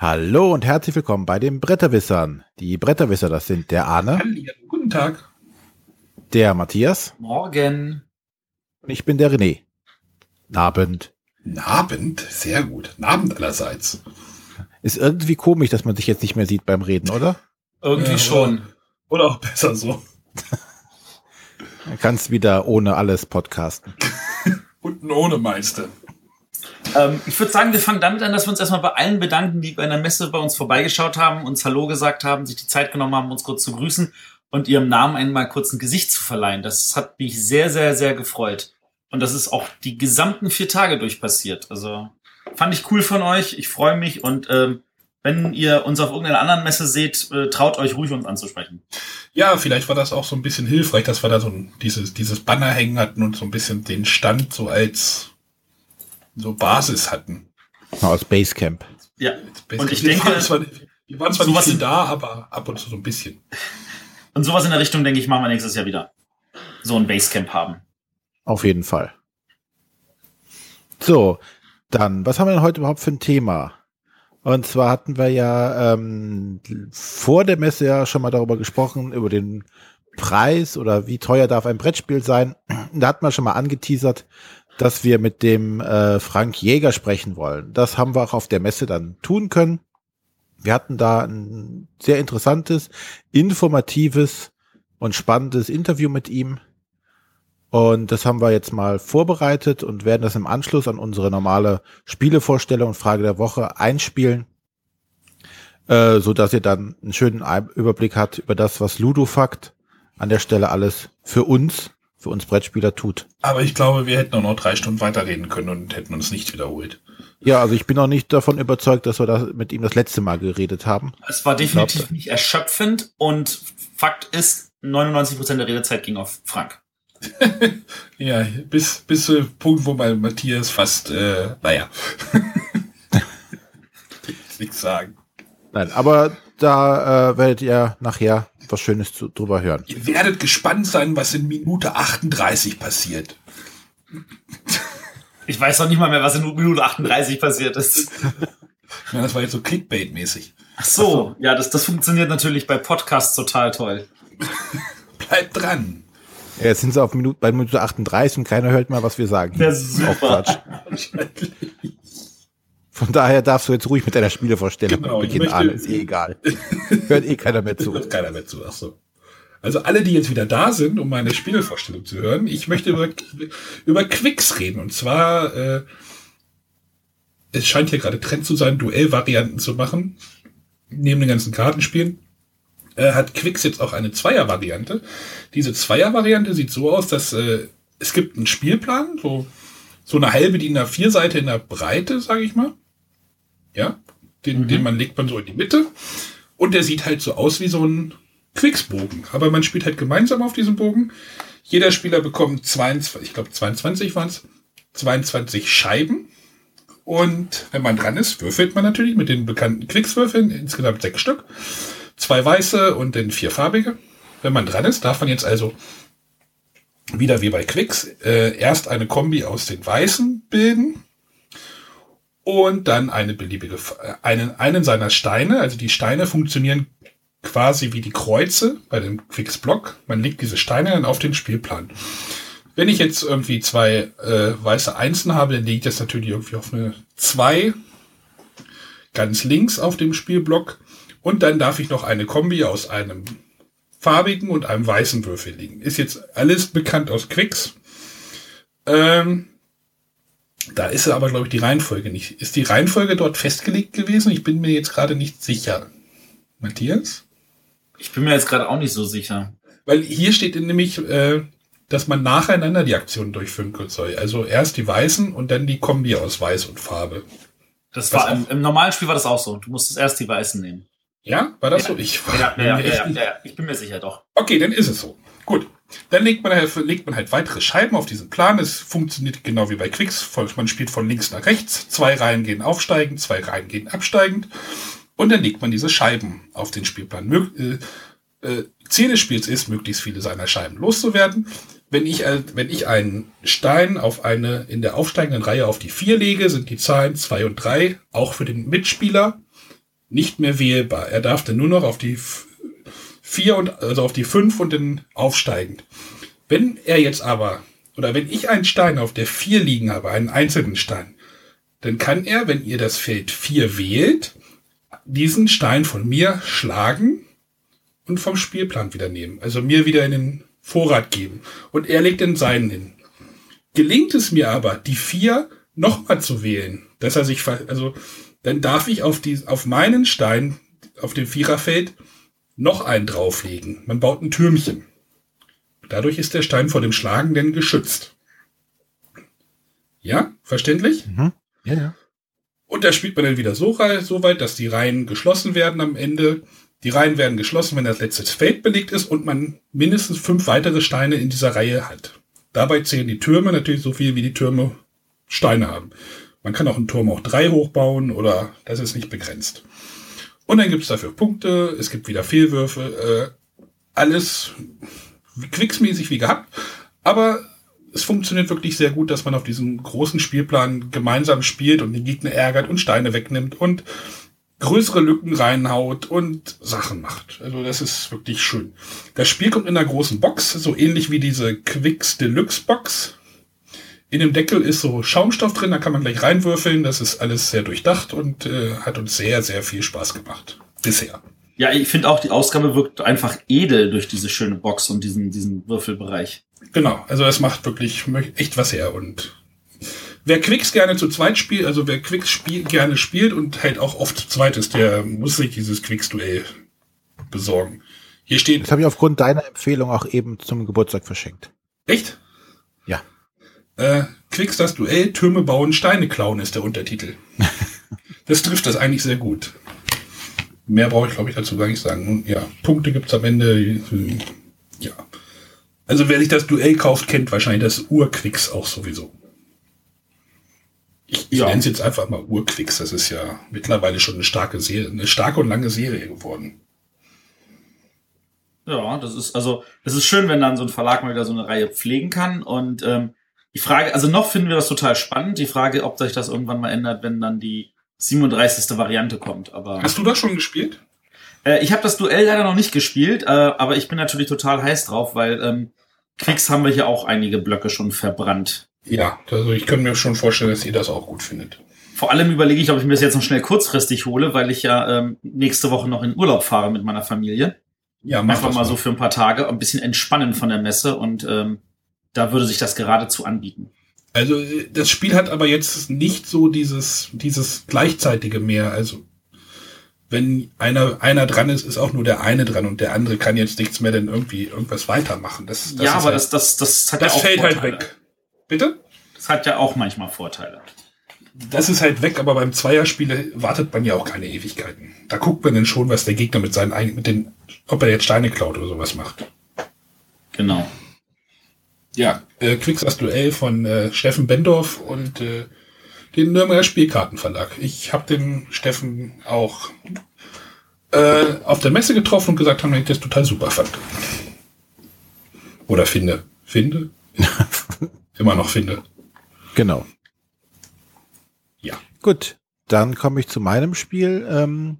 Hallo und herzlich willkommen bei den Bretterwissern. Die Bretterwisser, das sind der Arne. Hallo, guten Tag. Der Matthias. Morgen. Und ich bin der René. Abend. Abend, sehr gut. Abend allerseits. Ist irgendwie komisch, dass man sich jetzt nicht mehr sieht beim Reden, oder? Irgendwie ja, schon. Oder auch besser so. Dann kannst wieder ohne alles podcasten. Und ohne Meister. Ähm, ich würde sagen, wir fangen damit an, dass wir uns erstmal bei allen bedanken, die bei einer Messe bei uns vorbeigeschaut haben, uns Hallo gesagt haben, sich die Zeit genommen haben, uns kurz zu grüßen und ihrem Namen einmal kurz ein Gesicht zu verleihen. Das hat mich sehr, sehr, sehr gefreut. Und das ist auch die gesamten vier Tage durch passiert. Also fand ich cool von euch. Ich freue mich und ähm, wenn ihr uns auf irgendeiner anderen Messe seht, äh, traut euch ruhig uns anzusprechen. Ja, vielleicht war das auch so ein bisschen hilfreich, dass wir da so ein, dieses, dieses Banner hängen hatten und so ein bisschen den Stand so als so Basis hatten. Aus Basecamp. Ja. Basecamp. Und ich wir denke, waren zwar, wir waren zwar nicht viel da, aber ab und zu so ein bisschen. Und sowas in der Richtung, denke ich, machen wir nächstes Jahr wieder. So ein Basecamp haben. Auf jeden Fall. So, dann, was haben wir denn heute überhaupt für ein Thema? Und zwar hatten wir ja ähm, vor der Messe ja schon mal darüber gesprochen, über den Preis oder wie teuer darf ein Brettspiel sein. Da hat man schon mal angeteasert, dass wir mit dem äh, Frank Jäger sprechen wollen. Das haben wir auch auf der Messe dann tun können. Wir hatten da ein sehr interessantes, informatives und spannendes Interview mit ihm. Und das haben wir jetzt mal vorbereitet und werden das im Anschluss an unsere normale Spielevorstellung und Frage der Woche einspielen, äh, so dass ihr dann einen schönen Überblick habt über das, was Ludofakt an der Stelle alles für uns für uns Brettspieler tut. Aber ich glaube, wir hätten auch noch drei Stunden weiterreden können und hätten uns nicht wiederholt. Ja, also ich bin auch nicht davon überzeugt, dass wir da mit ihm das letzte Mal geredet haben. Es war definitiv glaub, nicht erschöpfend und Fakt ist, 99% der Redezeit ging auf Frank. ja, bis, bis zu Punkt, wo bei Matthias fast, äh, naja. nichts sagen. Nein, aber da äh, werdet ihr nachher was Schönes zu, drüber hören. Ihr werdet gespannt sein, was in Minute 38 passiert. Ich weiß noch nicht mal mehr, was in Minute 38 passiert ist. Ja, das war jetzt so Clickbait-mäßig. Ach so, ja, das, das funktioniert natürlich bei Podcasts total toll. Bleibt dran. Ja, jetzt sind sie auf Minute, bei Minute 38 und keiner hört mal, was wir sagen. Das ist super. Von daher darfst du jetzt ruhig mit deiner Spielevorstellung genau, beginnen, Arne. Ist eh egal. Hört eh keiner mehr zu. Hört keiner mehr zu, ach so. Also alle, die jetzt wieder da sind, um meine Spielevorstellung zu hören, ich möchte über, über Quicks reden. Und zwar, äh, es scheint hier gerade Trend zu sein, Duellvarianten zu machen. Neben den ganzen Kartenspielen. Äh, hat Quicks jetzt auch eine Zweier-Variante. Diese Zweier-Variante sieht so aus, dass äh, es gibt einen Spielplan, so, so eine halbe DIN A4-Seite in der Breite, sage ich mal. Ja, den, mhm. den man legt man so in die Mitte. Und der sieht halt so aus wie so ein Quicksbogen. Aber man spielt halt gemeinsam auf diesem Bogen. Jeder Spieler bekommt 22, ich glaube 22 waren es, 22 Scheiben. Und wenn man dran ist, würfelt man natürlich mit den bekannten Quickswürfeln, insgesamt sechs Stück. Zwei weiße und dann vier farbige. Wenn man dran ist, darf man jetzt also wieder wie bei Quicks äh, erst eine Kombi aus den weißen bilden und dann eine beliebige, einen, einen seiner Steine. Also die Steine funktionieren quasi wie die Kreuze bei dem Quicks Block. Man legt diese Steine dann auf den Spielplan. Wenn ich jetzt irgendwie zwei äh, weiße Einsen habe, dann lege ich das natürlich irgendwie auf eine zwei ganz links auf dem Spielblock. Und dann darf ich noch eine Kombi aus einem farbigen und einem weißen Würfel legen. Ist jetzt alles bekannt aus Quicks. Ähm, da ist aber, glaube ich, die Reihenfolge nicht. Ist die Reihenfolge dort festgelegt gewesen? Ich bin mir jetzt gerade nicht sicher. Matthias? Ich bin mir jetzt gerade auch nicht so sicher. Weil hier steht nämlich, äh, dass man nacheinander die Aktionen durchführen soll. Also erst die Weißen und dann die Kombi aus Weiß und Farbe. Das war im, im, normalen Spiel war das auch so. Du musstest erst die Weißen nehmen. Ja, war das ja. so? Ich, war, ja, ja, ja, ja, ich bin mir sicher doch. Okay, dann ist es so. Dann legt man, halt, legt man halt weitere Scheiben auf diesen Plan. Es funktioniert genau wie bei Quicks. Man spielt von links nach rechts. Zwei Reihen gehen aufsteigend, zwei Reihen gehen absteigend. Und dann legt man diese Scheiben auf den Spielplan. Mö äh, äh, Ziel des Spiels ist, möglichst viele seiner Scheiben loszuwerden. Wenn ich, äh, wenn ich einen Stein auf eine in der aufsteigenden Reihe auf die vier lege, sind die Zahlen zwei und drei auch für den Mitspieler nicht mehr wählbar. Er darf dann nur noch auf die vier und also auf die fünf und dann aufsteigend. Wenn er jetzt aber oder wenn ich einen Stein auf der vier liegen habe, einen einzelnen Stein, dann kann er, wenn ihr das Feld vier wählt, diesen Stein von mir schlagen und vom Spielplan wieder nehmen. Also mir wieder in den Vorrat geben. Und er legt den seinen hin. Gelingt es mir aber, die vier nochmal zu wählen, dass er sich, also, dann darf ich auf die, auf meinen Stein, auf dem Viererfeld, noch einen drauflegen. Man baut ein Türmchen. Dadurch ist der Stein vor dem Schlagen denn geschützt. Ja, verständlich? Mhm. Ja, ja. Und da spielt man dann wieder so, so weit, dass die Reihen geschlossen werden am Ende. Die Reihen werden geschlossen, wenn das letzte Feld belegt ist und man mindestens fünf weitere Steine in dieser Reihe hat. Dabei zählen die Türme natürlich so viel, wie die Türme Steine haben. Man kann auch einen Turm auch drei hochbauen oder das ist nicht begrenzt. Und dann gibt's dafür Punkte, es gibt wieder Fehlwürfe, äh, alles quicksmäßig wie gehabt. Aber es funktioniert wirklich sehr gut, dass man auf diesem großen Spielplan gemeinsam spielt und den Gegner ärgert und Steine wegnimmt und größere Lücken reinhaut und Sachen macht. Also das ist wirklich schön. Das Spiel kommt in einer großen Box, so ähnlich wie diese Quicks Deluxe Box. In dem Deckel ist so Schaumstoff drin, da kann man gleich reinwürfeln. Das ist alles sehr durchdacht und äh, hat uns sehr, sehr viel Spaß gemacht. Bisher. Ja, ich finde auch, die Ausgabe wirkt einfach edel durch diese schöne Box und diesen, diesen Würfelbereich. Genau, also es macht wirklich echt was her und wer Quicks gerne zu zweit spielt, also wer Quicks spiel, gerne spielt und halt auch oft zu zweit ist, der muss sich dieses Quicks-Duell besorgen. Hier steht. Das habe ich aufgrund deiner Empfehlung auch eben zum Geburtstag verschenkt. Echt? Ja. Äh, Quicks das Duell, Türme bauen, Steine klauen ist der Untertitel. das trifft das eigentlich sehr gut. Mehr brauche ich, glaube ich, dazu gar nicht sagen. Und ja, Punkte gibt's am Ende. Ja. Also wer sich das Duell kauft, kennt wahrscheinlich das Urquicks auch sowieso. Ich, ich ja. nenne es jetzt einfach mal Urquicks. Das ist ja mittlerweile schon eine starke Serie, eine starke und lange Serie geworden. Ja, das ist also, das ist schön, wenn dann so ein Verlag mal wieder so eine Reihe pflegen kann. Und ähm, die Frage, also noch finden wir das total spannend. Die Frage, ob sich das irgendwann mal ändert, wenn dann die 37. Variante kommt. Aber hast du das schon gespielt? Äh, ich habe das Duell leider noch nicht gespielt, äh, aber ich bin natürlich total heiß drauf, weil ähm, Quicks haben wir hier auch einige Blöcke schon verbrannt. Ja, also ich kann mir schon vorstellen, dass ihr das auch gut findet. Vor allem überlege ich, ob ich mir das jetzt noch schnell kurzfristig hole, weil ich ja ähm, nächste Woche noch in Urlaub fahre mit meiner Familie. Ja, mach Einfach mal so für ein paar Tage ein bisschen entspannen von der Messe und ähm, da würde sich das geradezu anbieten. Also das Spiel hat aber jetzt nicht so dieses, dieses gleichzeitige mehr. Also wenn einer, einer dran ist, ist auch nur der eine dran und der andere kann jetzt nichts mehr denn irgendwie irgendwas weitermachen. Das, das ja, aber halt, das, das, das hat das ja auch fällt halt Vorteile. halt weg. Bitte? Das hat ja auch manchmal Vorteile. Das ist halt weg, aber beim Zweierspiel wartet man ja auch keine Ewigkeiten. Da guckt man dann schon, was der Gegner mit seinen eigenen, mit den, ob er jetzt Steine klaut oder sowas macht. Genau. Ja, äh, Quicks das Duell von äh, Steffen Bendorf und äh, den Nürnberger Spielkartenverlag. Ich habe den Steffen auch äh, auf der Messe getroffen und gesagt haben, dass ich das total super fand. Oder finde. Finde? Immer noch finde. Genau. Ja. Gut, dann komme ich zu meinem Spiel. Ähm,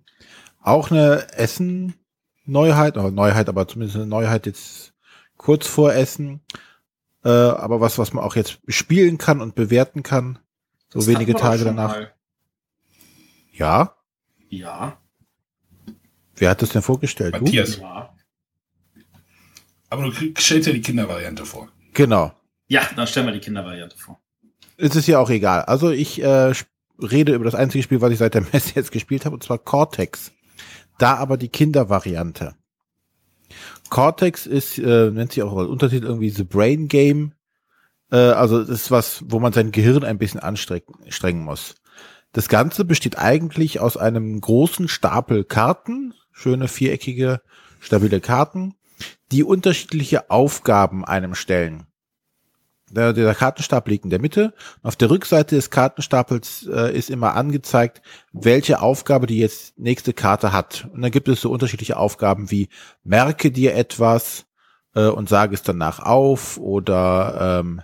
auch eine Essen-Neuheit, oder Neuheit, aber zumindest eine Neuheit jetzt kurz vor Essen. Äh, aber was, was man auch jetzt spielen kann und bewerten kann. So das wenige Tage danach. Mal. Ja? Ja. Wer hat das denn vorgestellt? Matthias. Du? Ja. Aber du stellst ja die Kindervariante vor. Genau. Ja, dann stellen wir die Kindervariante vor. Es ist ja auch egal. Also ich äh, rede über das einzige Spiel, was ich seit der Messe jetzt gespielt habe, und zwar Cortex. Da aber die Kindervariante. Cortex ist, äh, nennt sich auch als Untertitel irgendwie The Brain Game. Äh, also das ist was, wo man sein Gehirn ein bisschen anstrengen muss. Das Ganze besteht eigentlich aus einem großen Stapel Karten, schöne viereckige, stabile Karten, die unterschiedliche Aufgaben einem stellen. Der, der Kartenstapel liegt in der Mitte. Auf der Rückseite des Kartenstapels äh, ist immer angezeigt, welche Aufgabe die jetzt nächste Karte hat. Und dann gibt es so unterschiedliche Aufgaben wie merke dir etwas äh, und sage es danach auf oder ähm,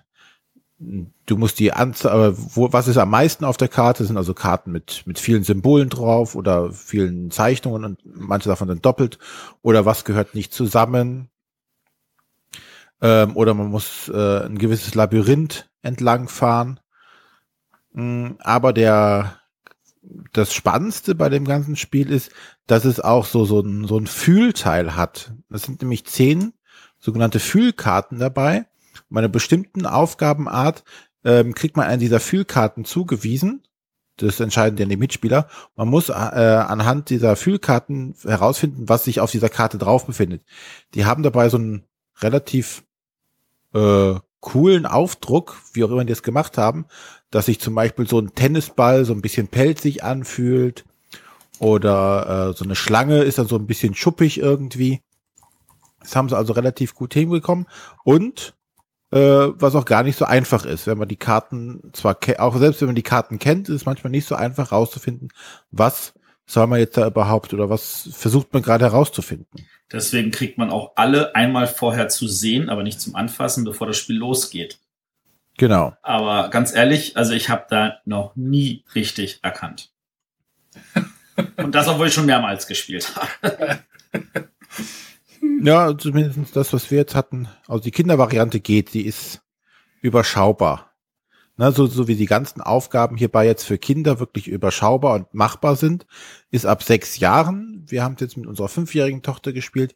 du musst die Anzahl, wo, was ist am meisten auf der Karte, sind also Karten mit, mit vielen Symbolen drauf oder vielen Zeichnungen und manche davon sind doppelt oder was gehört nicht zusammen. Ähm, oder man muss äh, ein gewisses Labyrinth entlang fahren. Mm, aber der, das Spannendste bei dem ganzen Spiel ist, dass es auch so, so ein, so ein Fühlteil hat. Das sind nämlich zehn sogenannte Fühlkarten dabei. Bei einer bestimmten Aufgabenart ähm, kriegt man eine dieser Fühlkarten zugewiesen. Das entscheiden ja die Mitspieler. Man muss äh, anhand dieser Fühlkarten herausfinden, was sich auf dieser Karte drauf befindet. Die haben dabei so einen relativ äh, coolen Aufdruck, wie auch immer die es gemacht haben, dass sich zum Beispiel so ein Tennisball so ein bisschen pelzig anfühlt oder äh, so eine Schlange ist dann so ein bisschen schuppig irgendwie. Das haben sie also relativ gut hinbekommen und äh, was auch gar nicht so einfach ist, wenn man die Karten zwar auch selbst wenn man die Karten kennt, ist es manchmal nicht so einfach herauszufinden, was soll man jetzt da überhaupt oder was versucht man gerade herauszufinden. Deswegen kriegt man auch alle einmal vorher zu sehen, aber nicht zum Anfassen, bevor das Spiel losgeht. Genau. Aber ganz ehrlich, also ich habe da noch nie richtig erkannt. Und das, obwohl ich schon mehrmals gespielt habe. Ja, zumindest das, was wir jetzt hatten. Also die Kindervariante geht, die ist überschaubar. Na, so, so wie die ganzen Aufgaben hierbei jetzt für Kinder wirklich überschaubar und machbar sind, ist ab sechs Jahren. Wir haben es jetzt mit unserer fünfjährigen Tochter gespielt,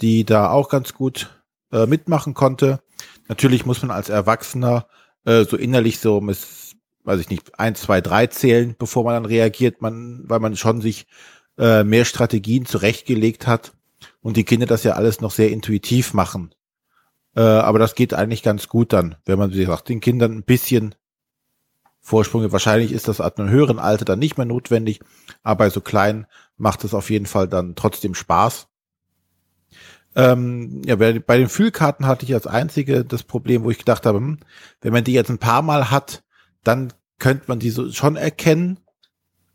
die da auch ganz gut äh, mitmachen konnte. Natürlich muss man als Erwachsener äh, so innerlich so, mis, weiß ich nicht, eins, zwei, drei zählen, bevor man dann reagiert, man, weil man schon sich äh, mehr Strategien zurechtgelegt hat und die Kinder das ja alles noch sehr intuitiv machen. Äh, aber das geht eigentlich ganz gut dann, wenn man, wie gesagt, den Kindern ein bisschen Vorsprung, wahrscheinlich ist das ab einem höheren Alter dann nicht mehr notwendig, aber bei so klein macht es auf jeden Fall dann trotzdem Spaß. Ähm, ja, bei, bei den Fühlkarten hatte ich als einzige das Problem, wo ich gedacht habe, hm, wenn man die jetzt ein paar Mal hat, dann könnte man die so schon erkennen,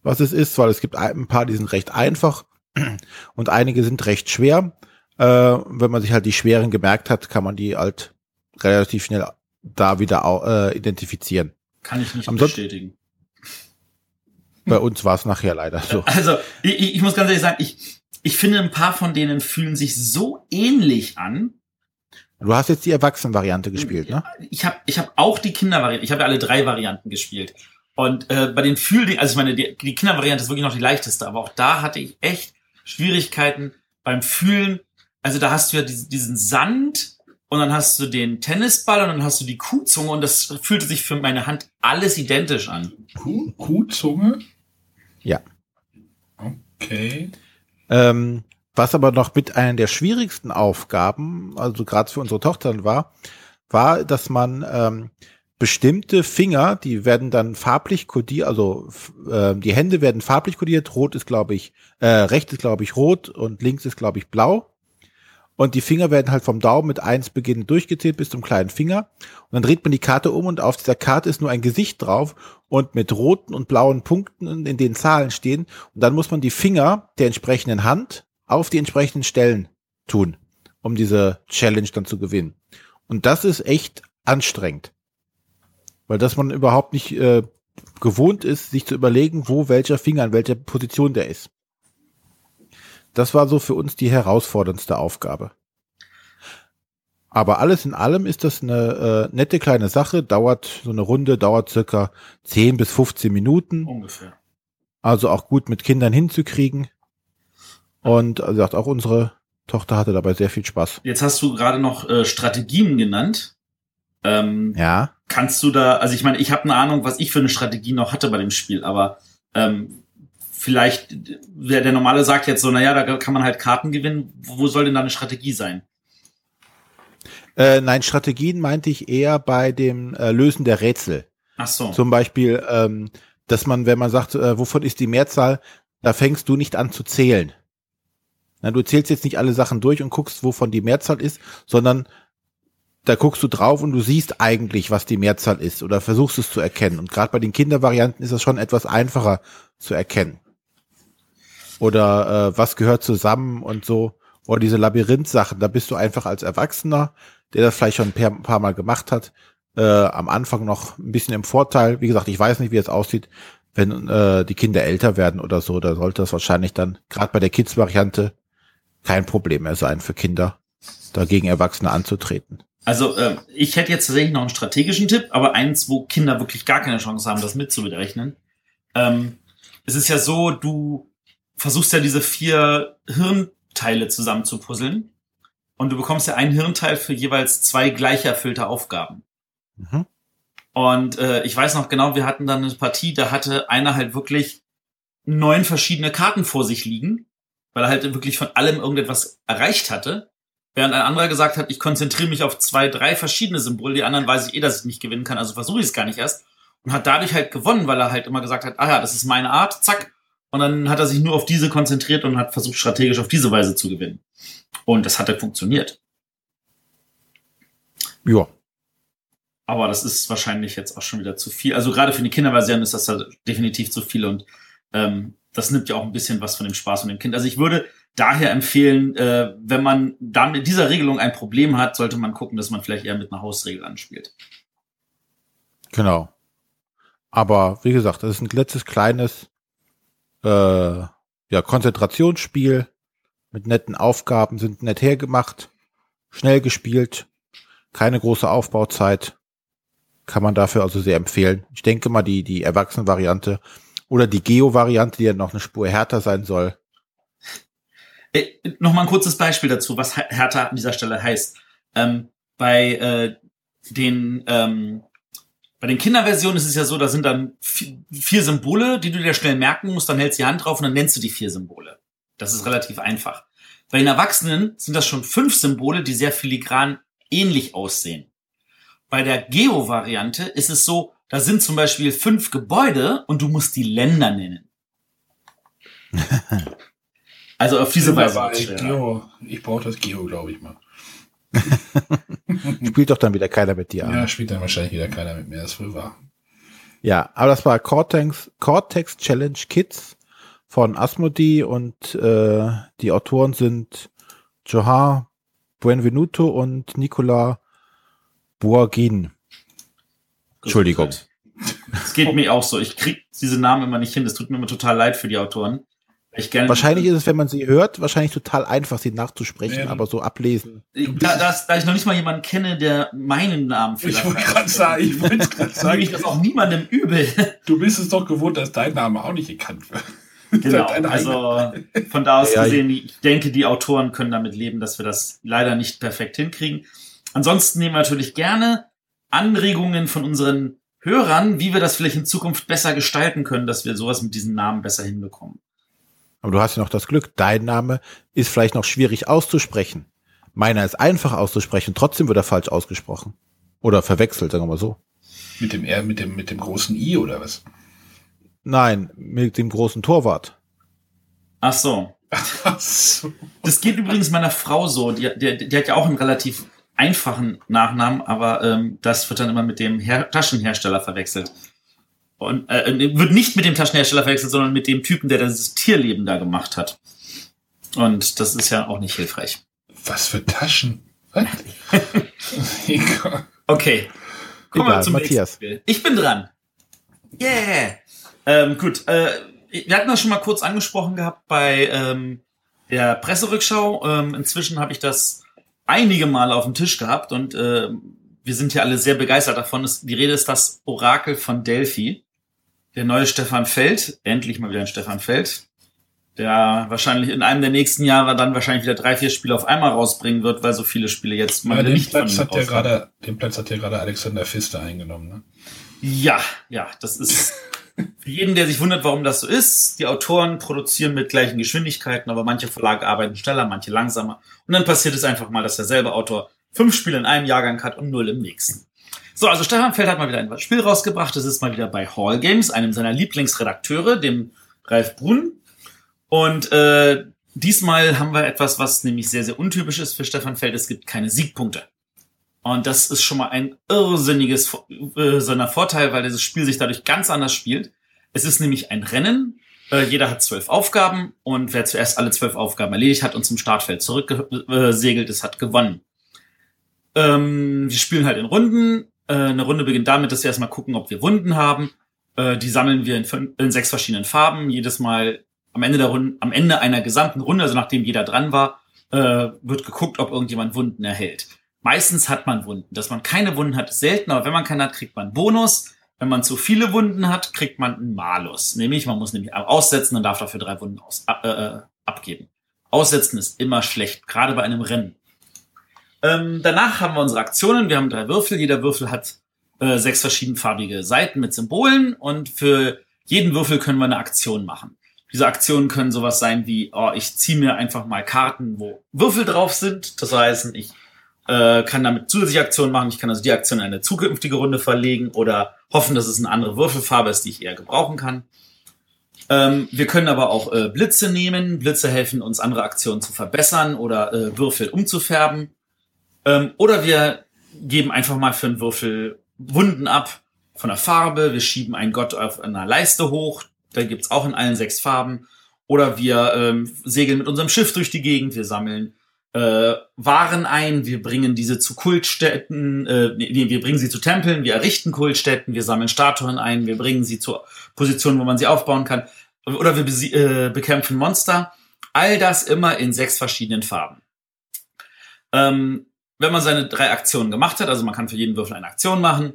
was es ist, weil es gibt ein paar, die sind recht einfach und einige sind recht schwer. Äh, wenn man sich halt die schweren gemerkt hat, kann man die halt relativ schnell da wieder äh, identifizieren. Kann ich nicht Ansonsten, bestätigen. Bei uns war es nachher leider so. Also, ich, ich muss ganz ehrlich sagen, ich, ich finde, ein paar von denen fühlen sich so ähnlich an. Du hast jetzt die Erwachsenen-Variante gespielt, ne? Ich habe ich hab auch die Kindervariante. Ich habe ja alle drei Varianten gespielt. Und äh, bei den Fühldingen, also ich meine, die, die Kindervariante ist wirklich noch die leichteste, aber auch da hatte ich echt Schwierigkeiten beim Fühlen. Also da hast du ja diesen, diesen Sand und dann hast du den Tennisball und dann hast du die Kuhzunge und das fühlte sich für meine Hand alles identisch an. Kuh, Kuhzunge? Ja. Okay. Ähm, was aber noch mit einer der schwierigsten Aufgaben, also gerade für unsere Tochter war, war, dass man ähm, bestimmte Finger, die werden dann farblich kodiert, also äh, die Hände werden farblich kodiert. Rot ist, glaube ich, äh, rechts ist, glaube ich, rot und links ist, glaube ich, blau. Und die Finger werden halt vom Daumen mit eins beginnend durchgezählt bis zum kleinen Finger. Und dann dreht man die Karte um und auf dieser Karte ist nur ein Gesicht drauf und mit roten und blauen Punkten, in denen Zahlen stehen. Und dann muss man die Finger der entsprechenden Hand auf die entsprechenden Stellen tun, um diese Challenge dann zu gewinnen. Und das ist echt anstrengend. Weil dass man überhaupt nicht äh, gewohnt ist, sich zu überlegen, wo welcher Finger in welcher Position der ist. Das war so für uns die herausforderndste Aufgabe. Aber alles in allem ist das eine äh, nette kleine Sache. Dauert so eine Runde, dauert circa 10 bis 15 Minuten. Ungefähr. Also auch gut mit Kindern hinzukriegen. Und also auch unsere Tochter hatte dabei sehr viel Spaß. Jetzt hast du gerade noch äh, Strategien genannt. Ähm, ja. Kannst du da, also ich meine, ich habe eine Ahnung, was ich für eine Strategie noch hatte bei dem Spiel, aber ähm, vielleicht, der, der normale sagt jetzt so, naja, da kann man halt Karten gewinnen. Wo soll denn da eine Strategie sein? Äh, nein, Strategien meinte ich eher bei dem äh, Lösen der Rätsel. Ach so. Zum Beispiel, ähm, dass man, wenn man sagt, äh, wovon ist die Mehrzahl, da fängst du nicht an zu zählen. Na, du zählst jetzt nicht alle Sachen durch und guckst, wovon die Mehrzahl ist, sondern da guckst du drauf und du siehst eigentlich, was die Mehrzahl ist oder versuchst es zu erkennen. Und gerade bei den Kindervarianten ist das schon etwas einfacher zu erkennen oder äh, was gehört zusammen und so. Oder diese Labyrinth-Sachen, da bist du einfach als Erwachsener, der das vielleicht schon ein paar, ein paar Mal gemacht hat, äh, am Anfang noch ein bisschen im Vorteil. Wie gesagt, ich weiß nicht, wie es aussieht, wenn äh, die Kinder älter werden oder so. Da sollte das wahrscheinlich dann, gerade bei der Kids-Variante, kein Problem mehr sein für Kinder, dagegen Erwachsene anzutreten. Also äh, ich hätte jetzt tatsächlich noch einen strategischen Tipp, aber eins, wo Kinder wirklich gar keine Chance haben, das mitzuberechnen. Ähm, es ist ja so, du versuchst ja diese vier Hirnteile zusammen zu puzzeln und du bekommst ja einen Hirnteil für jeweils zwei gleich erfüllte Aufgaben. Mhm. Und äh, ich weiß noch genau, wir hatten dann eine Partie, da hatte einer halt wirklich neun verschiedene Karten vor sich liegen, weil er halt wirklich von allem irgendetwas erreicht hatte. Während ein anderer gesagt hat, ich konzentriere mich auf zwei, drei verschiedene Symbole, die anderen weiß ich eh, dass ich nicht gewinnen kann, also versuche ich es gar nicht erst. Und hat dadurch halt gewonnen, weil er halt immer gesagt hat, ah ja, das ist meine Art, zack. Und dann hat er sich nur auf diese konzentriert und hat versucht, strategisch auf diese Weise zu gewinnen. Und das hat halt funktioniert. Ja. Aber das ist wahrscheinlich jetzt auch schon wieder zu viel. Also gerade für die Kinderversion ist das halt definitiv zu viel und ähm, das nimmt ja auch ein bisschen was von dem Spaß von dem Kind. Also ich würde daher empfehlen, äh, wenn man da mit dieser Regelung ein Problem hat, sollte man gucken, dass man vielleicht eher mit einer Hausregel anspielt. Genau. Aber wie gesagt, das ist ein letztes kleines äh, ja, Konzentrationsspiel mit netten Aufgaben, sind nett hergemacht, schnell gespielt, keine große Aufbauzeit. Kann man dafür also sehr empfehlen. Ich denke mal, die, die Erwachsenen-Variante oder die Geo-Variante, die ja noch eine Spur härter sein soll, äh, Nochmal ein kurzes Beispiel dazu, was Hertha an dieser Stelle heißt. Ähm, bei äh, den ähm, bei den Kinderversionen ist es ja so, da sind dann vier Symbole, die du dir schnell merken musst, dann hältst du die Hand drauf und dann nennst du die vier Symbole. Das ist relativ einfach. Bei den Erwachsenen sind das schon fünf Symbole, die sehr filigran ähnlich aussehen. Bei der Geo-Variante ist es so, da sind zum Beispiel fünf Gebäude und du musst die Länder nennen. Also auf diese Weise. Geo, ich brauche das Geo, glaube ich mal. spielt doch dann wieder keiner mit dir. Ja, spielt dann wahrscheinlich wieder keiner mit mir, das wohl war. Ja, aber das war Cortex, Cortex Challenge Kids von Asmodee und äh, die Autoren sind Johar Buenvenuto und Nicola Bourguin. Entschuldigung. Es geht mir auch so. Ich krieg diese Namen immer nicht hin. Das tut mir immer total leid für die Autoren wahrscheinlich ist es, wenn man sie hört, wahrscheinlich total einfach, sie nachzusprechen, ja. aber so ablesen. Da, das, da ich noch nicht mal jemanden kenne, der meinen Namen vielleicht Ich wollte gerade sagen, ich wollte gerade sagen. ich das auch niemandem übel. Du bist es doch gewohnt, dass dein Name auch nicht gekannt wird. Genau, also von da aus ja, gesehen, ich denke, die Autoren können damit leben, dass wir das leider nicht perfekt hinkriegen. Ansonsten nehmen wir natürlich gerne Anregungen von unseren Hörern, wie wir das vielleicht in Zukunft besser gestalten können, dass wir sowas mit diesen Namen besser hinbekommen. Aber du hast ja noch das Glück, dein Name ist vielleicht noch schwierig auszusprechen. Meiner ist einfach auszusprechen, trotzdem wird er falsch ausgesprochen. Oder verwechselt, sagen wir mal so. Mit dem R, mit dem, mit dem großen I oder was? Nein, mit dem großen Torwart. Ach so. Ach so. Das geht übrigens meiner Frau so. Die, die, die hat ja auch einen relativ einfachen Nachnamen, aber ähm, das wird dann immer mit dem Her Taschenhersteller verwechselt. Und äh, wird nicht mit dem Taschenhersteller verwechselt, sondern mit dem Typen, der das Tierleben da gemacht hat. Und das ist ja auch nicht hilfreich. Was für Taschen? okay. Kommen wir zum Matthias. Spiel. Ich bin dran. Yeah. Ähm, gut. Äh, wir hatten das schon mal kurz angesprochen gehabt bei ähm, der Presserückschau. Ähm, inzwischen habe ich das einige Male auf dem Tisch gehabt und äh, wir sind ja alle sehr begeistert davon. Die Rede ist das Orakel von Delphi der neue Stefan Feld, endlich mal wieder ein Stefan Feld, der wahrscheinlich in einem der nächsten Jahre dann wahrscheinlich wieder drei, vier Spiele auf einmal rausbringen wird, weil so viele Spiele jetzt mal ja, den nicht Platz hat der gerade, Den Platz hat ja gerade Alexander Pfister eingenommen, ne? Ja, ja, das ist für jeden, der sich wundert, warum das so ist. Die Autoren produzieren mit gleichen Geschwindigkeiten, aber manche Verlage arbeiten schneller, manche langsamer. Und dann passiert es einfach mal, dass derselbe Autor fünf Spiele in einem Jahrgang hat und null im nächsten. So, also Stefan Feld hat mal wieder ein Spiel rausgebracht. Das ist mal wieder bei Hall Games, einem seiner Lieblingsredakteure, dem Ralf Brunn. Und äh, diesmal haben wir etwas, was nämlich sehr, sehr untypisch ist für Stefan Feld. Es gibt keine Siegpunkte. Und das ist schon mal ein irrsinniges äh, seiner Vorteil, weil dieses Spiel sich dadurch ganz anders spielt. Es ist nämlich ein Rennen. Äh, jeder hat zwölf Aufgaben und wer zuerst alle zwölf Aufgaben erledigt hat und zum Startfeld zurückgesegelt ist, hat gewonnen. Ähm, wir spielen halt in Runden Äh, eine Runde beginnt damit, dass wir erstmal gucken, ob wir Wunden haben. Äh, die sammeln wir in, fün- in sechs verschiedenen Farben. Jedes Mal am Ende der Runde, am Ende einer gesamten Runde, also nachdem jeder dran war, äh, wird geguckt, ob irgendjemand Wunden erhält. Meistens hat man Wunden. Dass man keine Wunden hat, ist selten, aber wenn man keine hat, kriegt man einen Bonus. Wenn man zu viele Wunden hat, kriegt man einen Malus. Nämlich, man muss nämlich aussetzen und darf dafür drei Wunden aus, äh, äh, abgeben. Aussetzen ist immer schlecht, gerade bei einem Rennen. Ähm, danach haben wir unsere Aktionen. Wir haben drei Würfel. Jeder Würfel hat äh, sechs verschiedenfarbige Seiten mit Symbolen und für jeden Würfel können wir eine Aktion machen. Diese Aktionen können sowas sein wie, oh, ich ziehe mir einfach mal Karten, wo Würfel drauf sind. Das heißt, ich äh, kann damit zusätzliche Aktionen machen. Ich kann also die Aktion in eine zukünftige Runde verlegen oder hoffen, dass es eine andere Würfelfarbe ist, die ich eher gebrauchen kann. Ähm, wir können aber auch äh, Blitze nehmen. Blitze helfen uns, andere Aktionen zu verbessern oder äh, Würfel umzufärben. Ähm, oder wir geben einfach mal für einen Würfel Wunden ab von der Farbe. Wir schieben einen Gott auf einer Leiste hoch. Da gibt's auch in allen sechs Farben. Oder wir ähm, segeln mit unserem Schiff durch die Gegend. Wir sammeln äh, Waren ein. Wir bringen diese zu Kultstätten. Äh, nee, wir bringen sie zu Tempeln. Wir errichten Kultstätten. Wir sammeln Statuen ein. Wir bringen sie zu Positionen, wo man sie aufbauen kann. Oder wir äh, bekämpfen Monster. All das immer in sechs verschiedenen Farben. Ähm, wenn man seine drei Aktionen gemacht hat, also man kann für jeden Würfel eine Aktion machen,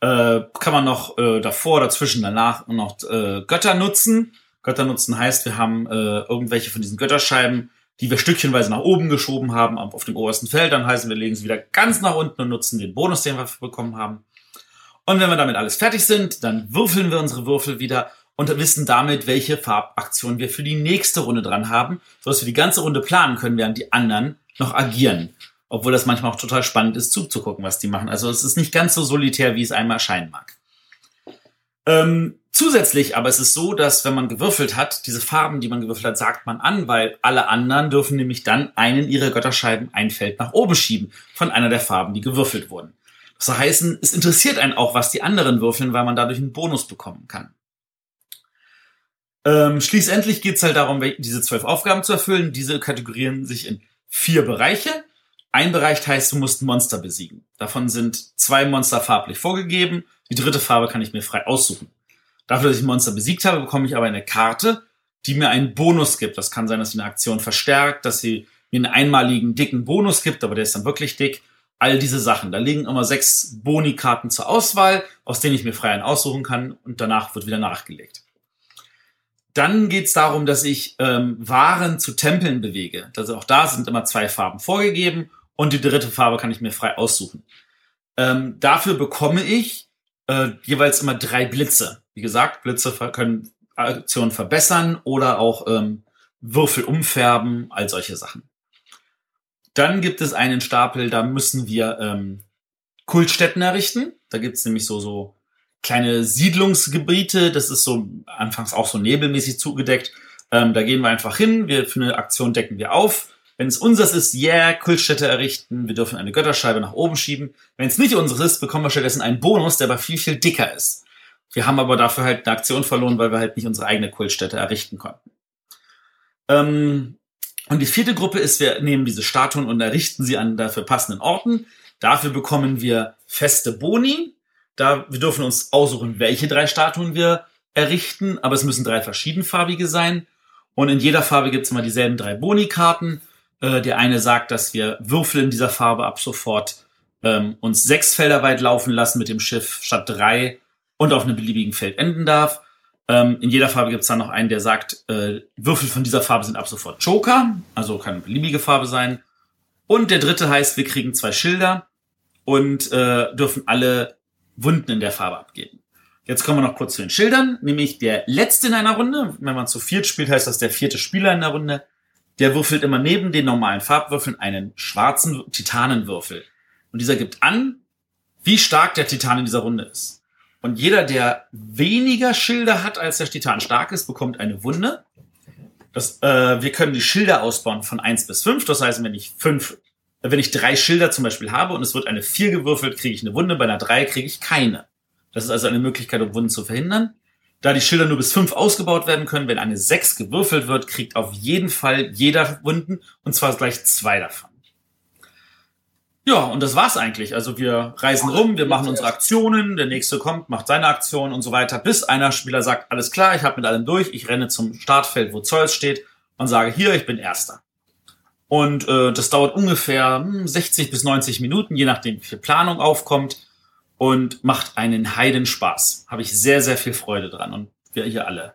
äh, kann man noch äh, davor, dazwischen, danach noch äh, Götter nutzen. Götter nutzen heißt, wir haben äh, irgendwelche von diesen Götterscheiben, die wir stückchenweise nach oben geschoben haben auf dem obersten Feld. Dann heißen wir legen sie wieder ganz nach unten und nutzen den Bonus, den wir bekommen haben. Und wenn wir damit alles fertig sind, dann würfeln wir unsere Würfel wieder und wissen damit, welche Farbaktion wir für die nächste Runde dran haben, sodass wir die ganze Runde planen können, während die anderen noch agieren. Obwohl das manchmal auch total spannend ist, zuzugucken, was die machen. Also es ist nicht ganz so solitär, wie es einem erscheinen mag. Ähm, zusätzlich aber ist es so, dass wenn man gewürfelt hat, diese Farben, die man gewürfelt hat, sagt man an, weil alle anderen dürfen nämlich dann einen ihrer Götterscheiben ein Feld nach oben schieben von einer der Farben, die gewürfelt wurden. Das heißt, es interessiert einen auch, was die anderen würfeln, weil man dadurch einen Bonus bekommen kann. Ähm, schließlich geht es halt darum, diese zwölf Aufgaben zu erfüllen. Diese kategorieren sich in vier Bereiche. Ein Bereich heißt, du musst ein Monster besiegen. Davon sind zwei Monster farblich vorgegeben. Die dritte Farbe kann ich mir frei aussuchen. Dafür, dass ich ein Monster besiegt habe, bekomme ich aber eine Karte, die mir einen Bonus gibt. Das kann sein, dass sie eine Aktion verstärkt, dass sie mir einen einmaligen dicken Bonus gibt, aber der ist dann wirklich dick. All diese Sachen. Da liegen immer sechs Boni-Karten zur Auswahl, aus denen ich mir frei einen aussuchen kann und danach wird wieder nachgelegt. Dann geht es darum, dass ich ähm, Waren zu Tempeln bewege. Also auch da sind immer zwei Farben vorgegeben und die dritte Farbe kann ich mir frei aussuchen. Ähm, dafür bekomme ich äh, jeweils immer drei Blitze. Wie gesagt, Blitze können Aktionen verbessern oder auch ähm, Würfel umfärben, all solche Sachen. Dann gibt es einen Stapel, da müssen wir ähm, Kultstätten errichten. Da gibt es nämlich so, so kleine Siedlungsgebiete. Das ist so anfangs auch so nebelmäßig zugedeckt. Ähm, da gehen wir einfach hin. Wir für eine Aktion decken wir auf. Wenn es unseres ist, yeah, Kultstätte errichten. Wir dürfen eine Götterscheibe nach oben schieben. Wenn es nicht unseres ist, bekommen wir stattdessen einen Bonus, der aber viel, viel dicker ist. Wir haben aber dafür halt eine Aktion verloren, weil wir halt nicht unsere eigene Kultstätte errichten konnten. Ähm, und die vierte Gruppe ist, wir nehmen diese Statuen und errichten sie an dafür passenden Orten. Dafür bekommen wir feste Boni. Da, wir dürfen uns aussuchen, welche drei Statuen wir errichten, aber es müssen drei verschiedenfarbige sein. Und in jeder Farbe gibt es immer dieselben drei Boni-Karten. Äh, der eine sagt, dass wir Würfel in dieser Farbe ab sofort ähm, uns sechs Felder weit laufen lassen mit dem Schiff statt drei und auf einem beliebigen Feld enden darf. Ähm, in jeder Farbe gibt es dann noch einen, der sagt, äh, Würfel von dieser Farbe sind ab sofort Joker, also kann eine beliebige Farbe sein. Und der dritte heißt, wir kriegen zwei Schilder und äh, dürfen alle Wunden in der Farbe abgeben. Jetzt kommen wir noch kurz zu den Schildern, nämlich der letzte in einer Runde. Wenn man zu viert spielt, heißt das der vierte Spieler in der Runde. Der würfelt immer neben den normalen Farbwürfeln einen schwarzen Titanenwürfel. Und dieser gibt an, wie stark der Titan in dieser Runde ist. Und jeder, der weniger Schilder hat, als der Titan stark ist, bekommt eine Wunde. Das, äh, wir können die Schilder ausbauen von eins bis fünf. Das heißt, wenn ich fünf, äh, wenn ich drei Schilder zum Beispiel habe und es wird eine vier gewürfelt, kriege ich eine Wunde. Bei einer drei kriege ich keine. Das ist also eine Möglichkeit, um Wunden zu verhindern. Da die Schilder nur bis fünf ausgebaut werden können, wenn eine sechs gewürfelt wird, kriegt auf jeden Fall jeder Wunden und zwar gleich zwei davon. Ja, und das war's eigentlich. Also wir reisen rum, wir machen unsere Aktionen, der nächste kommt, macht seine Aktion und so weiter, bis einer Spieler sagt, alles klar, ich habe mit allem durch, ich renne zum Startfeld, wo Zeus steht und sage, hier, ich bin Erster. Und äh, das dauert ungefähr hm, 60 bis 90 Minuten, je nachdem, wie viel Planung aufkommt und macht einen Heidenspaß. Habe ich sehr, sehr viel Freude dran und wir hier alle.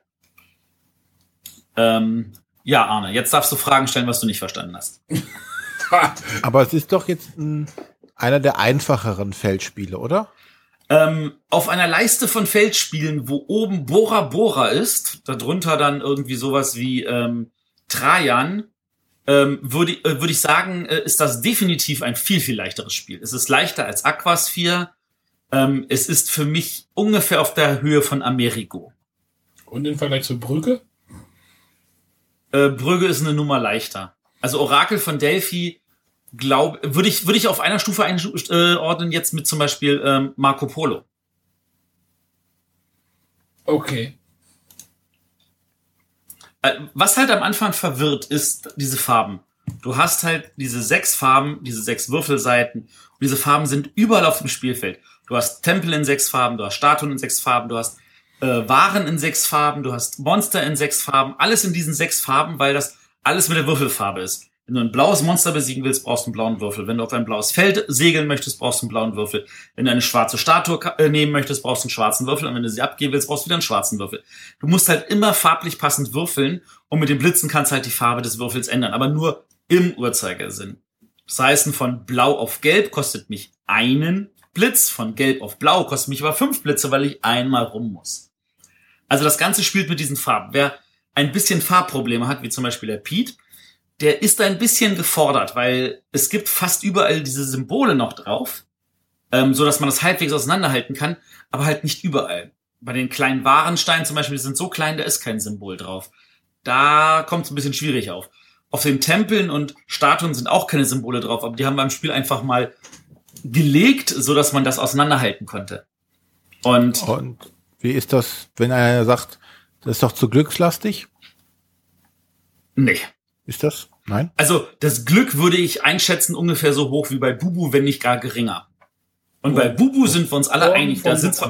Ähm, ja, Arne, jetzt darfst du Fragen stellen, was du nicht verstanden hast. Aber es ist doch jetzt ein, einer der einfacheren Feldspiele, oder? Ähm, auf einer Leiste von Feldspielen, wo oben Bora Bora ist, darunter dann irgendwie sowas wie ähm, Trajan, ähm, würde, äh, würde ich sagen, äh, ist das definitiv ein viel, viel leichteres Spiel. Es ist leichter als Aquasphere. Ähm, es ist für mich ungefähr auf der Höhe von Amerigo. Und im Vergleich zu Brügge? Äh, Brügge ist eine Nummer leichter. Also Orakel von Delphi glaube, würde ich, würde ich auf einer Stufe einordnen jetzt mit zum Beispiel ähm, Marco Polo. Okay. Äh, was halt am Anfang verwirrt, ist diese Farben. Du hast halt diese sechs Farben, diese sechs Würfelseiten. Und diese Farben sind überall auf dem Spielfeld. Du hast Tempel in sechs Farben, du hast Statuen in sechs Farben, du hast äh, Waren in sechs Farben, du hast Monster in sechs Farben. Alles in diesen sechs Farben, weil das alles mit der Würfelfarbe ist. Wenn du ein blaues Monster besiegen willst, brauchst du einen blauen Würfel. Wenn du auf ein blaues Feld segeln möchtest, brauchst du einen blauen Würfel. Wenn du eine schwarze Statue äh, nehmen möchtest, brauchst du einen schwarzen Würfel. Und wenn du sie abgeben willst, brauchst du wieder einen schwarzen Würfel. Du musst halt immer farblich passend würfeln und mit den Blitzen kannst du halt die Farbe des Würfels ändern, aber nur im Uhrzeigersinn. Das heißt, von blau auf gelb kostet mich einen Blitz, von gelb auf blau kostet mich aber fünf Blitze, weil ich einmal rum muss. Also das Ganze spielt mit diesen Farben. Wer ein bisschen Farbprobleme hat, wie zum Beispiel der Pete, der ist ein bisschen gefordert, weil es gibt fast überall diese Symbole noch drauf, ähm, so dass man das halbwegs auseinanderhalten kann, aber halt nicht überall. Bei den kleinen Warensteinen zum Beispiel, die sind so klein, da ist kein Symbol drauf. Da kommt es ein bisschen schwierig auf. Auf den Tempeln und Statuen sind auch keine Symbole drauf, aber die haben beim Spiel einfach mal gelegt, so dass man das auseinanderhalten konnte. Und, und wie ist das, wenn einer sagt, das ist doch zu glückslastig? Nee. Ist das? Nein? Also das Glück würde ich einschätzen ungefähr so hoch wie bei Bubu, wenn nicht gar geringer. Und oh. bei Bubu sind wir uns alle Burgen einig, da sitzt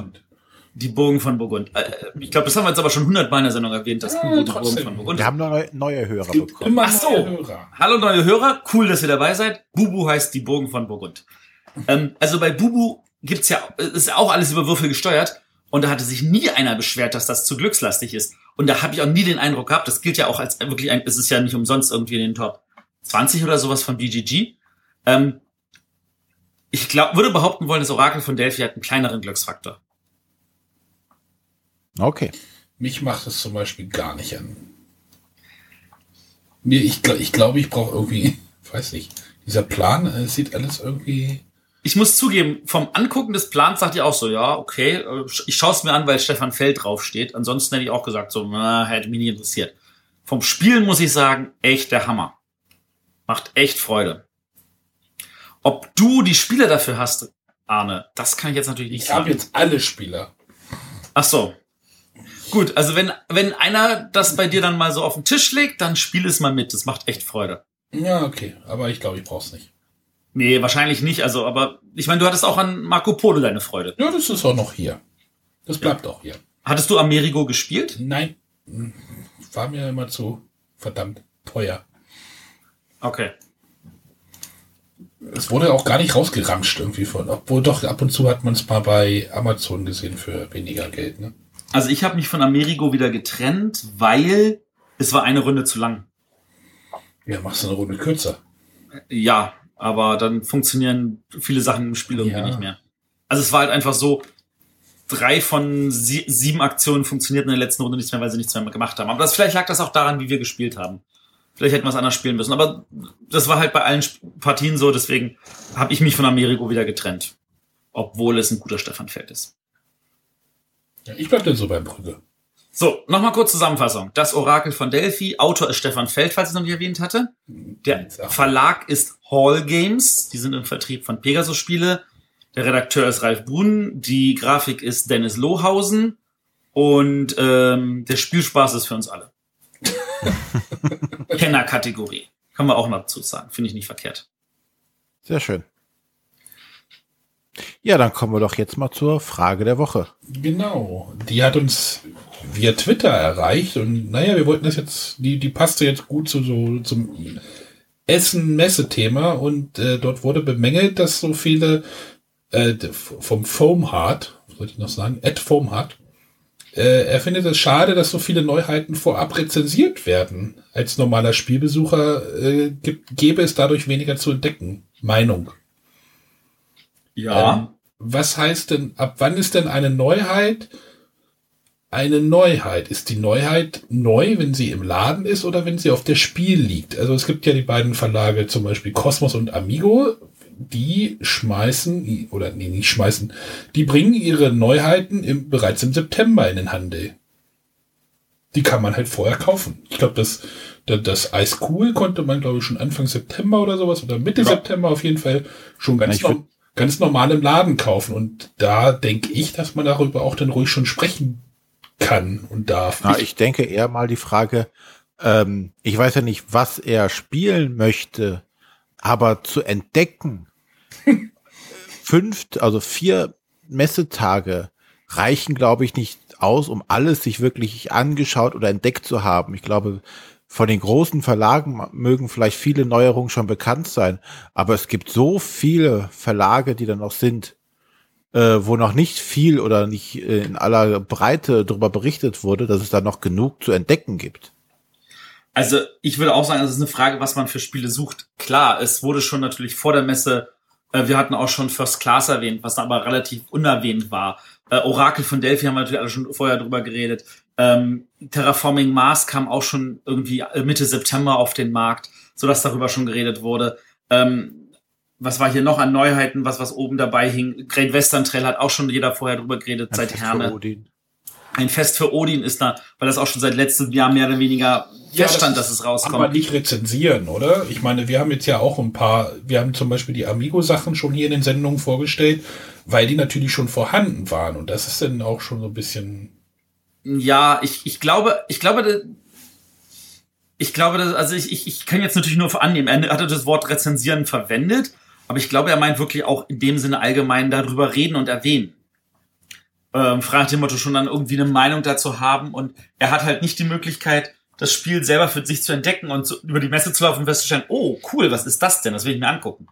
die Burgen von Burgund. Äh, ich glaube, das haben wir jetzt aber schon hundertmal in der Sendung erwähnt, dass ja, Bubu die Burgen von Burgund. Wir haben neue, neue Hörer bekommen. Ach so. Hörer. Hallo neue Hörer, cool, dass ihr dabei seid. Bubu heißt die Burgen von Burgund. Ähm, also bei Bubu gibt's ja, ist ja auch alles über Würfel gesteuert. Und da hatte sich nie einer beschwert, dass das zu glückslastig ist. Und da habe ich auch nie den Eindruck gehabt, das gilt ja auch als wirklich ein, es ist ja nicht umsonst irgendwie in den Top 20 oder sowas von BGG. Ähm, ich glaub, würde behaupten wollen, das Orakel von Delphi hat einen kleineren Glücksfaktor. Okay. Mich macht es zum Beispiel gar nicht an. Mir, ich, ich glaube, ich brauche irgendwie, weiß nicht, dieser Plan äh, sieht alles irgendwie ich muss zugeben, vom Angucken des Plans sagt ihr auch so, ja, okay, äh, ich schaue es mir an, weil Stefan Feld draufsteht. Ansonsten hätte ich auch gesagt, so, na, hätte mich nie interessiert. Vom Spielen muss ich sagen, echt der Hammer. Macht echt Freude. Ob du die Spieler dafür hast, Arne, das kann ich jetzt natürlich nicht ich sagen. Ich habe jetzt alle Spieler. Ach so. Gut, also wenn, wenn einer das bei dir dann mal so auf den Tisch legt, dann spiel es mal mit. Das macht echt Freude. Ja, okay. Aber ich glaube, ich brauch's nicht. Nee, wahrscheinlich nicht. Also, aber ich meine, du hattest auch an Marco Polo deine Freude. Ja, das ist auch noch hier. Das bleibt ja. auch hier. Hattest du Amerigo gespielt? Nein. War mir immer zu verdammt teuer. Okay. Es wurde auch gar nicht rausgeramscht irgendwie von. Obwohl doch ab und zu hat man es mal bei Amazon gesehen für weniger Geld, ne? Also ich habe mich von Amerigo wieder getrennt, weil es war eine Runde zu lang. Ja, machst du eine Runde kürzer. Ja, aber dann funktionieren viele Sachen im Spiel irgendwie ja. nicht mehr. Also es war halt einfach so, drei von sie sieben Aktionen funktionierten in der letzten Runde nichts mehr, weil sie nichts mehr gemacht haben. Aber das, vielleicht lag das auch daran, wie wir gespielt haben. Vielleicht hätten wir es anders spielen müssen. Aber das war halt bei allen Partien so, deswegen habe ich mich von Amerigo wieder getrennt. Obwohl es ein guter Stefanfeld ist. Ja, ich bleib dann so beim Brügge. So, nochmal kurz Zusammenfassung. Das Orakel von Delphi, Autor ist Stefan Feld, falls ich es noch nicht erwähnt hatte. Der Verlag ist Hall Games, die sind im Vertrieb von Pegasus Spiele. Der Redakteur ist Ralf Brun, die Grafik ist Dennis Lohausen und ähm, der Spielspaß ist für uns alle. Kennerkategorie. Kann man auch noch dazu sagen. Finde ich nicht verkehrt. Sehr schön. Ja, dann kommen wir doch jetzt mal zur Frage der Woche. Genau. Die hat uns via Twitter erreicht und naja, wir wollten das jetzt, die, die passte jetzt gut zu so zum Essen-Messe-Thema und äh, dort wurde bemängelt, dass so viele äh, vom Foamheart, wollte ich noch sagen, Ed Foamheart, äh, er findet es schade, dass so viele Neuheiten vorab rezensiert werden. Als normaler Spielbesucher äh, gibt, gäbe es dadurch weniger zu entdecken. Meinung. Ja. Ähm, was heißt denn, ab wann ist denn eine Neuheit eine Neuheit? Ist die Neuheit neu, wenn sie im Laden ist oder wenn sie auf der Spiel liegt? Also es gibt ja die beiden Verlage, zum Beispiel Cosmos und Amigo, die schmeißen, oder nee, nicht schmeißen, die bringen ihre Neuheiten im, bereits im September in den Handel. Die kann man halt vorher kaufen. Ich glaube, das, das, das Ice Cool konnte man, glaube ich, schon Anfang September oder sowas oder Mitte ja. September auf jeden Fall schon ganz, ja, no ganz normal im Laden kaufen. Und da denke ich, dass man darüber auch dann ruhig schon sprechen kann und darf. Na, ich denke eher mal die Frage, ähm, ich weiß ja nicht, was er spielen möchte, aber zu entdecken, fünf, also vier Messetage reichen, glaube ich, nicht aus, um alles sich wirklich angeschaut oder entdeckt zu haben. Ich glaube, von den großen Verlagen mögen vielleicht viele Neuerungen schon bekannt sein, aber es gibt so viele Verlage, die dann noch sind, äh, wo noch nicht viel oder nicht äh, in aller Breite darüber berichtet wurde, dass es da noch genug zu entdecken gibt. Also ich würde auch sagen, es ist eine Frage, was man für Spiele sucht. Klar, es wurde schon natürlich vor der Messe, äh, wir hatten auch schon First Class erwähnt, was aber relativ unerwähnt war. Äh, Orakel von Delphi haben wir natürlich alle schon vorher drüber geredet. Ähm, Terraforming Mars kam auch schon irgendwie Mitte September auf den Markt, sodass darüber schon geredet wurde. Ähm, was war hier noch an Neuheiten, was, was oben dabei hing? Great Western Trail hat auch schon jeder vorher drüber geredet, Ein seit Fest Herne. Ein Fest für Odin ist da, weil das auch schon seit letztem Jahr mehr oder weniger feststand, ja, das dass es rauskommt. Aber nicht rezensieren, oder? Ich meine, wir haben jetzt ja auch ein paar, wir haben zum Beispiel die Amigo-Sachen schon hier in den Sendungen vorgestellt, weil die natürlich schon vorhanden waren. Und das ist dann auch schon so ein bisschen. Ja, ich, ich glaube, ich glaube, ich glaube, also ich, ich, ich kann jetzt natürlich nur annehmen, er hatte das Wort rezensieren verwendet, aber ich glaube, er meint wirklich auch in dem Sinne allgemein darüber reden und erwähnen. Ähm, fragt dem Motto schon dann irgendwie eine Meinung dazu haben und er hat halt nicht die Möglichkeit, das Spiel selber für sich zu entdecken und zu, über die Messe zu laufen und festzustellen, oh, cool, was ist das denn? Das will ich mir angucken.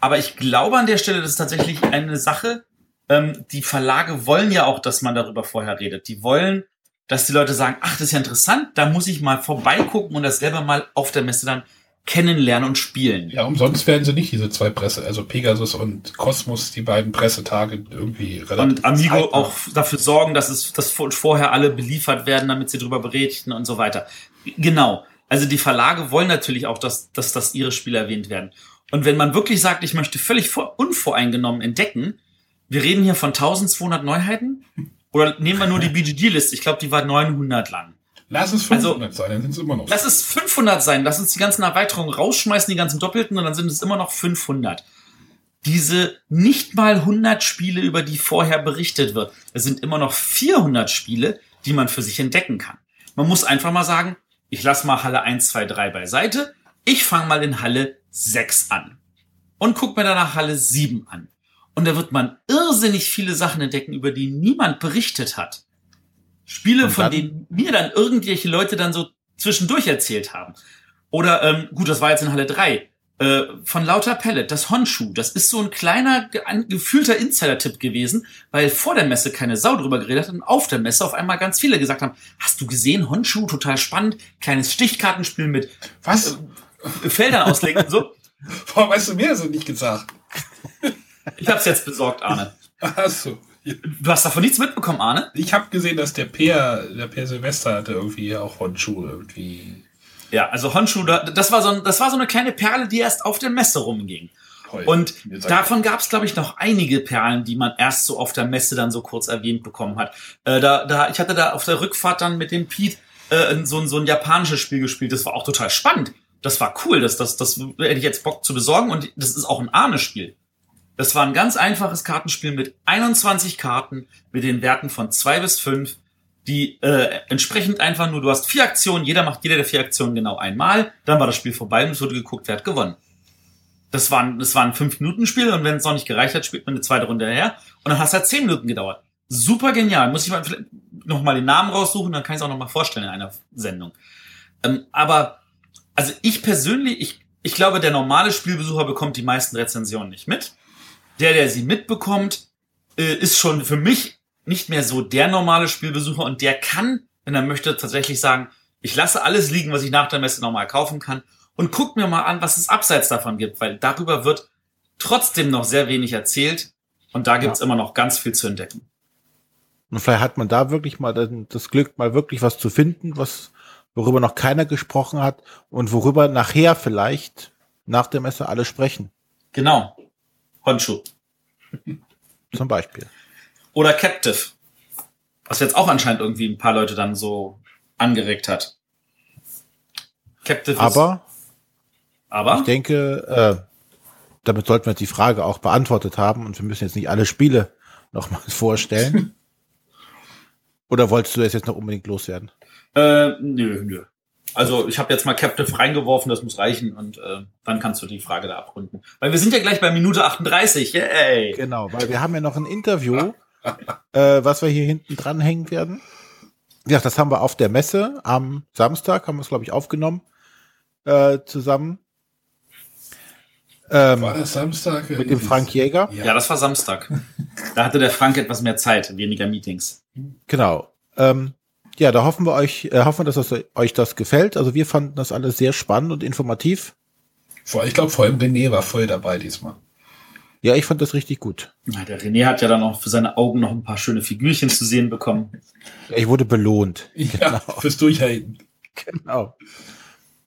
Aber ich glaube an der Stelle, das ist tatsächlich eine Sache, ähm, die Verlage wollen ja auch, dass man darüber vorher redet. Die wollen, dass die Leute sagen, ach, das ist ja interessant, da muss ich mal vorbeigucken und das selber mal auf der Messe dann kennenlernen und spielen. Ja, umsonst werden sie nicht diese zwei Presse, also Pegasus und Cosmos, die beiden Pressetage irgendwie relativ. Und Amigo auch dafür sorgen, dass es, dass vorher alle beliefert werden, damit sie darüber berichten und so weiter. Genau. Also die Verlage wollen natürlich auch, dass, dass, dass ihre Spiele erwähnt werden. Und wenn man wirklich sagt, ich möchte völlig vor, unvoreingenommen entdecken, wir reden hier von 1200 Neuheiten, oder nehmen wir nur die BGG-Liste, ich glaube, die war 900 lang. Lass es 500 also, sein, dann sind es immer noch. Lass es 500 sein, lass uns die ganzen Erweiterungen rausschmeißen, die ganzen Doppelten, und dann sind es immer noch 500. Diese nicht mal 100 Spiele, über die vorher berichtet wird, es sind immer noch 400 Spiele, die man für sich entdecken kann. Man muss einfach mal sagen, ich lasse mal Halle 1, 2, 3 beiseite, ich fange mal in Halle 6 an und guck mir danach Halle 7 an. Und da wird man irrsinnig viele Sachen entdecken, über die niemand berichtet hat. Spiele, von denen mir dann irgendwelche Leute dann so zwischendurch erzählt haben. Oder, ähm, gut, das war jetzt in Halle 3. Äh, von lauter Pellet, das Honshu, das ist so ein kleiner, ge gefühlter Insider-Tipp gewesen, weil vor der Messe keine Sau drüber geredet hat und auf der Messe auf einmal ganz viele gesagt haben, hast du gesehen, Honshu, total spannend, kleines Stichkartenspiel mit Was? Äh, Feldern auslegen und so. Warum hast du mir das nicht gesagt? ich hab's jetzt besorgt, Arne. Ach so. Du hast davon nichts mitbekommen, Arne? Ich habe gesehen, dass der Peer, der Peer Silvester hatte irgendwie auch Honshu irgendwie. Ja, also Honshu, das war so, ein, das war so eine kleine Perle, die erst auf der Messe rumging. Und davon gab es, glaube ich, noch einige Perlen, die man erst so auf der Messe dann so kurz erwähnt bekommen hat. Äh, da, da, ich hatte da auf der Rückfahrt dann mit dem Pete äh, so, so ein japanisches Spiel gespielt. Das war auch total spannend. Das war cool. Das, das, das hätte ich jetzt Bock zu besorgen. Und das ist auch ein Arne-Spiel. Das war ein ganz einfaches Kartenspiel mit 21 Karten mit den Werten von zwei bis fünf, die äh, entsprechend einfach nur, du hast vier Aktionen, jeder macht jede der vier Aktionen genau einmal, dann war das Spiel vorbei und es wurde geguckt, wer hat gewonnen. Das war, das war ein 5-Minuten-Spiel und wenn es noch nicht gereicht hat, spielt man eine zweite Runde her. Und dann hat es halt 10 Minuten gedauert. Super genial. Muss ich mal vielleicht noch mal den Namen raussuchen, dann kann ich es auch noch mal vorstellen in einer Sendung. Ähm, aber, also ich persönlich, ich, ich glaube, der normale Spielbesucher bekommt die meisten Rezensionen nicht mit. Der, der sie mitbekommt, äh, ist schon für mich nicht mehr so der normale Spielbesucher und der kann, wenn er möchte, tatsächlich sagen, ich lasse alles liegen, was ich nach der Messe nochmal kaufen kann und guck mir mal an, was es abseits davon gibt, weil darüber wird trotzdem noch sehr wenig erzählt und da gibt's immer noch ganz viel zu entdecken. Und vielleicht hat man da wirklich mal das Glück, mal wirklich was zu finden, was, worüber noch keiner gesprochen hat und worüber nachher vielleicht nach der Messe alle sprechen. Genau. Honshu. Zum Beispiel. Oder Captive. Was jetzt auch anscheinend irgendwie ein paar Leute dann so angeregt hat. Captive Aber ist, aber ich denke, äh, damit sollten wir jetzt die Frage auch beantwortet haben und wir müssen jetzt nicht alle Spiele nochmal vorstellen. Oder wolltest du das jetzt noch unbedingt loswerden? äh, nö, nö. Also ich habe jetzt mal Captive reingeworfen, das muss reichen und äh, dann kannst du die Frage da abrunden. Weil wir sind ja gleich bei Minute 38. Yay. Genau, weil wir haben ja noch ein Interview, äh, was wir hier hinten dran hängen werden. Ja, das haben wir auf der Messe am Samstag, haben wir es, glaube ich, aufgenommen äh, zusammen. Ähm, War das Samstag? mit dem Frank Jäger. Ja, das war Samstag. Da hatte der Frank etwas mehr Zeit, weniger Meetings. Genau. Ähm, ja, da hoffen wir euch, äh, hoffen wir, dass das, euch das gefällt. Also wir fanden das alles sehr spannend und informativ. Ich glaube, vor allem René war voll dabei diesmal. Ja, ich fand das richtig gut. Ja, der René hat ja dann auch für seine Augen noch ein paar schöne Figürchen zu sehen bekommen. Ja, Ich wurde belohnt. Ja, fürs Durchhalten. Genau.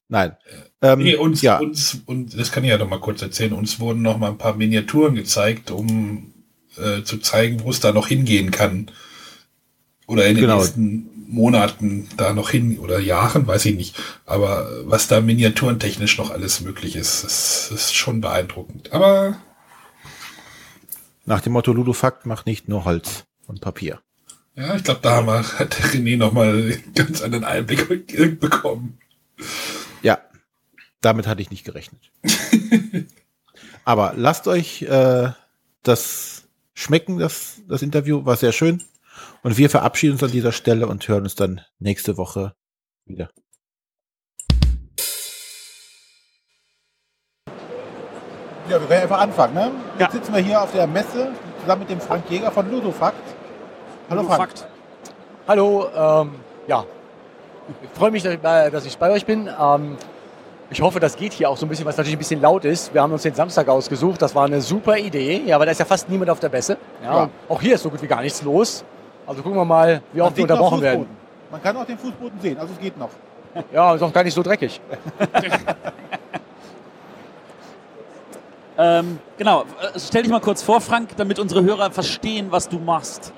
Nein. Ähm, Nee, uns, ja, uns, und das kann ich ja noch mal kurz erzählen, uns wurden noch mal ein paar Miniaturen gezeigt, um äh, zu zeigen, wo es da noch hingehen kann. Oder in den Genau. nächsten Monaten da noch hin, oder Jahren, weiß ich nicht. Aber was da miniaturentechnisch noch alles möglich ist, das ist schon beeindruckend. Aber nach dem Motto Ludofakt macht nicht nur Holz und Papier. ja, ich glaube, da haben wir, hat der René noch mal einen ganz anderen Einblick bekommen. Ja, damit hatte ich nicht gerechnet. Aber lasst euch äh, das schmecken, das, das Interview war sehr schön. Und wir verabschieden uns an dieser Stelle und hören uns dann nächste Woche wieder. Ja, wir können einfach anfangen, ne? Jetzt Ja. sitzen wir hier auf der Messe zusammen mit dem Frank Jäger von Ludofakt. Hallo Frank. Fakt. Hallo, ähm, ja. Ich freue mich, dass ich, bei- euch bin. Ähm, ich hoffe, das geht hier auch so ein bisschen, was natürlich ein bisschen laut ist. Wir haben uns den Samstag ausgesucht. Das war eine super Idee. Ja, aber da ist ja fast niemand auf der Messe. Ja, Ja. Auch hier ist so gut wie gar nichts los. Also gucken wir mal, wie oft wir unterbrochen werden. Man kann auch den Fußboden sehen, also es geht noch. Ja, ist auch gar nicht so dreckig. Ähm, genau, äh, stell dich mal kurz vor, Frank, damit unsere Hörer verstehen, was du machst.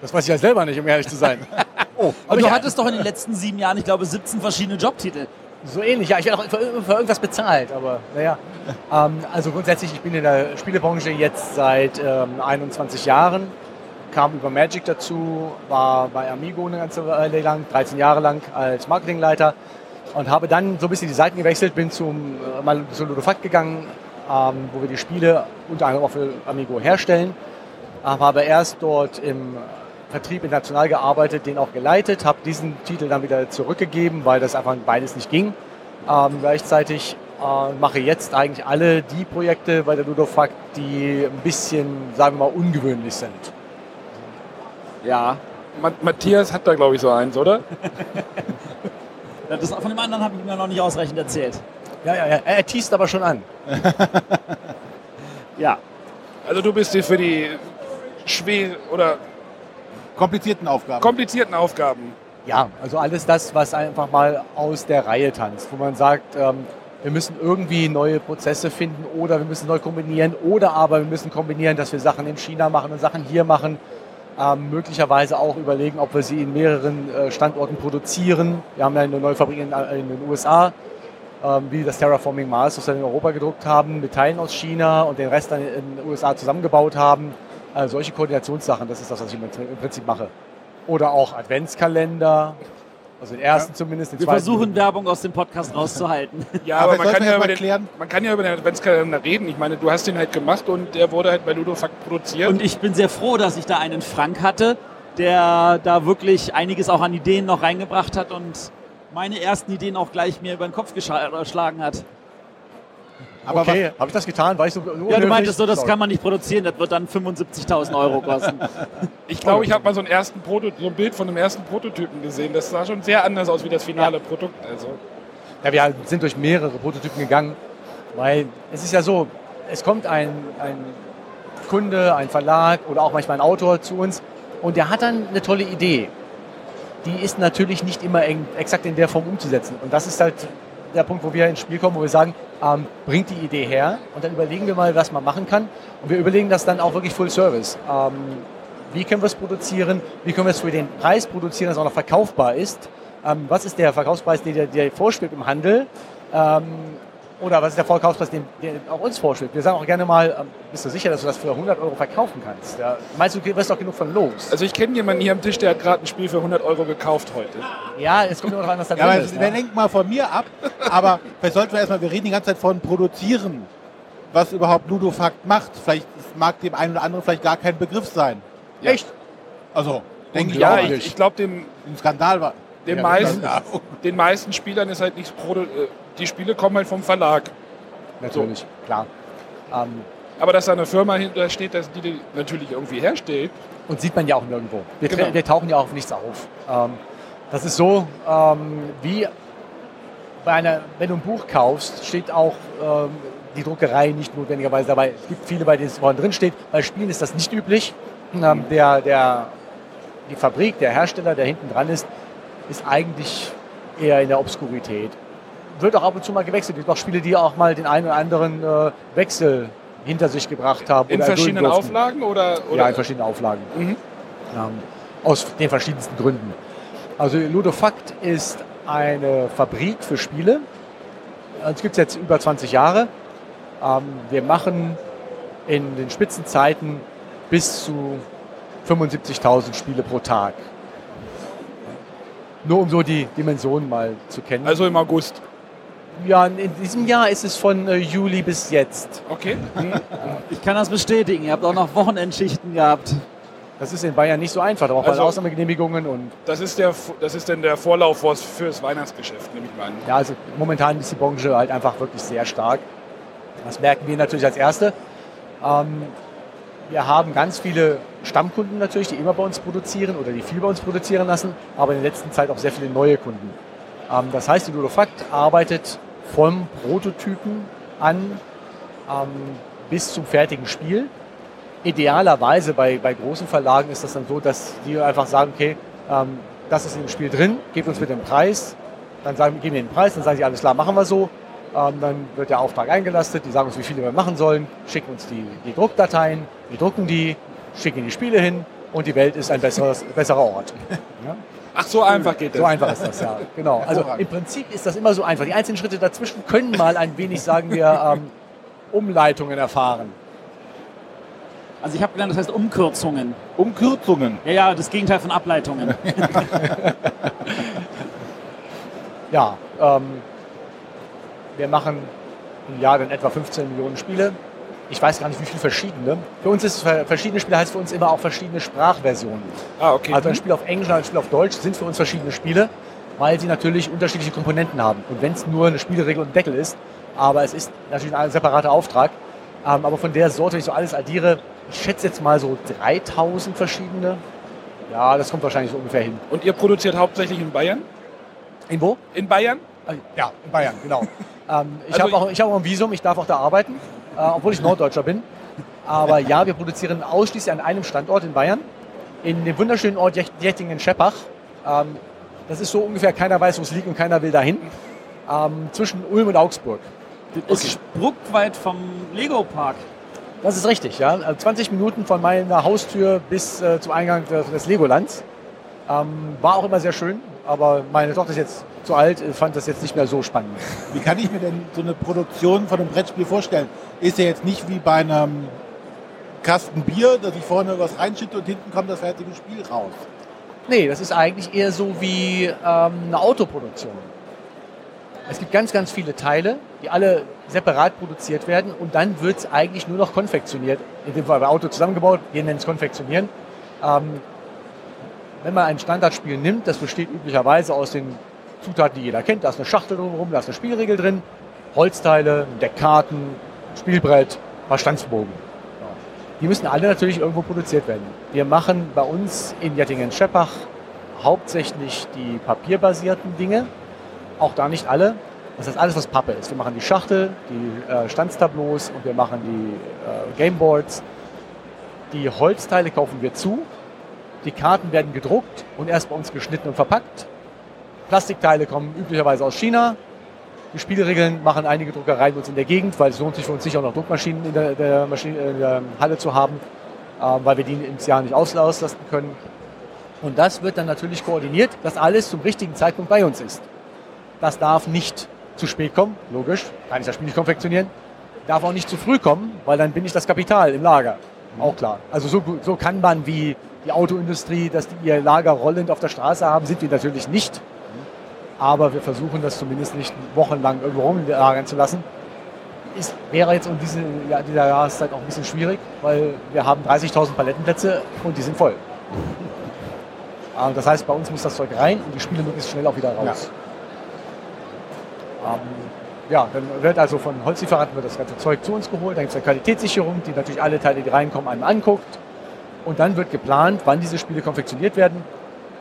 Das weiß ich ja selber nicht, um ehrlich zu sein. Oh, Aber du hattest doch in den letzten sieben Jahren, ich glaube, 17 verschiedene Jobtitel. So ähnlich, ja. Ich werde auch für, für irgendwas bezahlt, aber naja. Ähm, also grundsätzlich, ich bin in der Spielebranche jetzt seit ähm, 21 Jahren, kam über Magic dazu, war bei Amigo eine ganze Weile lang, 13 Jahre lang als Marketingleiter und habe dann so ein bisschen die Seiten gewechselt, bin zum, äh, mal zu Ludofakt gegangen, ähm, wo wir die Spiele unter anderem auch für Amigo herstellen. Ähm, habe erst dort im Vertrieb international gearbeitet, den auch geleitet, habe diesen Titel dann wieder zurückgegeben, weil das einfach beides nicht ging. Ähm, gleichzeitig äh, mache jetzt eigentlich alle die Projekte bei der Ludofakt, die ein bisschen, sagen wir mal, ungewöhnlich sind. Ja. Ma- Matthias hat da, glaube ich, so eins, oder? Das von dem anderen habe ich mir noch nicht ausreichend erzählt. Ja, ja, ja, er teast aber schon an. Ja, Also du bist hier für die schwer oder Komplizierten Aufgaben. komplizierten Aufgaben. Ja, also alles das, was einfach mal aus der Reihe tanzt, wo man sagt, ähm, wir müssen irgendwie neue Prozesse finden oder wir müssen neu kombinieren oder aber wir müssen kombinieren, dass wir Sachen in China machen und Sachen hier machen. Ähm, möglicherweise auch überlegen, ob wir sie in mehreren äh, Standorten produzieren. Wir haben ja eine neue Fabrik in, äh, in den USA, ähm, wie das Terraforming Mars, das wir in Europa gedruckt haben, mit Teilen aus China und den Rest dann in den USA zusammengebaut haben. Äh, solche Koordinationssachen, das ist das, was ich im im Prinzip mache. Oder auch Adventskalender Also den ersten zumindest, den Wir zweiten. versuchen Werbung aus dem Podcast rauszuhalten. Ja, Aber aber, man kann ja, über den, man kann ja über den Adventskalender reden. Ich meine, du hast den halt gemacht und der wurde halt bei Ludofakt produziert. Und ich bin sehr froh, dass ich da einen Frank hatte, der da wirklich einiges auch an Ideen noch reingebracht hat und meine ersten Ideen auch gleich mir über den Kopf geschlagen hat. Aber okay, habe ich das getan? War ich so Ja, du meintest so, das kann man nicht produzieren, das wird dann 75.000 Euro kosten. ich glaube, ich habe mal so, einen ersten Proto so ein Bild von einem ersten Prototypen gesehen. Das sah schon sehr anders aus wie das finale Produkt. Also. Ja, wir sind durch mehrere Prototypen gegangen, weil es ist ja so, es kommt ein, ein Kunde, ein Verlag oder auch manchmal ein Autor zu uns und der hat dann eine tolle Idee. Die ist natürlich nicht immer eng, exakt in der Form umzusetzen. Und das ist halt der Punkt, wo wir ins Spiel kommen, wo wir sagen, ähm, bringt die Idee her und dann überlegen wir mal, was man machen kann. Und wir überlegen das dann auch wirklich Full Service. Ähm, wie können wir es produzieren? Wie können wir es für den Preis produzieren, dass es auch noch verkaufbar ist? Ähm, was ist der Verkaufspreis, der, der vorschwebt im Handel? Oder was ist der Verkaufspreis, den, der auch uns vorschwebt? Wir sagen auch gerne mal, ähm, bist du sicher, dass du das für 100 Euro verkaufen kannst? Ja, meinst du, du wirst doch genug von los? also ich kenne jemanden hier am Tisch, der hat gerade ein Spiel für 100 Euro gekauft heute. Ja, es kommt immer noch an, was da Ja, drin ist. wir Ne? lenken mal von mir ab. Aber vielleicht sollten wir erstmal, wir reden die ganze Zeit von produzieren, was überhaupt Ludofakt macht. Vielleicht mag dem einen oder anderen vielleicht gar kein Begriff sein. Echt? Also, denke ich Ja, auch. ich, ich glaube, dem, Ein Skandal war. den, Ja, meisten, ja. den meisten Spielern ist halt nichts Proto äh, Die Spiele kommen halt vom Verlag. Natürlich, klar. Ähm, Aber dass da eine Firma hinter steht, dass die die natürlich irgendwie herstellt. Und sieht man ja auch nirgendwo. Wir, Genau. wir tauchen ja auf nichts auf. Ähm, das ist so, ähm, wie bei einer, wenn du ein Buch kaufst, steht auch ähm, die Druckerei nicht notwendigerweise dabei. Es gibt viele, bei denen es vorne drin steht. Bei Spielen ist das nicht üblich. Ähm, der, der, die Fabrik, der Hersteller, der hinten dran ist, ist eigentlich eher in der Obskurität. Wird auch ab und zu mal gewechselt. Es gibt auch Spiele, die auch mal den einen oder anderen äh, Wechsel hinter sich gebracht haben. In verschiedenen. Auflagen oder, oder Ja, in verschiedenen Auflagen. Mhm. Ähm, aus den verschiedensten Gründen. Also Ludofakt ist eine Fabrik für Spiele. Es gibt es jetzt über 20 Jahre. Ähm, wir machen in den Spitzenzeiten bis zu 75.000 Spiele pro Tag. Nur um so die Dimensionen mal zu kennen. also im August. Ja, in diesem Jahr ist es von äh, Juli bis jetzt. Okay. Mhm. Ich kann das bestätigen, ihr habt auch noch Wochenendschichten gehabt. Das ist in Bayern nicht so einfach. Da braucht man Also- Ausnahmegenehmigungen und Das ist der das ist dann der Vorlauf fürs- fürs Weihnachtsgeschäft, nehme ich mal an. Ja, also momentan ist die Branche halt einfach wirklich sehr stark. Das merken wir natürlich als Erste. Ähm, wir haben ganz viele Stammkunden natürlich, die immer bei uns produzieren oder die viel bei uns produzieren lassen, aber in der letzten Zeit auch sehr viele neue Kunden. Ähm, das heißt, die Ludofakt arbeitet vom Prototypen an ähm, bis zum fertigen Spiel. Idealerweise bei, bei großen Verlagen ist das dann so, dass die einfach sagen, okay, ähm, das ist in dem Spiel drin, gebt uns bitte den Preis, dann sagen, geben wir den Preis, dann sagen sie, alles klar, machen wir so. Ähm, dann wird der Auftrag eingelastet, die sagen uns, wie viele wir machen sollen, schicken uns die, die Druckdateien, wir drucken die, schicken die Spiele hin und die Welt ist ein besseres, besserer Ort. Ja? Ach, so einfach geht das. So einfach ist das, ja. Genau. Also im Prinzip ist das immer so einfach. Die einzelnen Schritte dazwischen können mal ein wenig, sagen wir, ähm, Umleitungen erfahren. Also ich habe gelernt, das heißt Umkürzungen. Umkürzungen. Ja, ja, das Gegenteil von Ableitungen. Ja, ähm, wir machen im Jahr dann etwa 15 Millionen Spiele. Ich weiß gar nicht, wie viele verschiedene. Für uns ist ver- verschiedene Spiele heißt für uns immer auch verschiedene Sprachversionen. Ah, okay. Also ein Spiel auf Englisch und ein Spiel auf Deutsch sind für uns verschiedene Spiele, weil sie natürlich unterschiedliche Komponenten haben. Und wenn es nur eine Spielregel und ein Deckel ist, aber es ist natürlich ein separater Auftrag. Ähm, aber von der Sorte, wenn ich so alles addiere, ich schätze jetzt mal so 3000 verschiedene. Ja, das kommt wahrscheinlich so ungefähr hin. Und ihr produziert hauptsächlich in Bayern? In wo? In Bayern? Äh, Ja, in Bayern, genau. ähm, ich Also habe auch, ich hab auch ein Visum, ich darf auch da arbeiten, obwohl ich Norddeutscher bin. Aber ja, wir produzieren ausschließlich an einem Standort in Bayern, in dem wunderschönen Ort Jettingen-Scheppach. Ähm, das ist so ungefähr, keiner weiß, wo es liegt und keiner will dahin. Ähm, zwischen Ulm und Augsburg. Das ist spruckweit vom Lego-Park. Das ist richtig, ja. Also 20 Minuten von meiner Haustür bis äh, zum Eingang des, des Legolands. Ähm, war auch immer sehr schön, aber meine Tochter ist jetzt zu alt, äh, fand das jetzt nicht mehr so spannend. Wie kann ich mir denn so eine Produktion von einem Brettspiel vorstellen? Ist ja jetzt nicht wie bei einem Kasten Bier, dass ich vorne was reinschütte und hinten kommt das fertige Spiel raus. Nee, das ist eigentlich eher so wie ähm, eine Autoproduktion. Es gibt ganz, ganz viele Teile, die alle separat produziert werden und dann wird es eigentlich nur noch konfektioniert. In dem Fall bei Auto zusammengebaut, wir nennen es konfektionieren. Ähm, wenn man ein Standardspiel nimmt, das besteht üblicherweise aus den Zutaten, die jeder kennt. Da ist eine Schachtel drumherum, da ist eine Spielregel drin, Holzteile, Deckkarten, Spielbrett, ein paar Stanzbogen. Die müssen alle natürlich irgendwo produziert werden. Wir machen bei uns in Jettingen-Scheppach hauptsächlich die papierbasierten Dinge. Auch da nicht alle. Das heißt alles, was Pappe ist. Wir machen die Schachtel, die äh, Stanztableaus und wir machen die äh, Gameboards. Die Holzteile kaufen wir zu. Die Karten werden gedruckt und erst bei uns geschnitten und verpackt. Plastikteile kommen üblicherweise aus China. Die Spielregeln machen einige Druckereien uns in der Gegend, weil es lohnt sich für uns sicher auch noch Druckmaschinen in der, der, Maschine, in der Halle zu haben, äh, weil wir die ins Jahr nicht auslasten können. Und das wird dann natürlich koordiniert, dass alles zum richtigen Zeitpunkt bei uns ist. Das darf nicht zu spät kommen, logisch, kann ich das Spiel nicht konfektionieren. Darf auch nicht zu früh kommen, weil dann bin ich das Kapital im Lager. Auch klar. Also so, so kann man wie die Autoindustrie, dass die ihr Lager rollend auf der Straße haben, sind wir natürlich nicht. Aber wir versuchen das zumindest nicht wochenlang irgendwo rumlagern zu lassen. Ist, wäre jetzt um diese, ja, dieser Jahreszeit auch ein bisschen schwierig, weil wir haben 30.000 Palettenplätze und die sind voll. Das heißt, bei uns muss das Zeug rein und die Spiele möglichst schnell auch wieder raus. Ja, ähm, ja dann wird also von Holzlieferanten wird das ganze Zeug zu uns geholt. Dann gibt es eine Qualitätssicherung, die natürlich alle Teile, die reinkommen, einem anguckt. Und dann wird geplant, wann diese Spiele konfektioniert werden.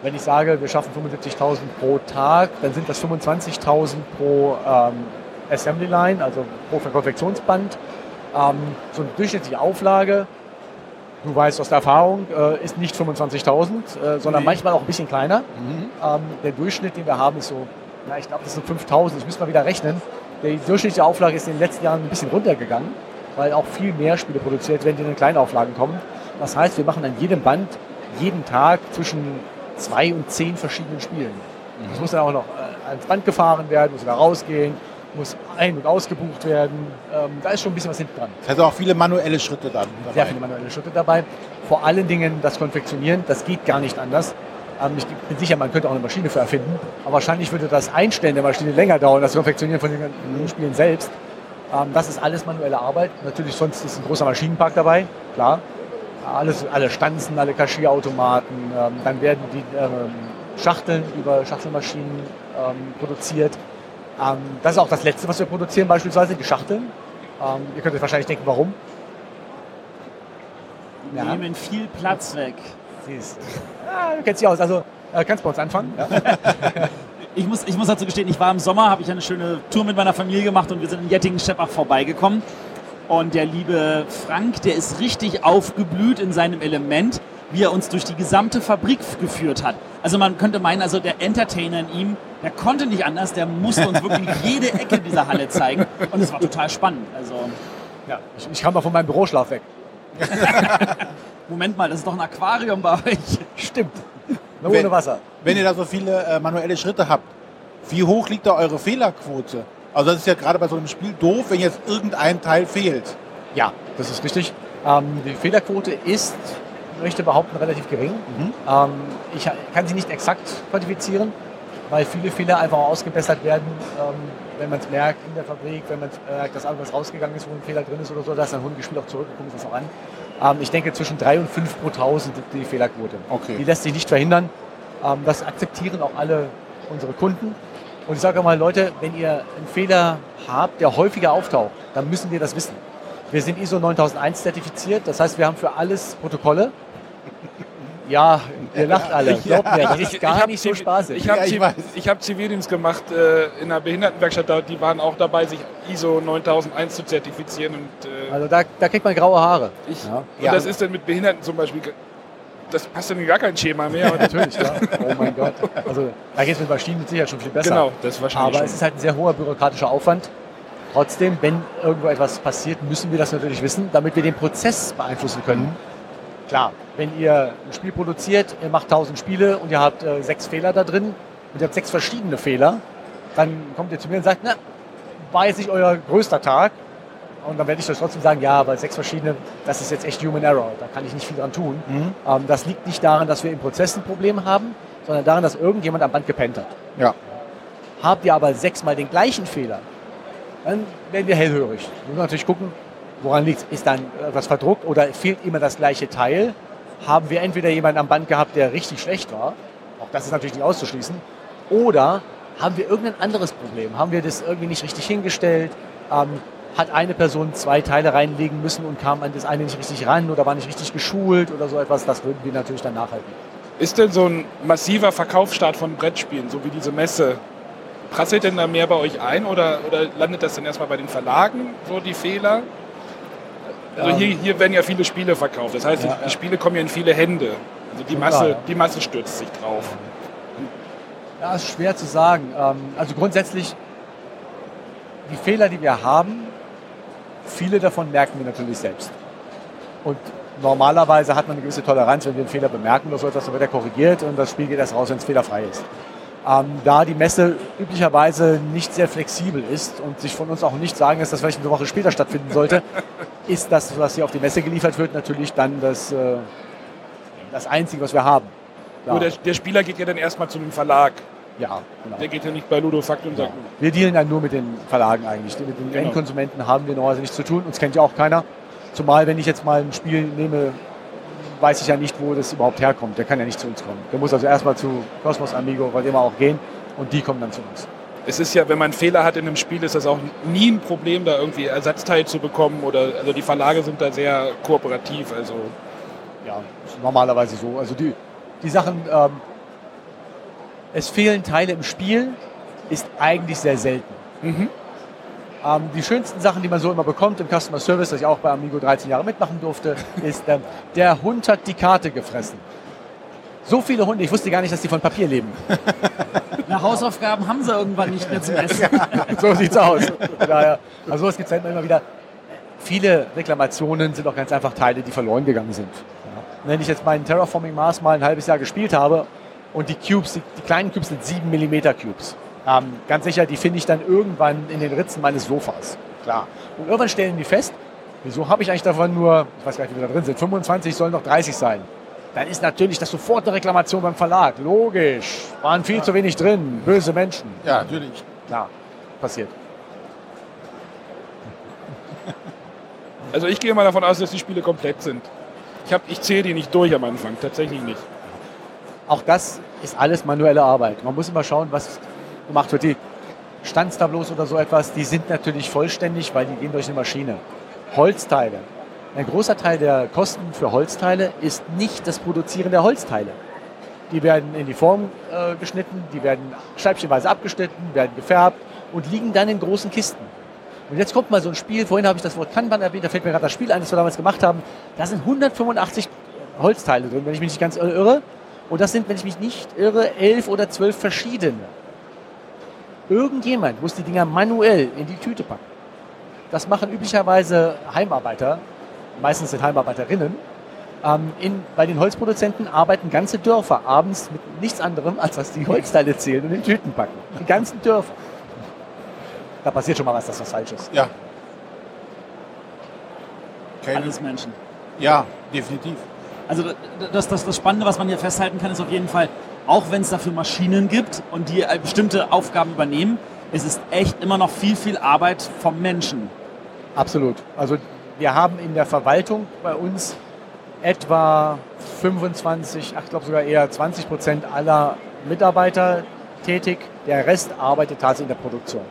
Wenn ich sage, wir schaffen 75.000 pro Tag, dann sind das 25.000 pro ähm, Assembly Line, also pro Konfektionsband. Ähm, so eine durchschnittliche Auflage, du weißt aus der Erfahrung, äh, ist nicht 25.000, äh, sondern nee. manchmal auch ein bisschen kleiner. Mhm. Ähm, der Durchschnitt, den wir haben, ist so, na, ich glaube, das sind 5.000. Ich muss mal wieder rechnen. Die durchschnittliche Auflage ist in den letzten Jahren ein bisschen runtergegangen, weil auch viel mehr Spiele produziert werden, die in den Kleinauflagen kommen. Das heißt, wir machen an jedem Band jeden Tag zwischen zwei und zehn verschiedenen Spielen. Das muss dann auch noch äh, ans Band gefahren werden, muss wieder rausgehen, muss ein- und ausgebucht werden. Ähm, da ist schon ein bisschen was hinten dran. Das heißt auch viele manuelle Schritte dann dabei. Sehr viele manuelle Schritte dabei. Vor allen Dingen das Konfektionieren, das geht gar nicht anders. Ähm, ich bin sicher, man könnte auch eine Maschine für erfinden, aber wahrscheinlich würde das Einstellen der Maschine länger dauern, das Konfektionieren von den Spielen selbst. Ähm, das ist alles manuelle Arbeit. Natürlich sonst ist ein großer Maschinenpark dabei, klar alles, alle Stanzen, alle Kaschierautomaten. Ähm, dann werden die ähm, Schachteln über Schachtelmaschinen ähm, produziert. Ähm, das ist auch das Letzte, was wir produzieren, beispielsweise die Schachteln. Ähm, ihr könnt euch wahrscheinlich denken, warum. Die ja. nehmen viel Platz weg. Siehst. Ja, du kennst dich aus. Also äh, kannst bei uns anfangen. Ja? ich, muss, ich muss dazu gestehen, ich war im Sommer, habe ich eine schöne Tour mit meiner Familie gemacht und wir sind in Jettingen-Steppach vorbeigekommen. Und der liebe Frank, der ist richtig aufgeblüht in seinem Element, wie er uns durch die gesamte Fabrik geführt hat. Also man könnte meinen, also der Entertainer in ihm, der konnte nicht anders, der musste uns wirklich jede Ecke dieser Halle zeigen. Und es war total spannend. Also ja, ich, ich kam mal von meinem Büroschlaf weg. Moment mal, das ist doch ein Aquarium bei euch. Stimmt. Nur wenn, ohne Wasser. Wenn ihr da so viele äh, manuelle Schritte habt, wie hoch liegt da eure Fehlerquote? Also das ist ja gerade bei so einem Spiel doof, wenn jetzt irgendein Teil fehlt. Ja, das ist richtig. Ähm, die Fehlerquote ist, möchte behaupten, relativ gering. Mhm. Ähm, ich kann sie nicht exakt quantifizieren, weil viele Fehler einfach ausgebessert werden, ähm, wenn man es merkt in der Fabrik, wenn man merkt, dass irgendwas rausgegangen ist, wo ein Fehler drin ist oder so, dass dann ein Spiel auch zurückgekommen ist, das auch an. Ähm, ich denke, zwischen drei und fünf pro tausend die Fehlerquote. Okay. Die lässt sich nicht verhindern. Ähm, das akzeptieren auch alle unsere Kunden. Und ich sage mal, Leute, wenn ihr einen Fehler habt, der häufiger auftaucht, dann müssen wir das wissen. Wir sind ISO 9001 zertifiziert, das heißt, wir haben für alles Protokolle. Ja, ihr lacht alle. Glaubt mir, das ist gar nicht so spaßig. Ich habe ja, hab Zivildienst gemacht äh, in einer Behindertenwerkstatt, die waren auch dabei, sich ISO 9001 zu zertifizieren. Und, äh, also da, da kriegt man graue Haare. Ich, ja. Und das ist dann mit Behinderten zum Beispiel das passt dann in gar kein Schema mehr. Natürlich, ja. Oh mein Gott. Also da geht es mit Maschinen mit Sicherheit schon viel besser. Genau, das wahrscheinlich. Aber schon. es ist halt ein sehr hoher bürokratischer Aufwand. Trotzdem, wenn irgendwo etwas passiert, müssen wir das natürlich wissen, damit wir den Prozess beeinflussen können. Mhm. Klar, wenn ihr ein Spiel produziert, ihr macht 1000 Spiele und ihr habt äh, sechs Fehler da drin und ihr habt sechs verschiedene Fehler, dann kommt ihr zu mir und sagt, na, war jetzt nicht euer größter Tag, Und dann werde ich euch trotzdem sagen, ja, aber sechs verschiedene, das ist jetzt echt Human Error. Da kann ich nicht viel dran tun. Mhm. Ähm, das liegt nicht daran, dass wir im Prozess ein Problem haben, sondern daran, dass irgendjemand am Band gepennt hat. Ja. Habt ihr aber sechsmal den gleichen Fehler, dann werden wir hellhörig. Wir müssen natürlich gucken, woran liegt es. Ist dann etwas verdruckt oder fehlt immer das gleiche Teil? Haben wir entweder jemanden am Band gehabt, der richtig schlecht war, auch das ist natürlich nicht auszuschließen, oder haben wir irgendein anderes Problem? Haben wir das irgendwie nicht richtig hingestellt? Ähm, hat eine Person zwei Teile reinlegen müssen und kam an das eine nicht richtig ran oder war nicht richtig geschult oder so etwas? Das würden wir natürlich dann nachhalten. Ist denn so ein massiver Verkaufsstart von Brettspielen, so wie diese Messe, prasselt denn da mehr bei euch ein oder, oder landet das dann erstmal bei den Verlagen, so die Fehler? Also Ähm. hier, hier werden ja viele Spiele verkauft. Das heißt, Ja, die, die Spiele kommen ja in viele Hände. Also die Masse, klar, ja. die Masse stürzt sich drauf. Ja, ist schwer zu sagen. Ähm, also grundsätzlich, die Fehler, die wir haben, viele davon merken wir natürlich selbst. Und normalerweise hat man eine gewisse Toleranz, wenn wir einen Fehler bemerken oder so etwas, dann wird er korrigiert und das Spiel geht erst raus, wenn es fehlerfrei ist. Ähm, da die Messe üblicherweise nicht sehr flexibel ist und sich von uns auch nicht sagen lässt, dass vielleicht eine Woche später stattfinden sollte, ist das, was hier auf die Messe geliefert wird, natürlich dann das, äh, das Einzige, was wir haben. Nur der, der Spieler geht ja dann erstmal zu einem Verlag. Ja, genau. Der geht ja nicht bei Ludofakt und sagt, Wir dealen dann nur mit den Verlagen eigentlich. Mit den Genau. Endkonsumenten haben wir normalerweise nichts zu tun. Uns kennt ja auch keiner. Zumal, wenn ich jetzt mal ein Spiel nehme, weiß ich ja nicht, wo das überhaupt herkommt. Der kann ja nicht zu uns kommen. Der muss also erstmal zu Cosmos Amigo, was immer auch gehen. Und die kommen dann zu uns. es ist ja, wenn man einen Fehler hat in einem Spiel, ist das auch nie ein Problem, da irgendwie Ersatzteil zu bekommen. Oder also die Verlage sind da sehr kooperativ. Also Ja, normalerweise so. Also die, die Sachen, ähm, es fehlen Teile im Spiel, ist eigentlich sehr selten. Mhm. Ähm, die schönsten Sachen, die man so immer bekommt im Customer Service, das ich auch bei Amigo 13 Jahre mitmachen durfte, ist, ähm, der Hund hat die Karte gefressen. So viele Hunde, ich wusste gar nicht, dass die von Papier leben. Na, Hausaufgaben haben sie irgendwann nicht mehr zum Essen. so sieht's aus. Daher, also sowas gibt es halt immer wieder. Viele Reklamationen sind auch ganz einfach Teile, die verloren gegangen sind. Ja. Wenn ich jetzt meinen Terraforming Mars mal ein halbes Jahr gespielt habe und die Cubes, die, die kleinen Cubes sind 7 mm Cubes. Ähm, ganz sicher, die finde ich dann irgendwann in den Ritzen meines Sofas. Klar. Und irgendwann stellen die fest, wieso habe ich eigentlich davon nur, ich weiß gar nicht, wie wir da drin sind, 25 sollen noch 30 sein. Dann ist natürlich das sofort eine Reklamation beim Verlag. Logisch. Waren viel zu wenig drin. Böse Menschen. Ja, natürlich. Klar. Passiert. Also ich gehe mal davon aus, dass die Spiele komplett sind. Ich, hab- ich zähle die nicht durch am Anfang, tatsächlich nicht. Auch das ist alles manuelle Arbeit. Man muss immer schauen, was gemacht wird. Die Standstableaus oder so etwas, die sind natürlich vollständig, weil die gehen durch eine Maschine. Holzteile. Ein großer Teil der Kosten für Holzteile ist nicht das Produzieren der Holzteile. Die werden in die Form äh, geschnitten, die werden scheibchenweise abgeschnitten, werden gefärbt und liegen dann in großen Kisten. Und jetzt kommt mal so ein Spiel, vorhin habe ich das Wort Kanban erwähnt, da fällt mir gerade das Spiel ein, das wir damals gemacht haben. Da sind 185 Holzteile drin, wenn ich mich nicht ganz irre. Und das sind, wenn ich mich nicht irre, elf oder zwölf verschiedene. Irgendjemand muss die Dinger manuell in die Tüte packen. Das machen üblicherweise Heimarbeiter, meistens sind Heimarbeiterinnen. Ähm, in, bei den Holzproduzenten arbeiten ganze Dörfer abends mit nichts anderem, als dass die Holzteile zählen und in Tüten packen. Die ganzen Dörfer. Da passiert schon mal was, dass was falsch ist. Ja. Okay. Alles Menschen. Ja, definitiv. Also das, das, das Spannende, was man hier festhalten kann, ist auf jeden Fall, auch wenn es dafür Maschinen gibt und die äh, bestimmte Aufgaben übernehmen, es ist echt immer noch viel, viel Arbeit vom Menschen. Absolut. Also wir haben in der Verwaltung bei uns etwa 25, ach, ich glaube sogar eher 20 Prozent aller Mitarbeiter tätig. Der Rest arbeitet tatsächlich in der Produktion.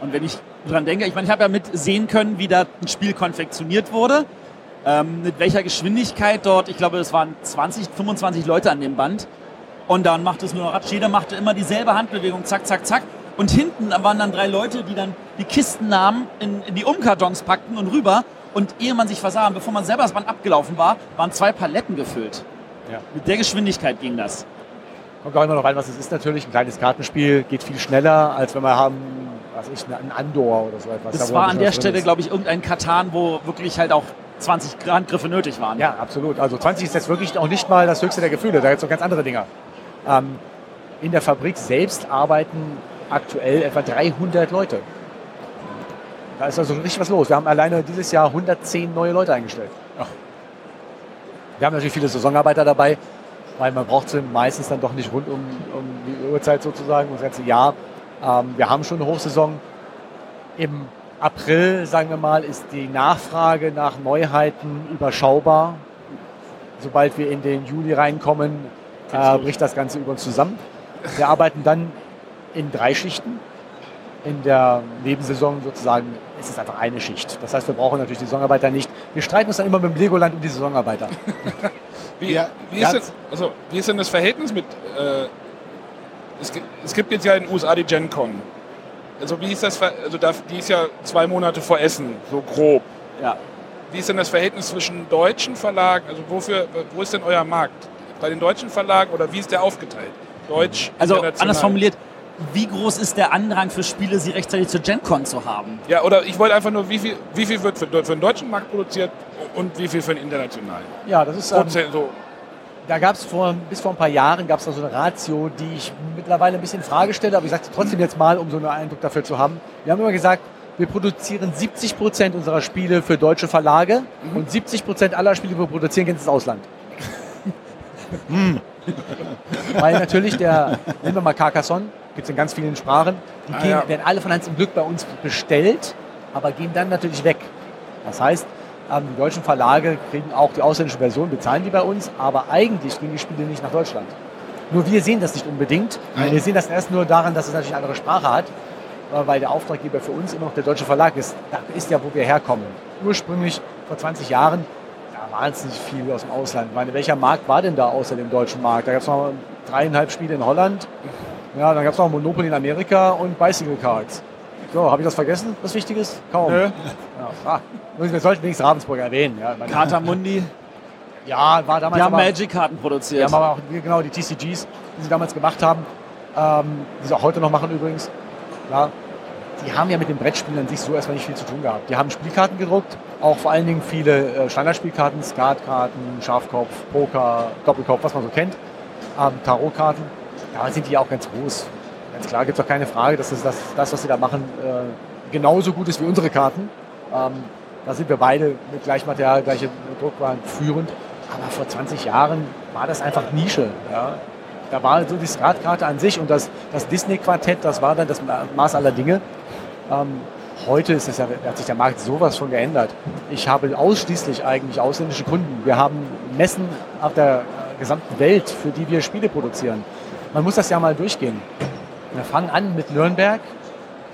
Und wenn ich dran denke, ich meine, ich habe ja mit sehen können, wie da ein Spiel konfektioniert wurde, ähm, mit welcher Geschwindigkeit dort, ich glaube, es waren 20, 25 Leute an dem Band. Und dann macht es nur noch Ratsch. Jeder machte immer dieselbe Handbewegung, zack, zack, zack. Und hinten waren dann drei Leute, die dann die Kisten nahmen, in, in die Umkartons packten und rüber. Und ehe man sich versah, bevor man selber das Band abgelaufen war, waren zwei Paletten gefüllt. Ja. Mit der Geschwindigkeit ging das. Kommt auch immer noch rein, was es ist natürlich. Ein kleines Kartenspiel geht viel schneller, als wenn wir haben, was ich, ein Andor oder so etwas. Das Da, war an der Stelle, glaube ich, irgendein Katan, wo wirklich halt auch 20 Handgriffe nötig waren. Ja, absolut. Also 20 ist jetzt wirklich auch nicht mal das höchste der Gefühle. Da gibt es noch ganz andere Dinger. Ähm, in der Fabrik selbst arbeiten aktuell etwa 300 Leute. Da ist also richtig was los. Wir haben alleine dieses Jahr 110 neue Leute eingestellt. Wir haben natürlich viele Saisonarbeiter dabei, weil man braucht sie meistens dann doch nicht rund um, um die Uhrzeit sozusagen, das ganze Jahr. Ähm, wir haben schon eine Hochsaison. Im April, sagen wir mal, ist die Nachfrage nach Neuheiten überschaubar. Sobald wir in den Juli reinkommen, äh, bricht das Ganze über uns zusammen. Wir arbeiten dann in drei Schichten. In der Nebensaison sozusagen ist es einfach eine Schicht. Das heißt, wir brauchen natürlich die Saisonarbeiter nicht. Wir streiten uns dann immer mit dem Legoland um die Saisonarbeiter. Wie, Ja, wie, ist denn, also, wie ist denn das Verhältnis mit. Äh, es, gibt, es gibt jetzt ja in den USA die Gen Con. Also, wie ist das? Ver- Also, die ist ja zwei Monate vor Essen, so grob. Ja. Wie ist denn das Verhältnis zwischen deutschen Verlagen? Also, wofür, wo ist denn euer Markt? Bei den deutschen Verlagen oder wie ist der aufgeteilt? Deutsch, Also international? anders formuliert, wie groß ist der Andrang für Spiele, sie rechtzeitig zur GenCon zu haben? Ja, oder ich wollte einfach nur, wie viel, wie viel wird für, für den deutschen Markt produziert und wie viel für den internationalen? Ja, das ist ähm, so. Da gab es vor, bis vor ein paar Jahren gab es da so eine Ratio, die ich mittlerweile ein bisschen in Frage stelle, aber ich sage trotzdem jetzt mal, um so einen Eindruck dafür zu haben. Wir haben immer gesagt, wir produzieren 70 Prozent unserer Spiele für deutsche Verlage und 70 Prozent aller Spiele, die wir produzieren, gehen ins Ausland. Weil natürlich der, nehmen wir mal Carcassonne, gibt es in ganz vielen Sprachen, die Ah, gehen, ja. werden alle von Hans im Glück bei uns bestellt, aber gehen dann natürlich weg. Das heißt, ähm, die deutschen Verlage kriegen auch die ausländische Version, bezahlen die bei uns, aber eigentlich gehen die Spiele nicht nach Deutschland. Nur wir sehen das nicht unbedingt. Wir sehen das erst nur daran, dass es natürlich eine andere Sprache hat, äh, weil der Auftraggeber für uns immer noch der deutsche Verlag ist. Da ist ja, wo wir herkommen. Ursprünglich vor 20 Jahren, da wahnsinnig viel aus dem Ausland. Ich meine, welcher Markt war denn da außer dem deutschen Markt? Da gab es noch dreieinhalb Spiele in Holland. Ja, dann gab es noch Monopoly in Amerika und Bicycle Cards. So, habe ich das vergessen, was Wichtiges? Kaum. Nö. Ja, ah, wir sollten wenigstens Ravensburg erwähnen. Ja, Mundi, ja war damals die haben Magic-Karten produziert. haben aber auch genau die TCGs, die sie damals gemacht haben, ähm, die sie auch heute noch machen übrigens. Ja, die haben ja mit den Brettspielen an sich so erstmal nicht viel zu tun gehabt. Die haben Spielkarten gedruckt, auch vor allen Dingen viele äh, Standardspielkarten, Skatkarten, Schafkopf, Poker, Doppelkopf, was man so kennt, ähm, Tarotkarten. Da sind die ja auch ganz groß. Ganz klar, gibt es auch keine Frage, dass das, das, was sie da machen, äh, genauso gut ist wie unsere Karten. Ähm, da sind wir beide mit Gleichmaterial, gleiche Druckwaren führend. Aber vor 20 Jahren war das einfach Nische. Ja. Da war so die Skatkarte an sich und das, das Disney-Quartett, das war dann das Maß aller Dinge. Ähm, heute ist es ja, hat sich der Markt sowas von geändert. Ich habe ausschließlich eigentlich ausländische Kunden. Wir haben Messen auf der gesamten Welt, für die wir Spiele produzieren. Man muss das ja mal durchgehen. Wir fangen an mit Nürnberg.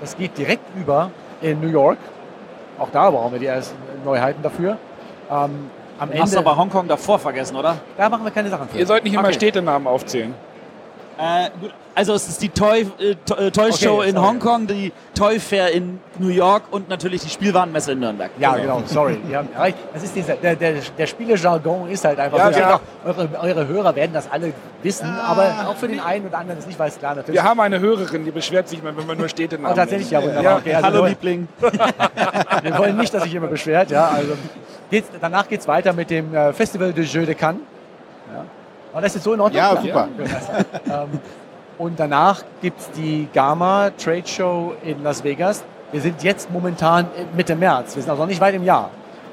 Das geht direkt über in New York. Auch da brauchen wir die ersten Neuheiten dafür. Ähm, am Hast Ende, aber Hongkong davor vergessen, oder? da machen wir keine Sachen für. Ihr sollt nicht immer Okay. Städtenamen aufzählen. Äh, gut. Also es ist die Toy, äh, äh, Toy Okay, Show in sorry. Hongkong, die Toy Fair in New York und natürlich die Spielwarenmesse in Nürnberg. Ja, genau, sorry. Ja, das ist dieser, der, der, der Spielejargon ist halt einfach Ja, so. Ja. Eure, eure Hörer werden das alle wissen, aber auch für den einen oder anderen ist nicht, weil es klar natürlich. Wir haben eine Hörerin, die beschwert sich, wenn wir nur Städtenamen Oh, tatsächlich, ja, wunderbar. Okay, also Hallo wir, Liebling. wir wollen nicht, dass sich jemand beschwert. Ja, also geht's, danach geht es weiter mit dem äh, Festival de Jeux de Cannes. Ja. War das jetzt so in Ordnung? Ja, super. Ähm, und danach gibt es die Gamma Trade Show in Las Vegas. Wir sind jetzt momentan Mitte März. Wir sind also noch nicht weit im Jahr.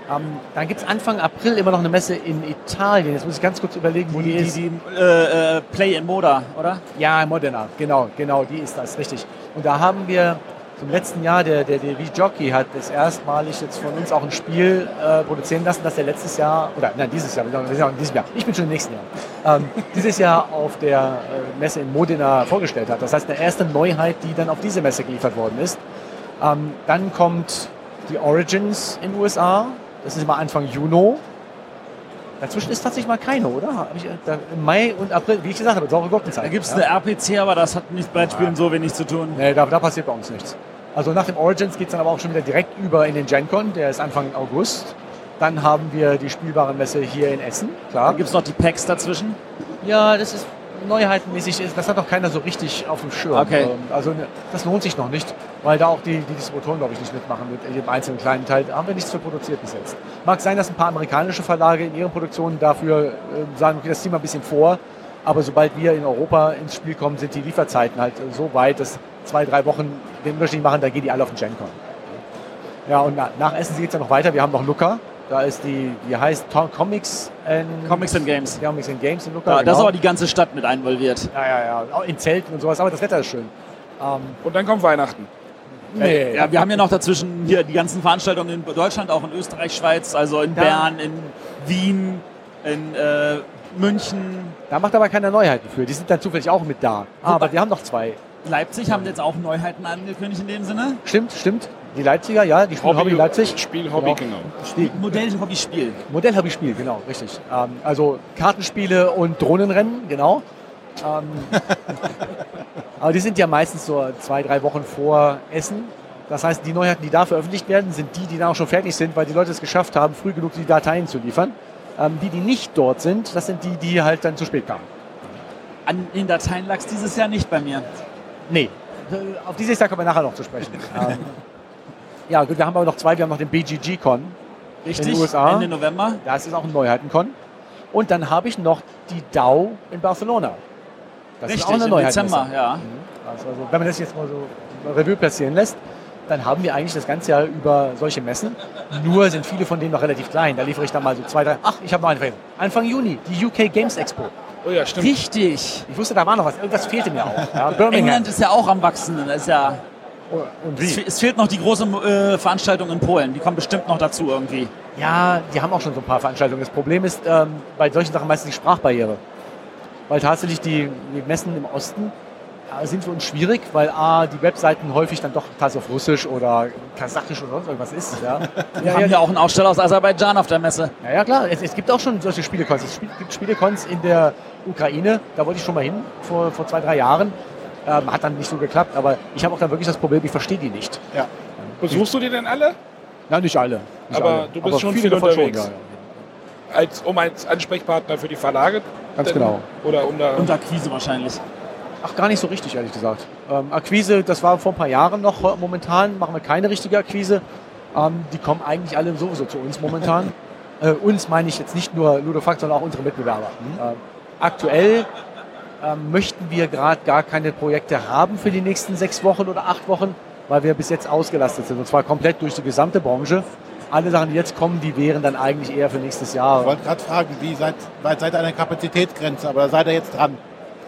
Ähm, dann gibt es Anfang April immer noch eine Messe in Italien. Jetzt muss ich ganz kurz überlegen, wo die, Die, ist. die äh, äh, Play in Moda, oder? Ja, in Modena, genau, genau, die ist das, richtig. Und da haben wir zum letzten Jahr, der, der, der V-Jockey hat das erstmalig jetzt von uns auch ein Spiel äh, produzieren lassen, das er letztes Jahr, oder nein, dieses Jahr, in Jahr, ich bin schon im nächsten Jahr, ähm, dieses Jahr auf der äh, Messe in Modena vorgestellt hat. Das heißt, eine erste Neuheit, die dann auf diese Messe geliefert worden ist. Ähm, dann kommt die Origins in den USA, das ist immer Anfang Juni. Dazwischen ist tatsächlich mal keine, oder? Hab ich, äh, da, Im Mai und April, wie ich gesagt habe, saure Gurkenzeit. Da gibt es ja? eine RPC, aber das hat mit Brettspielen so wenig zu tun. Nee, da, da passiert bei uns nichts. Also nach dem Origins geht es dann aber auch schon wieder direkt über in den GenCon, der ist Anfang August. Dann haben wir die Spielwarenmesse hier in Essen, klar. gibt es noch die Packs dazwischen. Ja, das ist neuheitenmäßig, ist- das hat noch keiner so richtig auf dem Schirm. Okay. Ähm, Also ne, das lohnt sich noch nicht, weil da auch die, die Distributoren, glaube ich, nicht mitmachen mit jedem einzelnen kleinen Teil. Da haben wir nichts für produziert bis jetzt. Mag sein, dass ein paar amerikanische Verlage in ihren Produktionen dafür äh, sagen, okay, das ziehen wir ein bisschen vor. Aber sobald wir in Europa ins Spiel kommen, sind die Lieferzeiten halt äh, so weit, dass zwei, drei Wochen den Unterschied machen, da gehen die alle auf den GenCon. Ja, und na, nach Essen geht es ja noch weiter. Wir haben noch Luca. Da ist die, die heißt Tom Comics and, Comics and Games. Comics and Games in Luca. Ja, Da ist genau. aber die ganze Stadt mit involviert. ja, ja, ja. Auch in Zelten und sowas, aber das Wetter ist schön. Ähm, Und dann kommt Weihnachten. nee, Ja, wir haben ja noch dazwischen hier die ganzen Veranstaltungen in Deutschland, auch in Österreich, Schweiz, also in Ja. Bern, in Wien, in äh, München, da macht aber keine Neuheiten für. Die sind dann zufällig auch mit da. Aber wir haben noch zwei. Leipzig haben jetzt auch Neuheiten angekündigt in dem Sinne. Stimmt, stimmt. Die Leipziger, ja, die spielen Hobby, Leipzig. Spiel Hobby, Genau. genau. Die Modell-Hobby-Spiel. Modellhobby-Spiel, genau, richtig. Ähm, also Kartenspiele und Drohnenrennen, genau. Ähm, aber die sind ja meistens so zwei, drei Wochen vor Essen. Das heißt, die Neuheiten, die da veröffentlicht werden, sind die, die dann auch schon fertig sind, weil die Leute es geschafft haben, früh genug die Dateien zu liefern. Ähm, die, die nicht dort sind, das sind die, die halt dann zu spät kamen. An den Dateien lag es dieses Jahr nicht bei mir. Nee, auf dieses Jahr kommen wir nachher noch zu sprechen. ähm, ja, gut, wir haben aber noch zwei. Wir haben noch den BGG-Con. Richtig? In den USA? Ende November. Das ist auch ein Neuheiten-Con. Und dann habe ich noch die DAO in Barcelona. Das Richtig, ist auch eine im Neuheit. Dezember, ja. Also, also, wenn man das jetzt mal so Revue passieren lässt, dann haben wir eigentlich das ganze Jahr über solche Messen. Nur sind viele von denen noch relativ klein. Da liefere ich dann mal so zwei, drei. Ach, ich habe noch eine vergessen. Anfang Juni, die UK Games Expo. Oh ja, stimmt. Richtig. Ich wusste, da war noch was. Irgendwas fehlte mir auch. Ja, Birmingham. England ist ja auch am Wachsen. Das ist ja, Und es, wie? es fehlt noch die große äh, Veranstaltung in Polen. Die kommt bestimmt noch dazu irgendwie. Ja, die haben auch schon so ein paar Veranstaltungen. Das Problem ist ähm, bei solchen Sachen meistens die Sprachbarriere. Weil tatsächlich die, die Messen im Osten sind für uns schwierig, weil A, die Webseiten häufig dann doch tatsächlich auf Russisch oder Kasachisch oder sonst irgendwas ist. Ja, Wir haben ja auch einen Aussteller aus Aserbaidschan auf der Messe. ja, ja klar, es, es gibt auch schon solche Spielekons. Es gibt Spielekons in der Ukraine, da wollte ich schon mal hin, vor, vor zwei, drei Jahren. Ähm, hat dann nicht so geklappt, aber ich habe auch dann wirklich das Problem, ich verstehe die nicht. Ja. Besuchst du die denn alle? Nein, nicht alle. Nicht Aber alle. du bist schon viel davon unterwegs. ja, ja. Als, um als Ansprechpartner für die Verlage? Ganz denn- genau. Oder um da. Und Akquise wahrscheinlich. Ach, gar nicht so richtig, ehrlich gesagt. Ähm, Akquise, das war vor ein paar Jahren noch. Momentan machen wir keine richtige Akquise. Ähm, die kommen eigentlich alle sowieso zu uns momentan. äh, uns meine ich jetzt nicht nur Ludofact, sondern auch unsere Mitbewerber. Ähm, aktuell ähm, möchten wir gerade gar keine Projekte haben für die nächsten sechs Wochen oder acht Wochen, weil wir bis jetzt ausgelastet sind. Und zwar komplett durch die gesamte Branche. Alle Sachen, die jetzt kommen, die wären dann eigentlich eher für nächstes Jahr. Ich wollte gerade fragen, wie seid, weit seid ihr an der Kapazitätsgrenze, aber da seid ihr jetzt dran.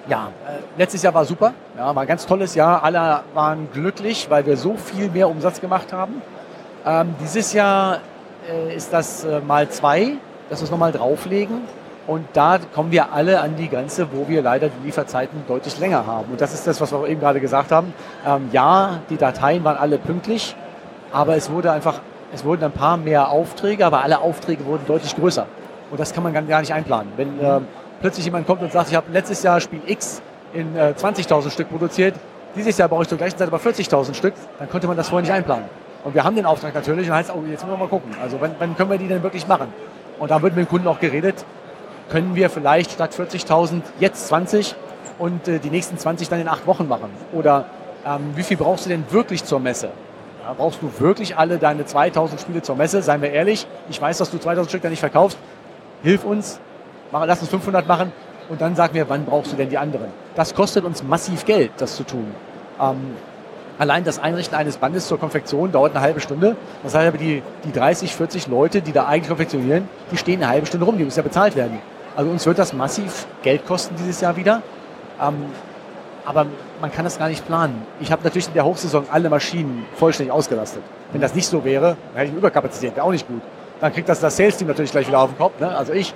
Ja, äh, letztes Jahr war super. Ja, war ein ganz tolles Jahr. Alle waren glücklich, weil wir so viel mehr Umsatz gemacht haben. Ähm, dieses Jahr äh, ist das äh, mal zwei, dass wir es nochmal drauflegen. Und da kommen wir alle an die Grenze, wo wir leider die Lieferzeiten deutlich länger haben. Und das ist das, was wir eben gerade gesagt haben. Ähm, ja, die Dateien waren alle pünktlich, aber es wurde einfach, es wurden ein paar mehr Aufträge, aber alle Aufträge wurden deutlich größer. Und das kann man gar nicht einplanen. Wenn ähm, plötzlich jemand kommt und sagt, ich habe letztes Jahr Spiel X in äh, 20.000 Stück produziert, dieses Jahr brauche ich zur gleichen Zeit aber 40.000 Stück, dann konnte man das vorher nicht einplanen. Und wir haben den Auftrag natürlich und heißt, oh, jetzt müssen wir mal gucken. Also wann, wann können wir die denn wirklich machen? Und da wird mit dem Kunden auch geredet, können wir vielleicht statt 40.000 jetzt 20 und äh, die nächsten 20 dann in acht Wochen machen? Oder ähm, wie viel brauchst du denn wirklich zur Messe? Ja, brauchst du wirklich alle deine 2000 Spiele zur Messe? Seien wir ehrlich, ich weiß, dass du 2000 Stück da nicht verkaufst. Hilf uns, mach, lass uns 500 machen und dann sag mir, wann brauchst du denn die anderen? Das kostet uns massiv Geld, das zu tun. Ähm, allein das Einrichten eines Bandes zur Konfektion dauert eine halbe Stunde. Das heißt aber, die, die 30, 40 Leute, die da eigentlich konfektionieren, die stehen eine halbe Stunde rum, die müssen ja bezahlt werden. Also uns wird das massiv Geld kosten dieses Jahr wieder. Ähm, aber man kann das gar nicht planen. Ich habe natürlich in der Hochsaison alle Maschinen vollständig ausgelastet. Wenn das nicht so wäre, dann hätte ich Überkapazität, wäre auch nicht gut. Dann kriegt das das Sales-Team natürlich gleich wieder auf den Kopf, ne? also ich.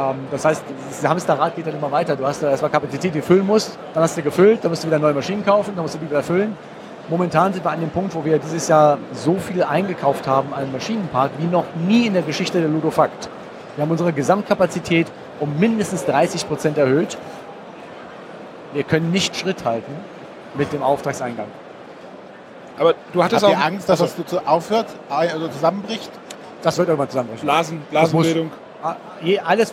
Ähm, das heißt, das Hamsterrad geht dann immer weiter. Du hast da erstmal Kapazität, die du füllen musst, dann hast du gefüllt, dann musst du wieder neue Maschinen kaufen, dann musst du die wieder füllen. Momentan sind wir an dem Punkt, wo wir dieses Jahr so viel eingekauft haben an Maschinenpark wie noch nie in der Geschichte der Ludofakt. Wir haben unsere Gesamtkapazität um mindestens 30 Prozent erhöht. Wir können nicht Schritt halten mit dem Auftragseingang. Aber du hattest Habt auch ihr Angst, dass das so aufhört, also zusammenbricht? Das wird irgendwann zusammenbrechen. Blasen, Das muss- Blasenbildung. Ah, Alles,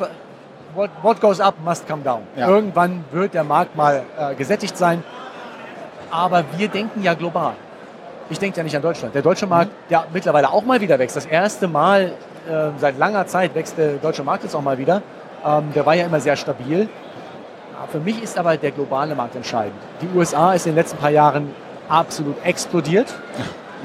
what, what goes up must come down. Ja. Irgendwann wird der Markt mal äh, gesättigt sein. Aber wir denken ja global. Ich denke ja nicht an Deutschland. Der deutsche Markt, der mittlerweile auch mal wieder wächst. Das erste Mal äh, seit langer Zeit wächst der deutsche Markt jetzt auch mal wieder. Ähm, der war ja immer sehr stabil. Ja, Für mich ist aber der globale Markt entscheidend. Die USA ist in den letzten paar Jahren absolut explodiert.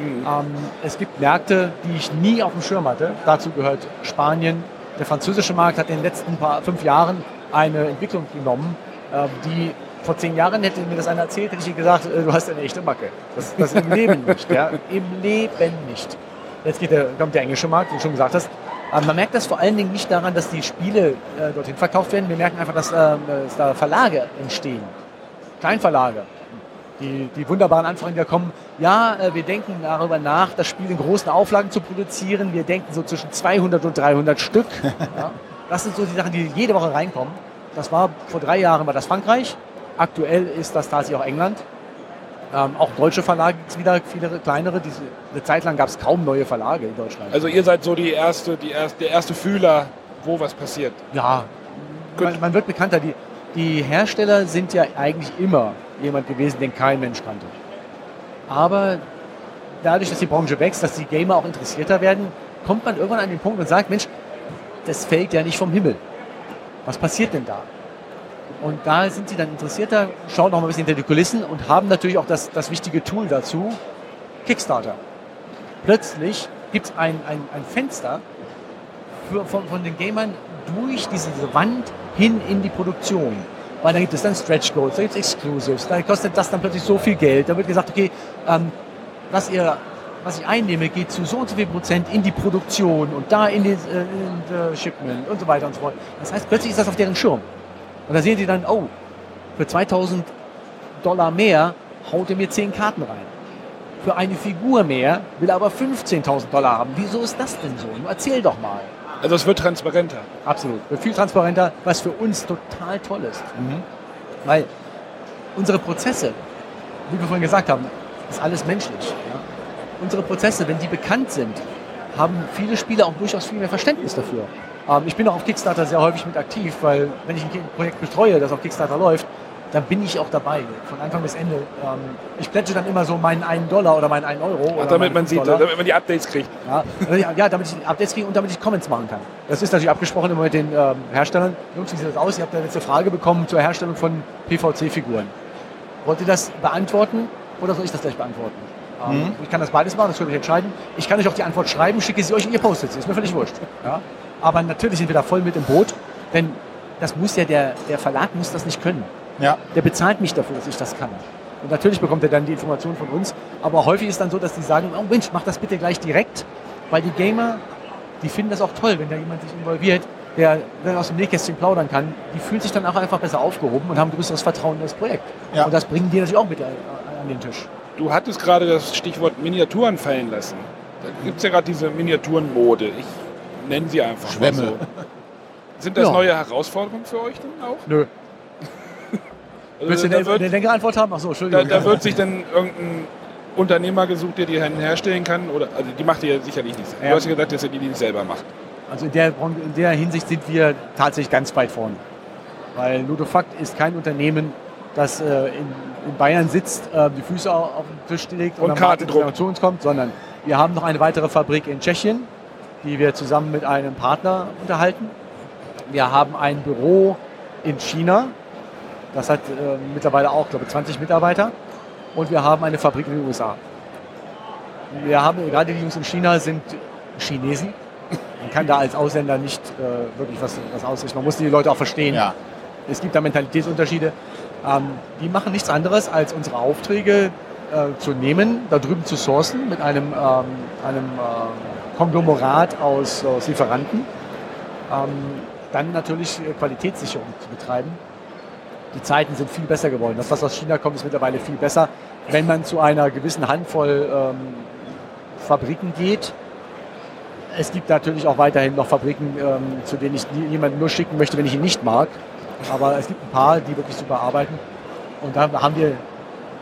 Ähm, es gibt Märkte, die ich nie auf dem Schirm hatte. Dazu gehört Spanien. Der französische Markt hat in den letzten paar, fünf Jahren eine Entwicklung genommen, äh, die vor zehn Jahren hätte mir das einer erzählt, hätte ich gesagt, äh, du hast eine echte Macke. Das, das im Leben nicht. Ja? Im Leben nicht. Jetzt geht der, kommt der englische Markt, wie du schon gesagt hast. Aber man merkt das vor allen Dingen nicht daran, dass die Spiele äh, dorthin verkauft werden. Wir merken einfach, dass, äh, dass da Verlage entstehen. Kleinverlage. Die, die wunderbaren Anfragen, die da kommen. Ja, äh, wir denken darüber nach, das Spiel in großen Auflagen zu produzieren. Wir denken so zwischen 200 und 300 Stück. Ja? Das sind so die Sachen, die jede Woche reinkommen. Das war vor drei Jahren war das Frankreich. Aktuell ist das tatsächlich auch England. Ähm, auch deutsche Verlage gibt es wieder, viele kleinere. Diese, eine Zeit lang gab es kaum neue Verlage in Deutschland. Also ihr seid so die erste, die erste, der erste Fühler, wo was passiert. ja, man, man wird bekannter. Die, die Hersteller sind ja eigentlich immer jemand gewesen, den kein Mensch kannte. Aber dadurch, dass die Branche wächst, dass die Gamer auch interessierter werden, kommt man irgendwann an den Punkt und sagt, Mensch, das fällt ja nicht vom Himmel. Was passiert denn da? Und da sind sie dann interessierter, schauen noch mal ein bisschen hinter die Kulissen und haben natürlich auch das, das wichtige Tool dazu, Kickstarter. Plötzlich gibt es ein, ein, ein Fenster für, von, von den Gamern durch diese Wand hin in die Produktion. Weil da gibt es dann Stretch Goals, da gibt es Exclusives, da kostet das dann plötzlich so viel Geld. Da wird gesagt, okay, ähm, was, ihr, was ich einnehme, geht zu so und so viel Prozent in die Produktion und da in die, äh, Shipment und so weiter und so fort. Das heißt, plötzlich ist das auf deren Schirm. Und da sehen sie dann, oh, für 2000 Dollar mehr haut er mir 10 Karten rein. Für eine Figur mehr will er aber 15.000 Dollar haben. Wieso ist das denn so? Erzähl doch mal. Also es wird transparenter. Absolut. Wird viel transparenter, was für uns total toll ist. Weil unsere Prozesse, wie wir vorhin gesagt haben, ist alles menschlich. Ja? Unsere Prozesse, wenn die bekannt sind, haben viele Spieler auch durchaus viel mehr Verständnis dafür. Ähm, ich bin auch auf Kickstarter sehr häufig mit aktiv, weil wenn ich ein Projekt betreue, das auf Kickstarter läuft, dann bin ich auch dabei, von Anfang bis Ende. Ähm, ich plätsche dann immer so meinen einen Dollar oder meinen einen Euro. Ach, damit man sieht, damit man die Updates kriegt. Ja, ja, damit ich Updates kriege und damit ich Comments machen kann. Das ist natürlich abgesprochen immer mit den ähm, Herstellern. Jungs, wie sieht das aus? Ihr habt da jetzt eine Frage bekommen zur Herstellung von PVC-Figuren. Wollt ihr das beantworten oder soll ich das gleich beantworten? Ähm, Ich kann das beides machen, das könnt ihr entscheiden. Ich kann euch auch die Antwort schreiben, schicke sie euch in ihr Post-its. Ist mir völlig wurscht. Ja? Aber natürlich sind wir da voll mit im Boot, denn das muss ja der, der Verlag muss das nicht können. Ja. Der bezahlt mich dafür, dass ich das kann. Und natürlich bekommt er dann die Informationen von uns. Aber häufig ist dann so, dass die sagen, oh Mensch, mach das bitte gleich direkt. Weil die Gamer, die finden das auch toll, wenn da jemand sich involviert, der dann aus dem Nähkästchen plaudern kann. Die fühlen sich dann auch einfach besser aufgehoben und haben größeres Vertrauen in das Projekt. Ja. Und das bringen die natürlich auch mit äh, an den Tisch. Du hattest gerade das Stichwort Miniaturen fallen lassen. Da gibt es ja gerade diese Miniaturenmode. Ich nenne sie einfach Schwämme. mal so. Sind das Ja. neue Herausforderungen für euch dann auch? Nö. Willst du da, eine, wird, eine längere Antwort haben? Achso, da, Entschuldigung. da wird sich dann irgendein Unternehmer gesucht, der die dann herstellen kann. Oder, also die macht ihr sicherlich nicht. Du Ja. hast ja gesagt, dass ihr die nicht selber macht. Also in der, in der Hinsicht sind wir tatsächlich ganz weit vorne. Weil Ludofakt ist kein Unternehmen, das äh, in, in Bayern sitzt, äh, die Füße au- auf den Tisch legt Und dann Karten zu uns kommt, sondern wir haben noch eine weitere Fabrik in Tschechien, die wir zusammen mit einem Partner unterhalten. Wir haben ein Büro in China, das hat äh, mittlerweile auch, glaube ich, 20 Mitarbeiter. Und wir haben eine Fabrik in den USA. Wir haben, gerade die Jungs in China sind Chinesen. Man kann da als Ausländer nicht äh, wirklich was, was ausrichten. Man muss die Leute auch verstehen. Ja. Es gibt da Mentalitätsunterschiede. Ähm, die machen nichts anderes, als unsere Aufträge äh, zu nehmen, da drüben zu sourcen mit einem, ähm, einem äh, Konglomerat aus, aus Lieferanten. Ähm, dann natürlich äh, Qualitätssicherung zu betreiben. Die Zeiten sind viel besser geworden. Das, was aus China kommt, ist mittlerweile viel besser. Wenn man zu einer gewissen Handvoll ähm, Fabriken geht, es gibt natürlich auch weiterhin noch Fabriken, ähm, zu denen ich jemanden nur schicken möchte, wenn ich ihn nicht mag. Aber es gibt ein paar, die wirklich super arbeiten. Und da haben wir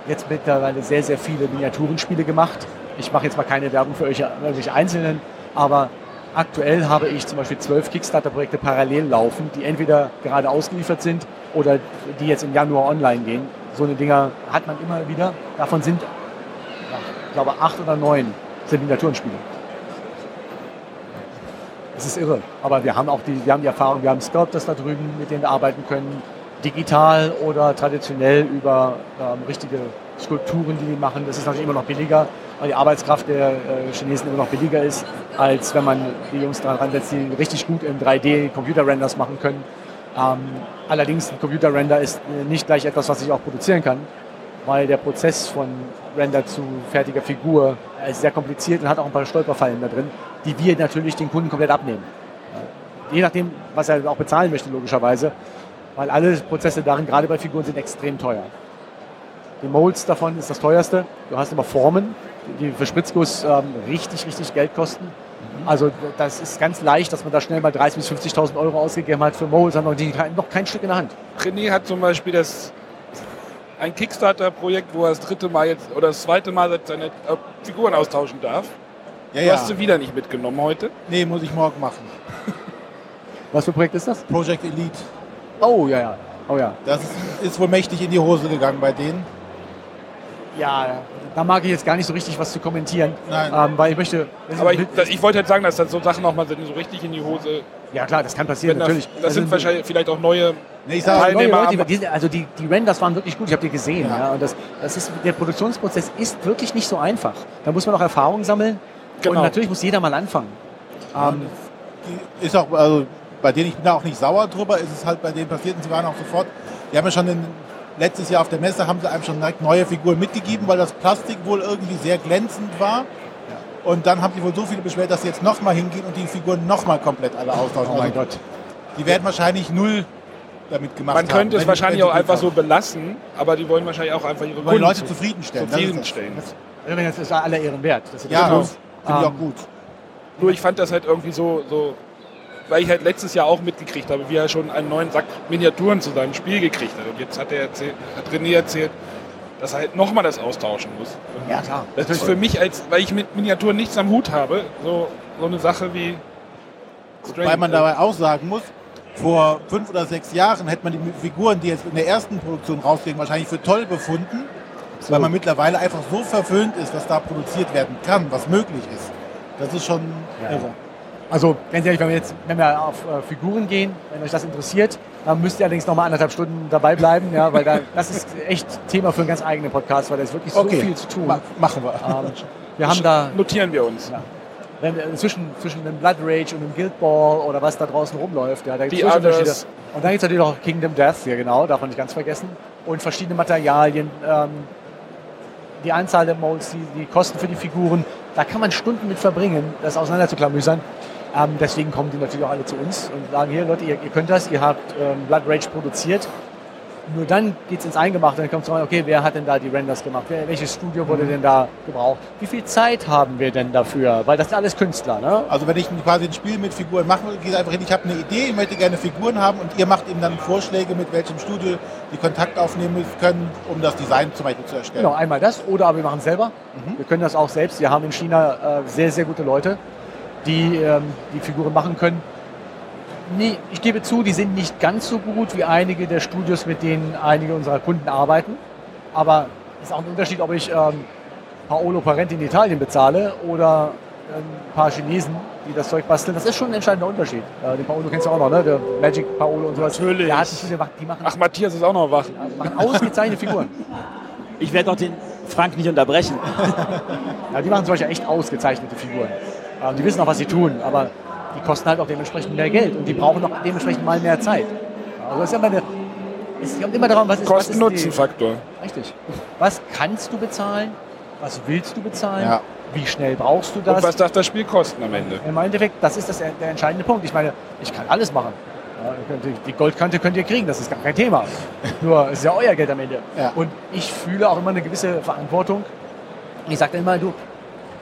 jetzt mittlerweile sehr, sehr viele Miniaturenspiele gemacht. Ich mache jetzt mal keine Werbung für euch, irgendwelche Einzelnen, aber aktuell habe ich zum Beispiel zwölf Kickstarter-Projekte parallel laufen, die entweder gerade ausgeliefert sind oder die jetzt im Januar online gehen. So eine Dinger hat man immer wieder. Davon sind, ich glaube, acht oder neun sind Miniaturenspiele. Das ist irre. Aber wir haben auch die, wir haben die Erfahrung, wir haben Sculptors da drüben, mit denen wir arbeiten können, digital oder traditionell über ähm, richtige Skulpturen, die die machen. Das ist natürlich immer noch billiger, weil die Arbeitskraft der äh, Chinesen immer noch billiger ist, als wenn man die Jungs daran ransetzt, die richtig gut in 3D-Computer-Renders machen können. Ähm, allerdings, ein Computer-Render ist äh, nicht gleich etwas, was ich auch produzieren kann, weil der Prozess von Render zu fertiger Figur äh, ist sehr kompliziert und hat auch ein paar Stolperfallen da drin, die wir natürlich den Kunden komplett abnehmen. Je nachdem, was er auch bezahlen möchte, logischerweise, weil alle Prozesse darin, gerade bei Figuren, sind extrem teuer. Die Molds davon ist das teuerste. Du hast immer Formen, die für Spritzguss ähm, richtig, richtig Geld kosten. Also das ist ganz leicht, dass man da schnell mal 30.000 bis 50.000 Euro ausgegeben hat für Molds, haben noch, die, noch kein Stück in der Hand. René hat zum Beispiel das ein Kickstarter-Projekt, wo er das dritte Mal jetzt oder das zweite Mal seine äh, Figuren austauschen darf. Ja, Du ja. hast sie wieder nicht mitgenommen heute. Nee, muss ich morgen machen. Was für ein Projekt ist das? Project Elite. Oh ja, ja. Oh ja. Das ist, ist wohl mächtig in die Hose gegangen bei denen. Ja, da mag ich jetzt gar nicht so richtig was zu kommentieren. Nein. Ähm, weil ich möchte. Aber ich, das- ich wollte halt sagen, dass dann so Sachen nochmal so richtig in die Hose. ja klar, das kann passieren, Wenn das, natürlich. das Also, sind wahrscheinlich vielleicht auch neue. Nee, ich Ja, sag, neue Teilnehmer Leute, die, also die, die Renders waren wirklich gut, ich habe die gesehen. Ja. Ja. und das, das ist, der Produktionsprozess ist wirklich nicht so einfach. Da muss man auch Erfahrung sammeln. Genau. Und natürlich muss jeder mal anfangen. Ähm, ist auch, also bei denen, ich bin da auch nicht sauer drüber, ist es halt bei denen passiert und sie waren auch sofort, die haben ja schon in, letztes Jahr auf der Messe, haben sie einem schon direkt neue Figuren mitgegeben, weil das Plastik wohl irgendwie sehr glänzend war. Und dann haben die wohl so viele beschwert, dass sie jetzt nochmal hingehen und die Figuren nochmal komplett alle austauschen. oh mein also, Gott. Die werden wahrscheinlich null damit gemacht Man könnte haben, es wenn- wahrscheinlich wenn sie auch einfach so haben. belassen, aber die wollen wahrscheinlich auch einfach ihre Die wollen Kunden Leute zu- zufriedenstellen. das ist das. zufriedenstellen. Das ist aller Ehren wert. Das ist Ja, Genau. finde ich Ähm, auch gut. Nur ich fand das halt irgendwie so, so, weil ich halt letztes Jahr auch mitgekriegt habe, wie er schon einen neuen Sack Miniaturen zu seinem Spiel gekriegt hat. Und jetzt hat er erzählt, hat René erzählt, dass er halt nochmal das austauschen muss. Und Ja, klar. Das ist für mich, als, weil ich mit Miniaturen nichts am Hut habe, so, so eine Sache wie Weil man dabei auch sagen muss, vor fünf oder sechs Jahren hätte man die Figuren, die jetzt in der ersten Produktion rausgehen, wahrscheinlich für toll befunden, weil man mittlerweile einfach so verwöhnt ist, was da produziert werden kann, was möglich ist. Das ist schon Ja. irre. Also ganz ehrlich, wenn wir jetzt, wenn wir auf äh, Figuren gehen, wenn euch das interessiert, dann müsst ihr allerdings noch mal anderthalb Stunden dabei bleiben, ja, weil da, das ist echt Thema für einen ganz eigenen Podcast, weil da ist wirklich so Okay. viel zu tun. Ma machen wir. Ähm, wir haben da notieren wir uns. Ja. wenn, zwischen, zwischen einem Blood Rage und einem Guild Ball oder was da draußen rumläuft, ja, da gibt Die es Unterschiede. Und dann gibt es natürlich auch Kingdom Death, ja genau, darf man nicht ganz vergessen. Und verschiedene Materialien, ähm, die Anzahl der Molds, die, die Kosten für die Figuren, da kann man Stunden mit verbringen, das auseinanderzuklamüsern. Ähm, deswegen kommen die natürlich auch alle zu uns und sagen, hier Leute, ihr, ihr könnt das, ihr habt ähm, Blood Rage produziert. Nur dann geht es ins Eingemachte, dann kommt es rein, okay, wer hat denn da die Renders gemacht? Wer, welches Studio wurde denn da gebraucht? Wie viel Zeit haben wir denn dafür? Weil das sind alles Künstler, ne? Also wenn ich quasi ein Spiel mit Figuren machen will, gehe ich einfach hin, ich habe eine Idee, ich möchte gerne Figuren haben und ihr macht ihm dann Vorschläge, mit welchem Studio die Kontakt aufnehmen können, um das Design zum Beispiel zu erstellen. Genau, einmal das oder aber wir machen es selber. Wir können das auch selbst. Wir haben in China äh, sehr, sehr gute Leute, die ähm, die Figuren machen können. Nee, ich gebe zu, die sind nicht ganz so gut wie einige der Studios, mit denen einige unserer Kunden arbeiten. Aber es ist auch ein Unterschied, ob ich ähm, Paolo Parenti in Italien bezahle oder ähm, ein paar Chinesen, die das Zeug basteln. Das ist schon ein entscheidender Unterschied. Äh, den Paolo kennst du auch noch, ne? Der Magic Paolo und sowas. Natürlich. Der hat viele, die machen, Ach, Matthias ist auch noch wach. machen ausgezeichnete Figuren. Ich werde doch den Frank nicht unterbrechen. Ja, die machen zum Beispiel echt ausgezeichnete Figuren. Ähm, die wissen auch, was sie tun, aber die kosten halt auch dementsprechend mehr Geld und die brauchen auch dementsprechend mal mehr Zeit. Also es ist immer eine, es kommt immer darum, was ist, Kosten-Nutzen-Faktor. Richtig. Was kannst du bezahlen? Was willst du bezahlen? Ja. Wie schnell brauchst du Und das? was darf das Spiel kosten am Ende? Im Endeffekt, das ist das, der entscheidende Punkt. Ich meine, ich kann alles machen. Die Goldkante könnt ihr kriegen, das ist gar kein Thema. Nur, es ist ja euer Geld am Ende. Ja. Und ich fühle auch immer eine gewisse Verantwortung. Ich sage dann immer, du,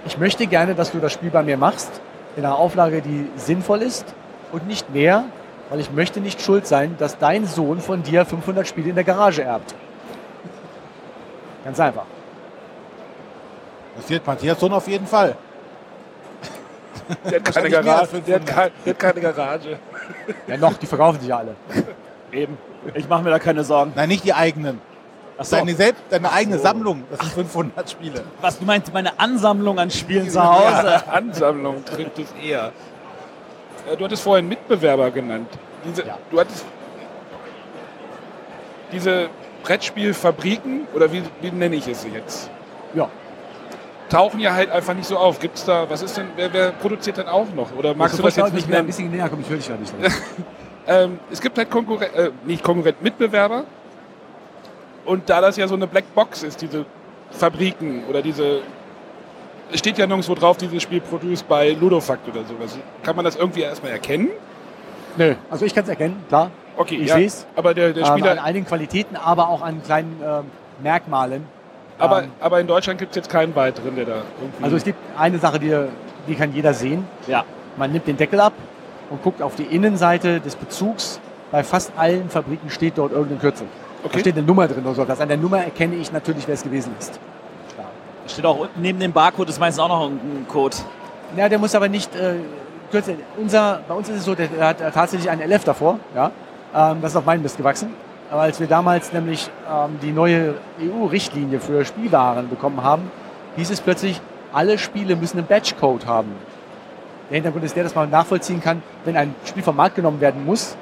ich möchte gerne, dass du das Spiel bei mir machst, in einer Auflage, die sinnvoll ist und nicht mehr, weil ich möchte nicht schuld sein, dass dein Sohn von dir 500 Spiele in der Garage erbt. Ganz einfach. Das wird Matthias Sohn auf jeden Fall. Der hat keine Garage. Der hat, 500. kein, der hat keine Garage. Ja, noch, die verkaufen sich ja alle. Eben. Ich mache mir da keine Sorgen. Nein, nicht die eigenen. So. Deine, selbst, deine eigene Sammlung, das sind 500 Spiele. Was, du meinst meine Ansammlung an Spielen zu Hause? Ansammlung trifft es eher. Äh, Du hattest vorhin Mitbewerber genannt. Diese, Ja. Du hattest diese Brettspielfabriken, oder wie, wie nenne ich es jetzt? Ja. Tauchen ja halt einfach nicht so auf. Gibt's da, was ist denn, wer, wer produziert dann auch noch? Oder magst du das jetzt nicht ein nennen? bisschen näher kommen? Ich höre dich ja nicht. Ähm, es gibt halt Konkurrent, äh, nicht Konkurrent, Mitbewerber. Und da das ja so eine Blackbox ist, diese Fabriken oder diese, es steht ja nirgendwo drauf, dieses Spiel produced bei Ludofakt oder sowas. Kann man das irgendwie erstmal erkennen? Nö, also ich kann es erkennen, klar. Okay, Ich ja, seh's. Aber der, der Ähm, Spieler, an einigen Qualitäten, aber auch an kleinen ähm, Merkmalen. aber, Ähm, aber in Deutschland gibt es jetzt keinen weiteren, der da irgendwie. also es gibt eine Sache, die, die kann jeder sehen. Ja. Man nimmt den Deckel ab und guckt auf die Innenseite des Bezugs. Bei fast allen Fabriken steht dort irgendein Kürzel. Da okay. steht eine Nummer drin oder so. Das an der Nummer erkenne ich natürlich, wer es gewesen ist. Steht auch unten neben dem Barcode ist meistens auch noch ein Code. Ja, der muss aber nicht äh, Kürzel. Unser, bei uns ist es so, der, der hat äh, tatsächlich einen LF davor. Ja? Ähm, das ist auf meinen Mist gewachsen. Aber als wir damals nämlich ähm, die neue EU-Richtlinie für Spielwaren bekommen haben, hieß es plötzlich, alle Spiele müssen einen Batch-Code haben. Der Hintergrund ist der, dass man nachvollziehen kann, wenn ein Spiel vom Markt genommen werden muss,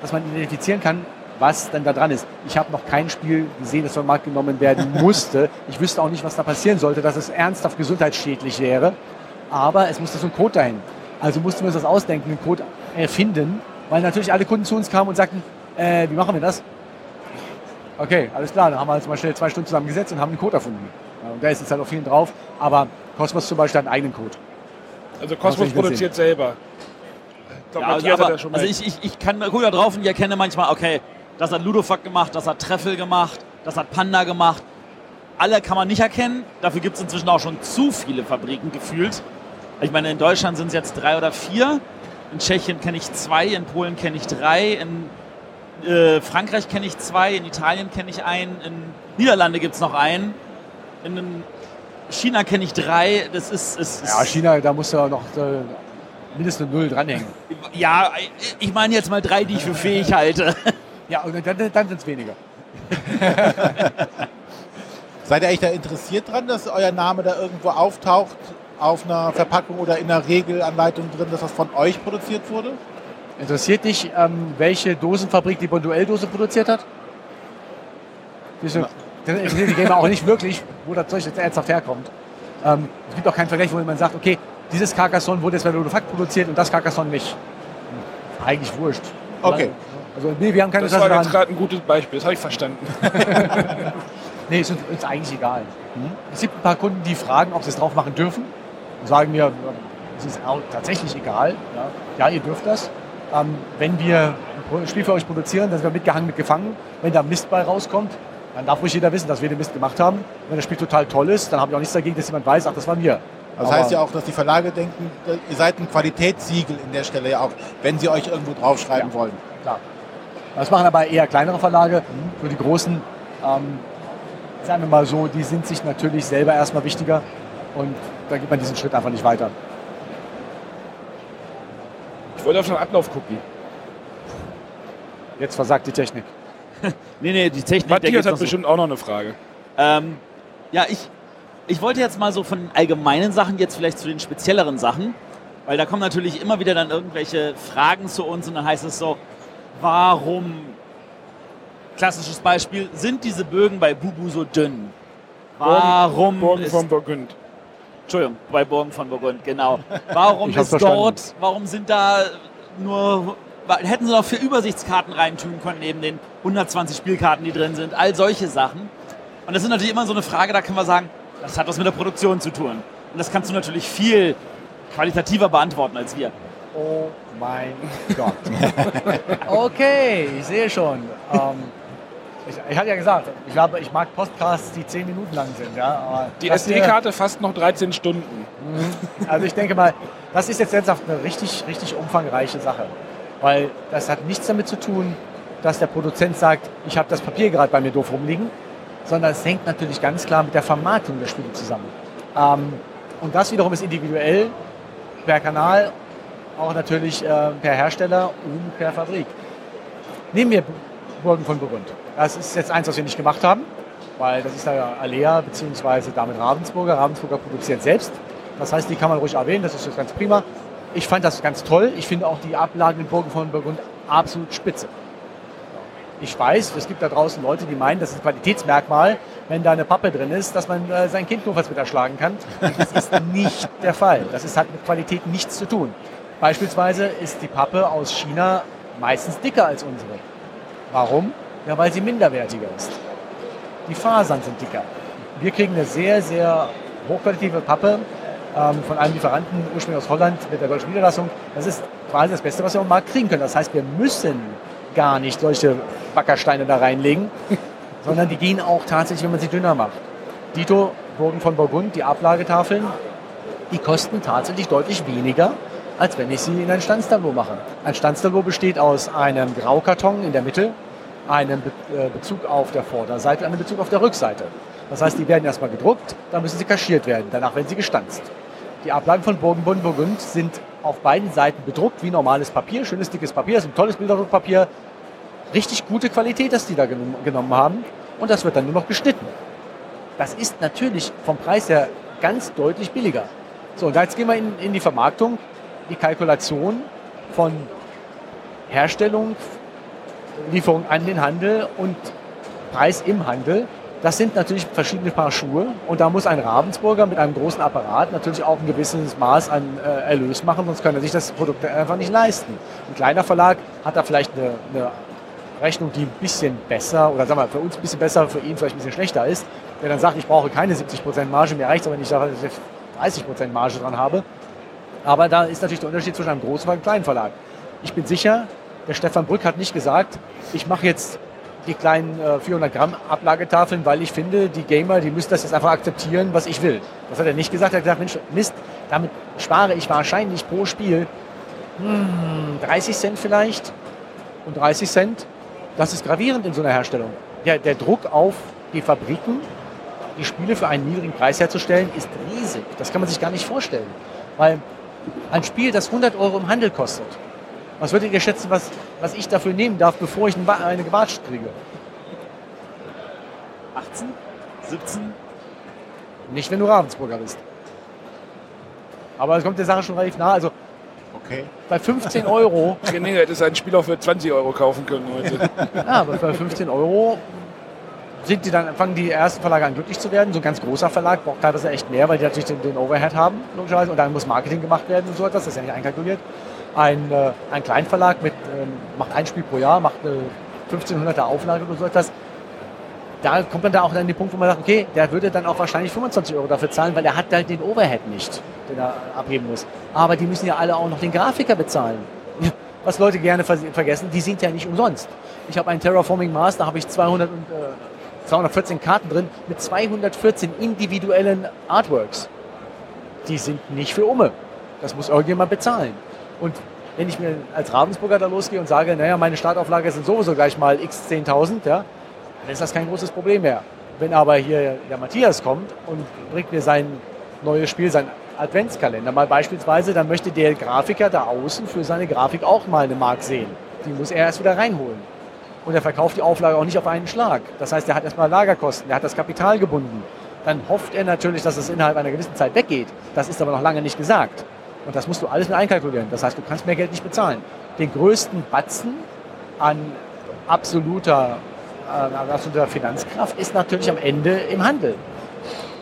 dass man identifizieren kann, was dann da dran ist. Ich habe noch kein Spiel gesehen, das vom Markt genommen werden musste. Ich wüsste auch nicht, was da passieren sollte, dass es ernsthaft gesundheitsschädlich wäre. Aber es musste so ein Code dahin. Also mussten wir uns das ausdenken, einen Code erfinden, weil natürlich alle Kunden zu uns kamen und sagten, äh, wie machen wir das? Okay, alles klar, dann haben wir uns mal schnell zwei Stunden zusammengesetzt und haben einen Code erfunden. Ja, und da ist jetzt halt auch vielen drauf, aber Cosmos zum Beispiel hat einen eigenen Code. also Cosmos denn produziert selber. Ich glaube, Ja, also, aber, ja schon mal. also ich, ich, ich kann da drauf und ich erkenne manchmal, okay, das hat Ludofuck gemacht, das hat Treffel gemacht, das hat Panda gemacht. Alle kann man nicht erkennen. Dafür gibt es inzwischen auch schon zu viele Fabriken gefühlt. Ich meine, in Deutschland sind es jetzt drei oder vier. In Tschechien kenne ich zwei, in Polen kenne ich drei, in äh, Frankreich kenne ich zwei, in Italien kenne ich einen, in Niederlande gibt es noch einen, in China kenne ich drei. Das ist, ist, ist Ja, China, da muss ja noch äh, mindestens eine Null dranhängen. ja, ich meine jetzt mal drei, die ich für fähig halte. Ja, und dann, dann sind es weniger. Seid ihr eigentlich da interessiert dran, dass euer Name da irgendwo auftaucht, auf einer Verpackung oder in einer Regelanleitung drin, dass das von euch produziert wurde? Interessiert dich, ähm, welche Dosenfabrik die Bonduell-Dose produziert hat? Diese, das interessiert die Gamer auch nicht wirklich, wo das Zeug jetzt ernsthaft herkommt. Ähm, es gibt auch keinen Vergleich, wo man sagt, okay, dieses Carcassonne wurde jetzt bei Ludofakt produziert und das Carcassonne nicht. Hm, Eigentlich wurscht. Okay. Also nee, wir haben keine das Interesse war jetzt daran. gerade ein gutes Beispiel, das habe ich verstanden. Nee, ist uns ist eigentlich egal. Es gibt ein paar Kunden, die fragen, ob sie es drauf machen dürfen. Und sagen mir, es ist auch tatsächlich egal. Ja, ja ihr dürft das. Ähm, wenn wir ein Spiel für euch produzieren, dann sind wir mitgehangen, mitgefangen. Wenn da Mist bei rauskommt, dann darf ruhig jeder wissen, dass wir den Mist gemacht haben. Wenn das Spiel total toll ist, dann habe ich auch nichts dagegen, dass jemand weiß, ach, das waren wir. Das Aber- heißt ja auch, dass die Verlage denken, ihr seid ein Qualitätssiegel in der Stelle ja auch, wenn sie euch irgendwo draufschreiben wollen. Klar. Das machen aber eher kleinere Verlage. Für die großen, ähm, sagen wir mal so, die sind sich natürlich selber erstmal wichtiger. Und da geht man diesen Schritt einfach nicht weiter. Ich wollte auf den Ablauf gucken. Jetzt versagt die Technik. Nee, nee, die Technik. Matthias hat noch so. bestimmt auch noch eine Frage. Ähm, ja, ich, ich wollte jetzt mal so von den allgemeinen Sachen jetzt vielleicht zu den spezielleren Sachen, weil da kommen natürlich immer wieder dann irgendwelche Fragen zu uns und dann heißt es so, warum, klassisches Beispiel, sind diese Bögen bei Bubu so dünn? Warum Burgen ist, von Burgund. Entschuldigung, bei Burgen von Burgund, genau. Warum ist verstanden. dort, warum sind da nur, hätten sie noch für Übersichtskarten reintun können, neben den 120 Spielkarten, die drin sind, all solche Sachen. Und das ist natürlich immer so eine Frage, da können wir sagen, das hat was mit der Produktion zu tun. Und das kannst du natürlich viel qualitativer beantworten als wir. Oh mein Gott. okay, ich sehe schon. Ähm, ich, ich hatte ja gesagt, ich, glaube, ich mag Podcasts, die 10 Minuten lang sind. Ja, Die SD-Karte fast noch 13 Stunden. Also ich denke mal, das ist jetzt ernsthaft eine richtig, richtig umfangreiche Sache. Weil das hat nichts damit zu tun, dass der Produzent sagt, ich habe das Papier gerade bei mir doof rumliegen, sondern es hängt natürlich ganz klar mit der Vermarktung der Spiele zusammen. Ähm, und das wiederum ist individuell per Kanal, auch natürlich äh, per Hersteller und per Fabrik. Nehmen wir Burgen von Burgund. Das ist jetzt eins, was wir nicht gemacht haben, weil das ist ja Alea bzw. damit Ravensburger. Ravensburger produziert selbst. Das heißt, die kann man ruhig erwähnen, das ist jetzt ganz prima. Ich fand das ganz toll. Ich finde auch die Ablagen in Burgen von Burgund absolut spitze. Ich weiß, es gibt da draußen Leute, die meinen, das ist ein Qualitätsmerkmal, wenn da eine Pappe drin ist, dass man äh, sein Kind notfalls mit erschlagen kann. Das ist nicht der Fall. Das ist, hat mit Qualität nichts zu tun. Beispielsweise ist die Pappe aus China meistens dicker als unsere. Warum? Ja, weil sie minderwertiger ist. Die Fasern sind dicker. Wir kriegen eine sehr, sehr hochqualitative Pappe ähm, von einem Lieferanten, ursprünglich aus Holland, mit der deutschen Niederlassung. Das ist quasi das Beste, was wir am Markt kriegen können. Das heißt, wir müssen gar nicht solche Backersteine da reinlegen, sondern die gehen auch tatsächlich, wenn man sie dünner macht. Dito, Burgen von Burgund, die Ablagetafeln, die kosten tatsächlich deutlich weniger, als wenn ich sie in ein Stanztableau mache. Ein Stanztableau besteht aus einem Graukarton in der Mitte, einem äh, Bezug auf der Vorderseite einem Bezug auf der Rückseite. Das heißt, die werden erstmal gedruckt, dann müssen sie kaschiert werden, danach werden sie gestanzt. Die Ablagen von Burgenbund Burgund sind auf beiden Seiten bedruckt wie normales Papier, schönes dickes Papier, das ist ein tolles Bilderdruckpapier, richtig gute Qualität, dass die da genommen haben und das wird dann nur noch geschnitten. Das ist natürlich vom Preis her ganz deutlich billiger. So, und jetzt gehen wir in, in die Vermarktung, die Kalkulation von Herstellung, Lieferung an den Handel und Preis im Handel das sind natürlich verschiedene Paar Schuhe und da muss ein Ravensburger mit einem großen Apparat natürlich auch ein gewisses Maß an äh, Erlös machen, sonst kann er sich das Produkt einfach nicht leisten. Ein kleiner Verlag hat da vielleicht eine, eine Rechnung, die ein bisschen besser oder sagen wir für uns ein bisschen besser, für ihn vielleicht ein bisschen schlechter ist, der dann sagt, ich brauche keine 70% Marge, mir reicht es, wenn ich da 30% Marge dran habe. Aber da ist natürlich der Unterschied zwischen einem großen und einem kleinen Verlag. Ich bin sicher, der Stefan Brück hat nicht gesagt, ich mache jetzt die kleinen äh, 400 Gramm Ablagetafeln, weil ich finde, die Gamer, die müssen das jetzt einfach akzeptieren, was ich will. Das hat er nicht gesagt. Er hat gesagt, Mensch, Mist, damit spare ich wahrscheinlich pro Spiel hm, 30 Cent vielleicht. Und 30 Cent, das ist gravierend in so einer Herstellung. Der, der Druck auf die Fabriken, die Spiele für einen niedrigen Preis herzustellen, ist riesig. Das kann man sich gar nicht vorstellen. Weil ein Spiel, das 100 Euro im Handel kostet, was würdet ihr schätzen, was, was ich dafür nehmen darf, bevor ich eine gewatscht kriege? 18? 17? Nicht, wenn du Ravensburger bist. Aber es kommt der Sache schon relativ nah. Also okay. bei 15 Euro. Nee, hätte ein Spiel auch für 20 Euro kaufen können heute. ja, aber bei 15 Euro sind die dann, fangen die ersten Verlage an glücklich zu werden. So ein ganz großer Verlag braucht teilweise echt mehr, weil die natürlich den, den Overhead haben, logischerweise. Und dann muss Marketing gemacht werden und so etwas. Das ist ja nicht einkalkuliert ein, äh, ein Kleinverlag mit, ähm, macht ein Spiel pro Jahr, macht eine 1500er Auflage oder so etwas. Da kommt man da auch an den Punkt, wo man sagt, okay, der würde dann auch wahrscheinlich 25 Euro dafür zahlen, weil er hat halt den Overhead nicht, den er abheben muss. Aber die müssen ja alle auch noch den Grafiker bezahlen. Was Leute gerne vergessen, die sind ja nicht umsonst. Ich habe einen Terraforming Mars, da habe ich 200 und, äh, 214 Karten drin mit 214 individuellen Artworks. Die sind nicht für Umme. Das muss irgendjemand bezahlen. Und wenn ich mir als Ravensburger da losgehe und sage, naja, meine Startauflage sind sowieso gleich mal x 10.000, ja, dann ist das kein großes Problem mehr. Wenn aber hier der Matthias kommt und bringt mir sein neues Spiel, sein Adventskalender mal beispielsweise, dann möchte der Grafiker da außen für seine Grafik auch mal eine Mark sehen. Die muss er erst wieder reinholen. Und er verkauft die Auflage auch nicht auf einen Schlag. Das heißt, er hat erstmal Lagerkosten, er hat das Kapital gebunden. Dann hofft er natürlich, dass es innerhalb einer gewissen Zeit weggeht. Das ist aber noch lange nicht gesagt. Und das musst du alles mit einkalkulieren. Das heißt, du kannst mehr Geld nicht bezahlen. Den größten Batzen an absoluter, äh, absoluter Finanzkraft ist natürlich am Ende im Handel.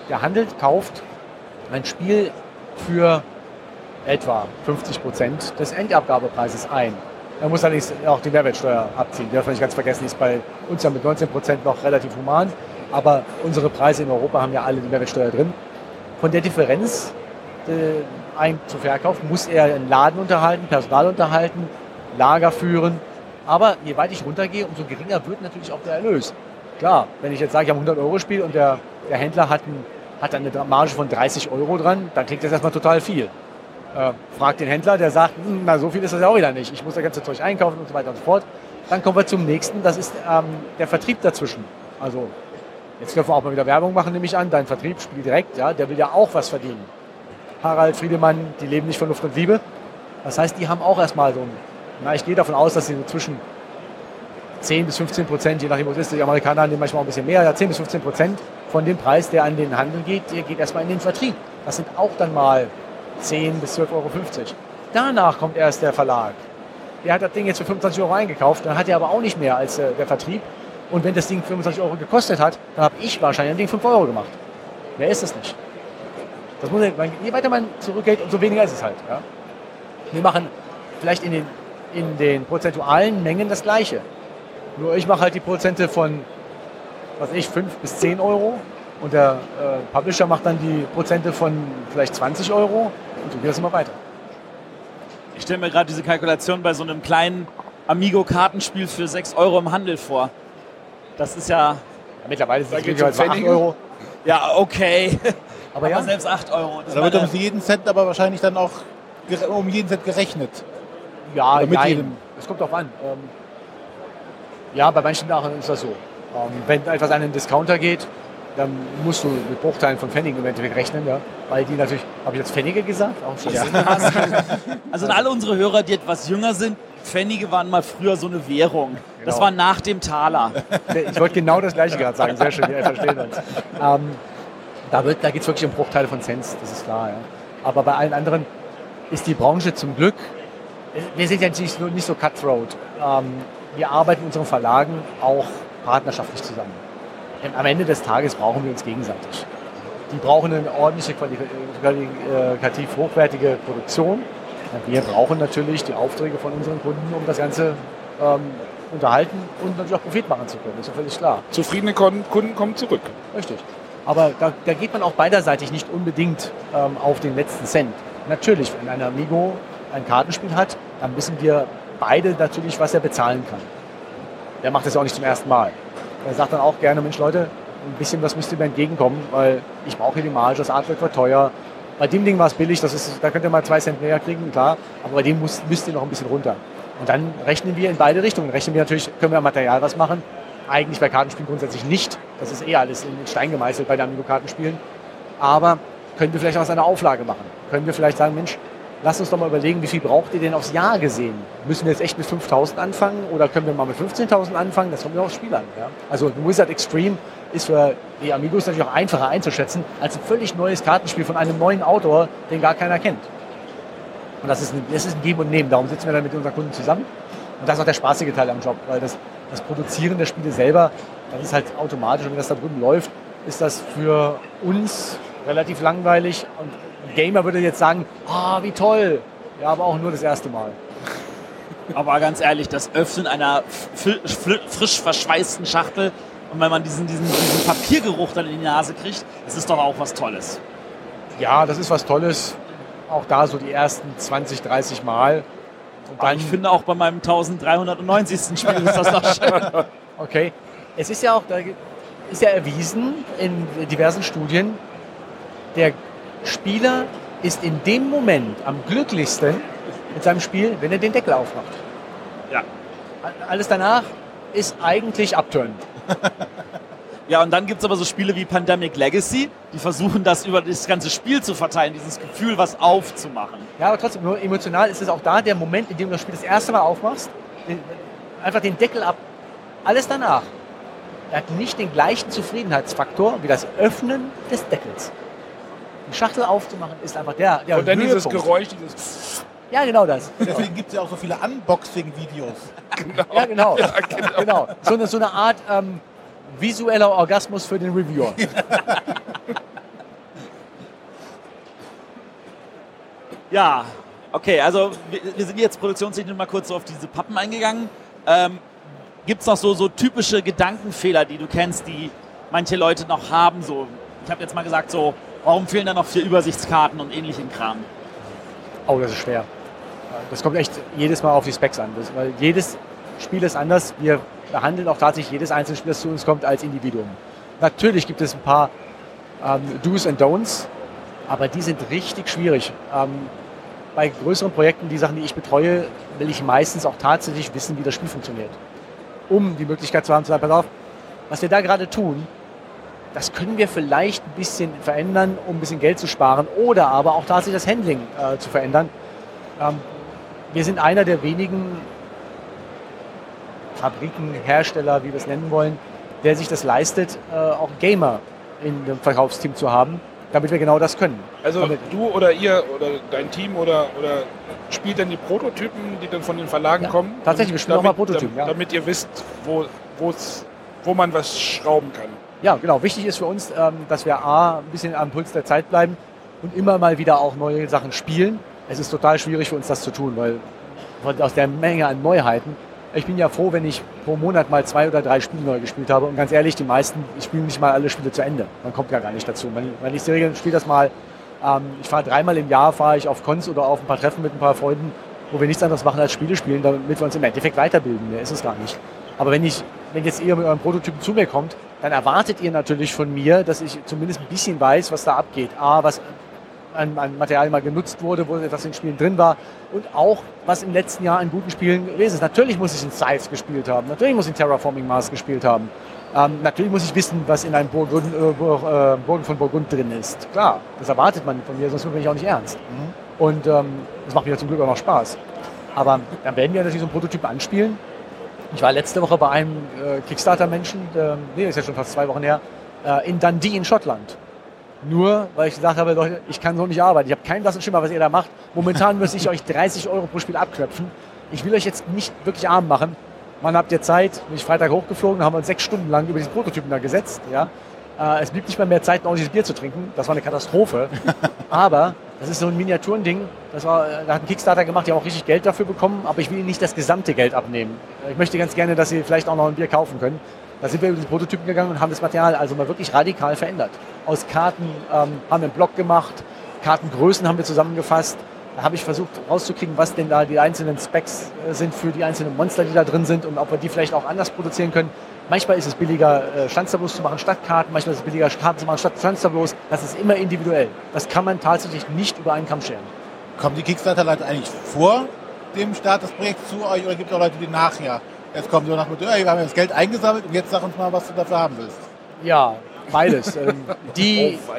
Der Handel kauft ein Spiel für etwa 50 Prozent des Endabgabepreises ein. Er muss allerdings auch die Mehrwertsteuer abziehen. Die darf man nicht ganz vergessen, die ist bei uns ja mit 19 Prozent noch relativ human. Aber unsere Preise in Europa haben ja alle die Mehrwertsteuer drin. Von der Differenz äh, ein zu verkaufen, muss er einen Laden unterhalten, Personal unterhalten, Lager führen. Aber je weiter ich runtergehe, umso geringer wird natürlich auch der Erlös. Klar, wenn ich jetzt sage, ich habe ein 100 Euro Spiel und der, der Händler hat, ein, hat eine Marge von 30 Euro dran, dann klingt das erstmal total viel. Äh, fragt den Händler, der sagt, hm, na so viel ist das ja auch wieder nicht. Ich muss das ganze Zeug einkaufen und so weiter und so fort. Dann kommen wir zum nächsten, das ist ähm, der Vertrieb dazwischen. Also jetzt dürfen wir auch mal wieder Werbung machen, nehme ich an. Dein Vertrieb spielt direkt, ja, der will ja auch was verdienen. Harald Friedemann, die leben nicht von Luft und Liebe. Das heißt, die haben auch erstmal so ein, na, ich gehe davon aus, dass sie so zwischen 10 bis 15 Prozent, je nachdem, was ist, die Amerikaner haben manchmal auch ein bisschen mehr, ja, 10 bis 15 Prozent von dem Preis, der an den Handel geht, der geht erstmal in den Vertrieb. Das sind auch dann mal 10 bis 12,50 Euro. Danach kommt erst der Verlag. der hat das Ding jetzt für 25 Euro eingekauft, dann hat er aber auch nicht mehr als äh, der Vertrieb. Und wenn das Ding 25 Euro gekostet hat, dann habe ich wahrscheinlich ein Ding 5 Euro gemacht. Mehr ist es nicht. Das muss, je weiter man zurückgeht, umso weniger ist es halt. Ja? Wir machen vielleicht in den, in den prozentualen Mengen das Gleiche. Nur ich mache halt die Prozente von, was ich, 5 bis 10 Euro und der äh, Publisher macht dann die Prozente von vielleicht 20 Euro und so geht das immer weiter. Ich stelle mir gerade diese Kalkulation bei so einem kleinen Amigo-Kartenspiel für 6 Euro im Handel vor. Das ist ja. Ja, mittlerweile sind es bei 8 Pfennige. Euro. Ja, okay. Aber Aber ja, selbst 8 Euro. Das Da wird um jeden Cent aber wahrscheinlich dann auch um jeden Cent gerechnet. ja, Oder mit nein. jedem. Es kommt drauf an. Ähm, ja, bei manchen Sachen ist das so. Ähm, wenn etwas an den Discounter geht, dann musst du mit Bruchteilen von Pfennigen im Endeffekt rechnen, ja. Weil die natürlich, habe ich jetzt Pfennige gesagt? Auch schon. Also an alle unsere Hörer, die etwas jünger sind, Pfennige waren mal früher so eine Währung. Das Genau. war nach dem Taler. Ich wollte genau das gleiche gerade sagen. Sehr schön, wir verstehen uns. Ähm, da wird, da geht es wirklich um Bruchteile von Cents, das ist klar. Ja. Aber bei allen anderen ist die Branche zum Glück, wir sind ja nicht so, nicht so cutthroat. Ähm, wir arbeiten in unseren Verlagen auch partnerschaftlich zusammen. Denn am Ende des Tages brauchen wir uns gegenseitig. Die brauchen eine ordentliche, quali- qualitativ hochwertige Produktion. Wir brauchen natürlich die Aufträge von unseren Kunden, um das Ganze ähm, unterhalten und natürlich auch Profit machen zu können. Das ist ja völlig klar. Zufriedene Kunden kommen zurück. Richtig. Aber da, da geht man auch beiderseitig nicht unbedingt ähm, auf den letzten Cent. Natürlich, wenn ein Amigo ein Kartenspiel hat, dann wissen wir beide natürlich, was er bezahlen kann. Der macht das ja auch nicht zum ersten Mal. Er sagt dann auch gerne, Mensch Leute, ein bisschen was müsst ihr mir entgegenkommen, weil ich brauche die Marge, das Artwork war teuer. Bei dem Ding war es billig, das ist, da könnt ihr mal zwei Cent mehr kriegen, klar. Aber bei dem muss, müsst ihr noch ein bisschen runter. Und dann rechnen wir in beide Richtungen. Rechnen wir natürlich, können wir am Material was machen. Eigentlich bei Kartenspielen grundsätzlich nicht. Das ist eh alles in Stein gemeißelt bei den Amigo-Kartenspielen. Aber können wir vielleicht auch an der Auflage machen? Können wir vielleicht sagen, Mensch, lasst uns doch mal überlegen, wie viel braucht ihr denn aufs Jahr gesehen? Müssen wir jetzt echt mit 5.000 anfangen oder können wir mal mit 15.000 anfangen? Das kommt ja aufs Spiel an. Ja? Also Wizard Extreme ist für die Amigos natürlich auch einfacher einzuschätzen als ein völlig neues Kartenspiel von einem neuen Autor, den gar keiner kennt. Und das ist, ein, das ist ein Geben und Nehmen. Darum sitzen wir dann mit unseren Kunden zusammen. Und das ist auch der spaßige Teil am Job, weil das, das Produzieren der Spiele selber, das ist halt automatisch. Und wenn das da drüben läuft, ist das für uns relativ langweilig. Und Gamer würde jetzt sagen, ah, wie toll. Ja, aber auch nur das erste Mal. Aber ganz ehrlich, das Öffnen einer frisch verschweißten Schachtel und wenn man diesen, diesen, diesen Papiergeruch dann in die Nase kriegt, das ist doch auch was Tolles. Ja, das ist was Tolles. Auch da so die ersten 20, 30 Mal. Und Aber ich finde auch bei meinem 1390. Spiel ist das doch schön. Okay. Es ist ja auch, da ist ja erwiesen in diversen Studien, der Spieler ist in dem Moment am glücklichsten mit seinem Spiel, wenn er den Deckel aufmacht. Ja. Alles danach ist eigentlich Upturn. Ja, und dann gibt es aber so Spiele wie Pandemic Legacy, die versuchen das über das ganze Spiel zu verteilen, dieses Gefühl, was aufzumachen. Ja, aber trotzdem, nur emotional ist es auch da der Moment, in dem du das Spiel das erste Mal aufmachst, den, einfach den Deckel ab. Alles danach. Er hat nicht den gleichen Zufriedenheitsfaktor wie das Öffnen des Deckels. Die Schachtel aufzumachen ist einfach der, der Und dann dieses Höhepunkt. Geräusch, dieses Ja, genau das. Deswegen gibt es ja auch so viele Unboxing-Videos. Ja, genau. genau. So, eine, so eine Art ähm, visueller Orgasmus für den Reviewer. Ja, okay, also wir, wir sind jetzt produktionstechnisch mal kurz so auf diese Pappen eingegangen. Ähm, Gibt es noch so, so typische Gedankenfehler, die du kennst, die manche Leute noch haben? So, ich habe jetzt mal gesagt, so, warum fehlen da noch vier Übersichtskarten und ähnlichen Kram? Oh, das ist schwer. Das kommt echt jedes Mal auf die Specs an. Das, weil jedes Spiel ist anders. Wir behandeln auch tatsächlich jedes einzelne Spiel, das zu uns kommt, als Individuum. Natürlich gibt es ein paar ähm, Do's und Don'ts, aber die sind richtig schwierig. Ähm, bei größeren Projekten, die Sachen, die ich betreue, will ich meistens auch tatsächlich wissen, wie das Spiel funktioniert. Um die Möglichkeit zu haben, zu sagen, pass auf, was wir da gerade tun, das können wir vielleicht ein bisschen verändern, um ein bisschen Geld zu sparen oder aber auch tatsächlich das Handling äh, zu verändern. Ähm, wir sind einer der wenigen Fabriken, Hersteller, wie wir es nennen wollen, der sich das leistet, äh, auch Gamer in dem Verkaufsteam zu haben, damit wir genau das können. Also damit, du oder ihr oder dein Team oder, oder spielt denn die Prototypen, die dann von den Verlagen Ja, kommen? tatsächlich, wir spielen auch damit, mal Prototypen, Damit, ja. damit ihr wisst, wo, wo's, wo man was schrauben kann. Ja, genau. Wichtig ist für uns, ähm, dass wir A, ein bisschen am Puls der Zeit bleiben und immer mal wieder auch neue Sachen spielen. Es ist total schwierig für uns, das zu tun, weil aus der Menge an Neuheiten. Ich bin ja froh, wenn ich pro Monat mal zwei oder drei Spiele neu gespielt habe. Und ganz ehrlich, die meisten, ich spiele nicht mal alle Spiele zu Ende. Man kommt ja gar nicht dazu. Wenn, wenn ich die Regeln spiele, das mal, ähm, ich fahre dreimal im Jahr, fahre ich auf Cons oder auf ein paar Treffen mit ein paar Freunden, wo wir nichts anderes machen als Spiele spielen, damit wir uns im Endeffekt weiterbilden. Mehr ist es gar nicht. Aber wenn ich, wenn jetzt ihr mit eurem Prototypen zu mir kommt, dann erwartet ihr natürlich von mir, dass ich zumindest ein bisschen weiß, was da abgeht. A, was an, an Material mal genutzt wurde, wo etwas in Spielen drin war und auch, was im letzten Jahr an guten Spielen gewesen ist. Natürlich muss ich in Scythe gespielt haben, natürlich muss ich in Terraforming Mars gespielt haben, ähm, natürlich muss ich wissen, was in einem Burgund, äh, äh, Burgen von Burgund drin ist. Klar, das erwartet man von mir, sonst bin ich auch nicht ernst. Und ähm, das macht mir zum Glück auch noch Spaß. Aber dann werden wir natürlich so einen Prototyp anspielen. Ich war letzte Woche bei einem äh, Kickstarter-Menschen, nee, ist ja schon fast zwei Wochen her, äh, in Dundee in Schottland. Nur, weil ich gesagt habe, Leute, ich kann so nicht arbeiten. Ich habe keinen blassen Schimmer, was ihr da macht. Momentan müsste ich euch 30 Euro pro Spiel abknöpfen. Ich will euch jetzt nicht wirklich arm machen. Wann habt ihr Zeit? Bin ich Freitag hochgeflogen, haben wir uns sechs Stunden lang über diesen Prototypen da gesetzt. Ja? Äh, es blieb nicht mehr mehr Zeit, ein ordentliches Bier zu trinken. Das war eine Katastrophe. Aber das ist so ein Miniaturending. Das war, äh, da hat ein Kickstarter gemacht, die haben auch richtig Geld dafür bekommen. Aber ich will ihnen nicht das gesamte Geld abnehmen. Äh, Ich möchte ganz gerne, dass sie vielleicht auch noch ein Bier kaufen können. Da sind wir über die Prototypen gegangen und haben das Material also mal wirklich radikal verändert. Aus Karten ähm, haben wir einen Block gemacht, Kartengrößen haben wir zusammengefasst. Da habe ich versucht rauszukriegen, was denn da die einzelnen Specs äh, sind für die einzelnen Monster, die da drin sind und ob wir die vielleicht auch anders produzieren können. Manchmal ist es billiger, äh, Standstablos zu machen statt Karten, manchmal ist es billiger, Karten zu machen statt Standstablos. Das ist immer individuell. Das kann man tatsächlich nicht über einen Kamm scheren. Kommen die Kickstarter-Leute eigentlich vor dem Start des Projekts zu euch oder gibt es auch Leute, die nachher jetzt kommen, so nach dem Motto, "Ja, wir haben das Geld eingesammelt und jetzt sag uns mal, was du dafür haben willst. Ja, beides. Ähm, die, Oh,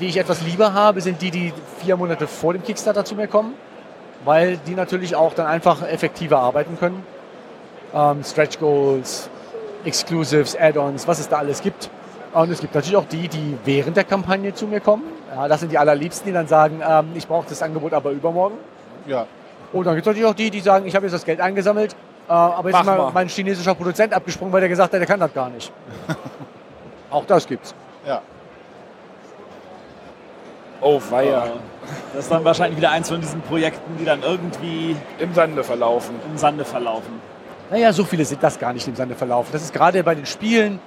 die ich etwas lieber habe, sind die, die vier Monate vor dem Kickstarter zu mir kommen, weil die natürlich auch dann einfach effektiver arbeiten können. Ähm, Stretch Goals, Exclusives, Add-ons, was es da alles gibt. Und es gibt natürlich auch die, die während der Kampagne zu mir kommen. Ja, das sind die allerliebsten, die dann sagen, ähm, ich brauche das Angebot aber übermorgen. Ja. Und dann gibt es natürlich auch die, die sagen, ich habe jetzt das Geld eingesammelt, äh, aber jetzt Mach ist mal mal. mein chinesischer Produzent abgesprungen, weil der gesagt hat, der kann das gar nicht. auch das gibt's. Ja. Oh, weia. Das ist dann wahrscheinlich wieder eins von diesen Projekten, die dann irgendwie Im Sande verlaufen. im Sande verlaufen. Naja, so viele sind das gar nicht im Sande verlaufen. Das ist gerade bei den Spielen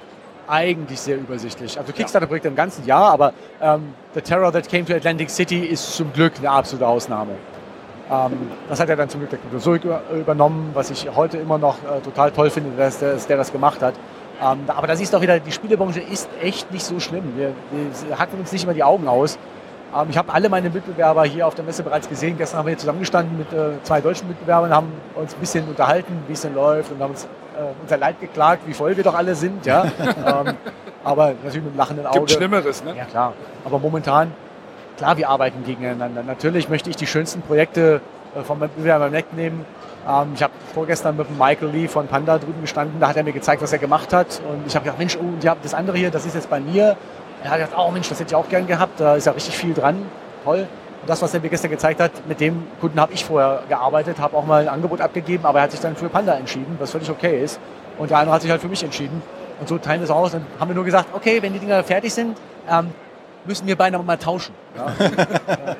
eigentlich sehr übersichtlich. Also Kickstarter-Projekte im ganzen Jahr, aber ähm, The Terror That Came to Atlantic City ist zum Glück eine absolute Ausnahme. Ähm, das hat er dann zum Glück der so über- übernommen, was ich heute immer noch äh, total toll finde, dass der, dass der das gemacht hat. Ähm, aber da siehst du auch wieder, die Spielebranche ist echt nicht so schlimm. Wir, wir hacken uns nicht immer die Augen aus. Ähm, ich habe alle meine Mitbewerber hier auf der Messe bereits gesehen. Gestern haben wir hier zusammengestanden mit äh, zwei deutschen Mitbewerbern, haben uns ein bisschen unterhalten, wie es denn läuft und haben uns äh, unser Leid geklagt, wie voll wir doch alle sind. Ja? ähm, aber natürlich mit einem lachenden Auge. Gibt Schlimmeres, ne? Ja, klar. Aber momentan, klar, wir arbeiten gegeneinander. Natürlich möchte ich die schönsten Projekte äh, vom Wettbewerb wegnehmen. Ähm, ich habe vorgestern mit Michael Lee von Panda drüben gestanden. Da hat er mir gezeigt, was er gemacht hat. Und ich habe gedacht, Mensch, oh, und ja, das andere hier, das ist jetzt bei mir. Er hat gesagt, oh Mensch, das hätte ich auch gern gehabt. Da ist ja richtig viel dran. Toll. Und das, was er mir gestern gezeigt hat, mit dem Kunden habe ich vorher gearbeitet, habe auch mal ein Angebot abgegeben, aber er hat sich dann für Panda entschieden, was völlig okay ist. Und der andere hat sich halt für mich entschieden. Und so teilen wir es aus. Dann haben wir nur gesagt, okay, wenn die Dinger fertig sind, ähm, müssen wir beinahe mal tauschen. Ja.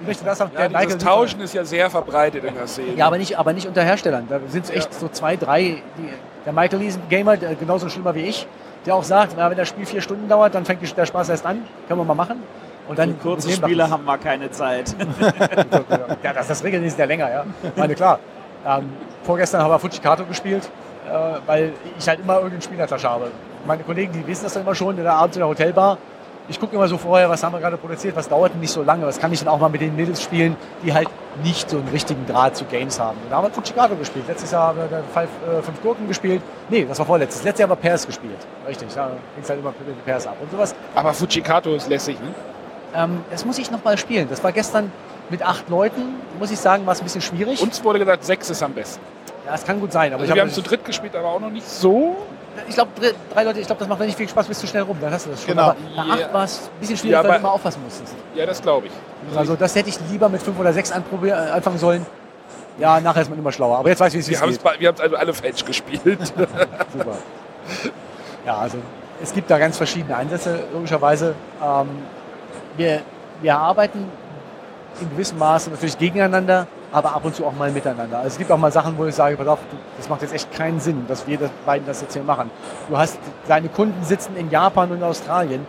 Ich möchte das haben. Ja, der dieses Michael- Tauschen ist ja sehr verbreitet in der Szene. Ja, aber nicht, aber nicht unter Herstellern. Da sind es echt so zwei, drei. Die, der Michael Lee ist ein Gamer, der genauso schlimmer wie ich, der auch sagt, na, wenn das Spiel vier Stunden dauert, dann fängt der Spaß erst an. Können wir mal machen. Und dann kurze Spiele haben wir keine Zeit. Ja, das, das Regeln ist ja länger, ja. Ich meine, klar. Ähm, vorgestern haben wir Fujikato gespielt, äh, weil ich halt immer irgendein Spiel in der Tasche habe. Meine Kollegen, die wissen das dann immer schon, in der abends in der Hotelbar. Ich gucke immer so vorher, was haben wir gerade produziert, was dauert denn nicht so lange, was kann ich denn auch mal mit den Mädels spielen, die halt nicht so einen richtigen Draht zu Games haben. Und da haben wir Fujikato gespielt. Letztes Jahr haben wir Five, äh, fünf Gurken gespielt. Nee, das war vorletztes. Letztes Jahr haben wir Pairs gespielt. Richtig, da ging es halt immer mit den Pairs ab. Und sowas Aber Fujikato ist lässig, ne? ähm, das muss ich noch mal spielen. Das war gestern mit acht Leuten, muss ich sagen, war es ein bisschen schwierig. Uns wurde gesagt, sechs ist am besten. ja, es kann gut sein, aber Also ich wir habe haben zu dritt gespielt, aber auch noch nicht so. Ich glaube, drei Leute, ich glaube, das macht nicht viel Spaß, bist du schnell rum, dann hast du das schon. Genau. Aber nach acht Ja. war es ein bisschen schwierig, Ja, weil du immer aufpassen musstest. Ja, das glaube ich. Also das hätte ich lieber mit fünf oder sechs äh, anfangen sollen. Ja, nachher ist man immer schlauer. Aber jetzt weiß ich, wie es Wir haben geht. es also alle falsch gespielt. Super. Ja, also es gibt da ganz verschiedene Ansätze, logischerweise. Ähm, wir, wir arbeiten in gewissem Maße natürlich gegeneinander, aber ab und zu auch mal miteinander. Also es gibt auch mal Sachen, wo ich sage, pass auf, das macht jetzt echt keinen Sinn, dass wir das, beiden das jetzt hier machen. Du hast deine Kunden sitzen in Japan und Australien.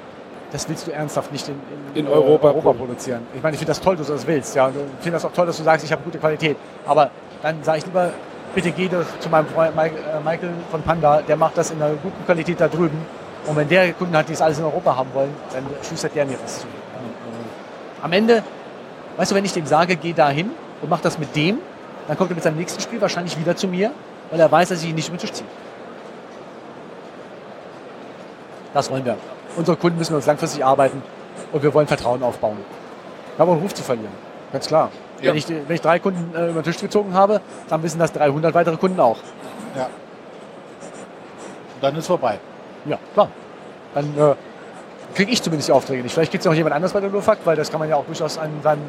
Das willst du ernsthaft nicht in, In äh, Europa produzieren. Ich meine, ich finde das toll, dass du das willst. Ja. Und Ich finde das auch toll, dass du sagst, ich habe gute Qualität. Aber dann sage ich lieber, bitte geh zu meinem Freund äh, Michael von Panda, der macht das in einer guten Qualität da drüben. Und wenn der Kunden hat, die es alles in Europa haben wollen, dann schustert der mir was zu. Am Ende, weißt du, wenn ich dem sage, geh da hin und mach das mit dem, dann kommt er mit seinem nächsten Spiel wahrscheinlich wieder zu mir, weil er weiß, dass ich ihn nicht über den Tisch ziehe. Das wollen wir. Unsere Kunden müssen mit uns langfristig arbeiten und wir wollen Vertrauen aufbauen. Haben auch einen Ruf zu verlieren. Ganz klar. Ja. Wenn, ich, wenn ich drei Kunden äh, über den Tisch gezogen habe, dann wissen das 300 weitere Kunden auch. Ja. Und dann ist vorbei. Ja, klar. Dann äh, kriege ich zumindest die Aufträge nicht. Vielleicht gibt es noch jemand anders bei der Lufakt, weil das kann man ja auch durchaus an seinem,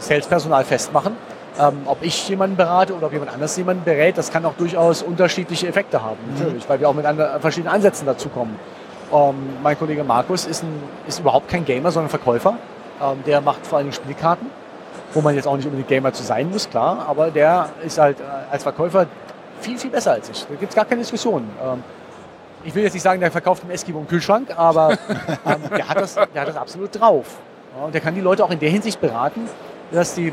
Sales-Personal festmachen. Ähm, ob ich jemanden berate oder ob jemand anders jemanden berät, das kann auch durchaus unterschiedliche Effekte haben, natürlich, weil wir auch mit anderen, verschiedenen Ansätzen dazukommen. Ähm, mein Kollege Markus ist, ein, ist überhaupt kein Gamer, sondern Verkäufer. Ähm, der macht vor allem Spielkarten, wo man jetzt auch nicht unbedingt Gamer zu sein muss, klar, aber der ist halt äh, als Verkäufer viel, viel besser als ich. Da gibt es gar keine Diskussion. Ähm, ich will jetzt nicht sagen, der verkauft im Eskimo einen Kühlschrank, aber ähm, der, hat das, der hat das absolut drauf. Ja, und der kann die Leute auch in der Hinsicht beraten, dass die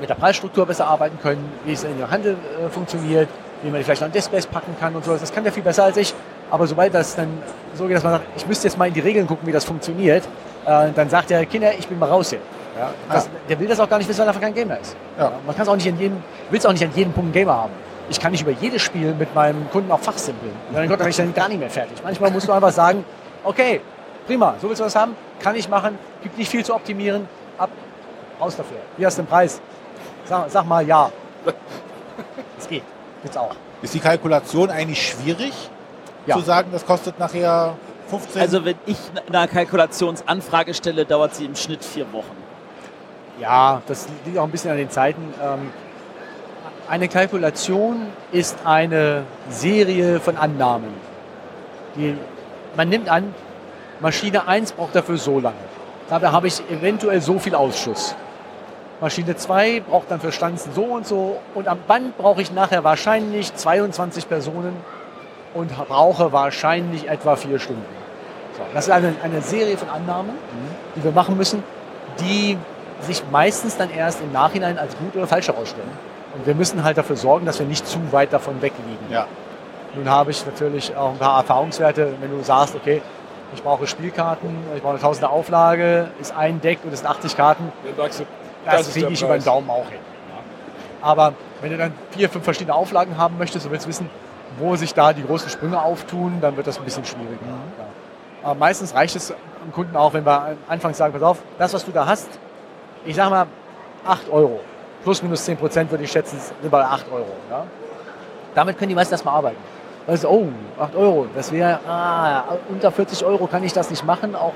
mit der Preisstruktur besser arbeiten können, wie es in der Handel äh, funktioniert, wie man die vielleicht an Displays packen kann und so. Das kann der viel besser als ich. Aber sobald das dann so geht, dass man sagt, ich müsste jetzt mal in die Regeln gucken, wie das funktioniert, äh, dann sagt der Kinder, ich bin mal raus hier. Ja, das, Der will das auch gar nicht wissen, weil er einfach kein Gamer ist. Ja. man kann es auch nicht in jedem, will es auch nicht an jedem Punkt einen Gamer haben. Ich kann nicht über jedes Spiel mit meinem Kunden auch fachsimpeln. Dann Gott, dann bin ich dann gar nicht mehr fertig. Manchmal musst du einfach sagen, okay, prima, so willst du das haben, kann ich machen, gibt nicht viel zu optimieren, ab, raus dafür. Wie hast du den Preis? Sag, sag mal ja. Es geht. Gibt's auch. Ist die Kalkulation eigentlich schwierig? Ja. Zu sagen, das kostet nachher 15? Also wenn ich eine Kalkulationsanfrage stelle, dauert sie im Schnitt vier Wochen. Ja, das liegt auch ein bisschen an den Zeiten. Eine Kalkulation ist eine Serie von Annahmen. Die, man nimmt an, Maschine 1 braucht dafür so lange. Dabei habe ich eventuell so viel Ausschuss. Maschine 2 braucht dann für Stanzen so und so. Und am Band brauche ich nachher wahrscheinlich 22 Personen und brauche wahrscheinlich etwa vier Stunden. So, das ist eine, eine Serie von Annahmen, die wir machen müssen, die sich meistens dann erst im Nachhinein als gut oder falsch herausstellen. Und wir müssen halt dafür sorgen, dass wir nicht zu weit davon wegliegen. Ja. Nun habe ich natürlich auch ein paar Erfahrungswerte, wenn du sagst, okay, ich brauche Spielkarten, ich brauche eine tausende Auflage, ist ein Deck und es sind 80 Karten, das, ist kriege ich über den. Daumen auch hin. Aber wenn du dann vier, fünf verschiedene Auflagen haben möchtest und willst wissen, wo sich da die großen Sprünge auftun, dann wird das ein bisschen schwieriger. Ja. Aber meistens reicht es dem Kunden auch, wenn wir anfangs sagen, pass auf, das, was du da hast, ich sag mal 8 Euro. Plus minus 10 Prozent würde ich schätzen, sind bei 8 Euro. Ja? Damit können die meisten erstmal arbeiten. Also, oh, 8 Euro, das wäre, ah, unter 40 Euro kann ich das nicht machen. Auch,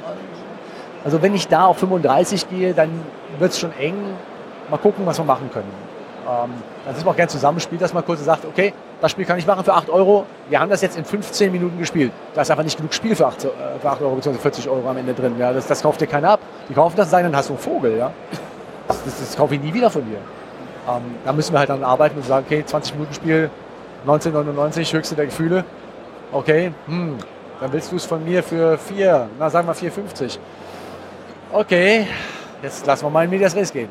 also wenn ich da auf 35 gehe, dann wird es schon eng. Mal gucken, was wir machen können. Ähm, dann sind wir auch gerne zusammen, spielt das mal kurz sagt, okay, das Spiel kann ich machen für 8 Euro. Wir haben das jetzt in 15 Minuten gespielt. Da ist einfach nicht genug Spiel für 8, äh, für 8 Euro bzw. 40 Euro am Ende drin. Ja, das, das kauft dir keiner ab. Die kaufen das, sagen, dann hast du einen Vogel. Ja? Das, das, das kaufe ich nie wieder von dir. Ähm, da müssen wir halt dann arbeiten und sagen, okay, 20 Minuten Spiel, 1999, höchste der Gefühle. Okay, hm, dann willst du es von mir für 4, na sagen wir 4,50. Okay, jetzt lassen wir mal in Medias Res gehen.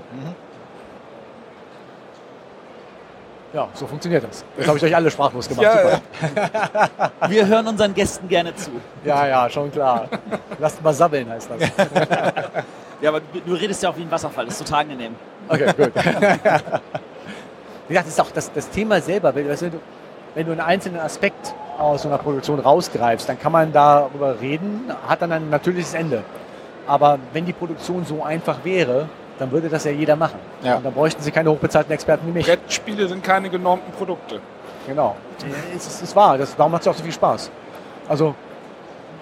Ja, so funktioniert das. Jetzt habe ich euch alle sprachlos gemacht. Ja, ja. Wir hören unseren Gästen gerne zu. ja, ja, schon klar. Lasst mal sabbeln, heißt das. Ja, aber du, du redest ja auch wie ein Wasserfall, das ist total angenehm. Okay, gut. Wie gesagt, das ist auch das, das Thema selber. Wenn, weißt du, wenn du einen einzelnen Aspekt aus so einer Produktion rausgreifst, dann kann man darüber reden, hat dann ein natürliches Ende. Aber wenn die Produktion so einfach wäre, dann würde das ja jeder machen. Ja. Und dann bräuchten sie keine hochbezahlten Experten wie mich. Brettspiele sind keine genormten Produkte. Genau. Es ist, es ist wahr, das, darum macht es auch so viel Spaß. Also,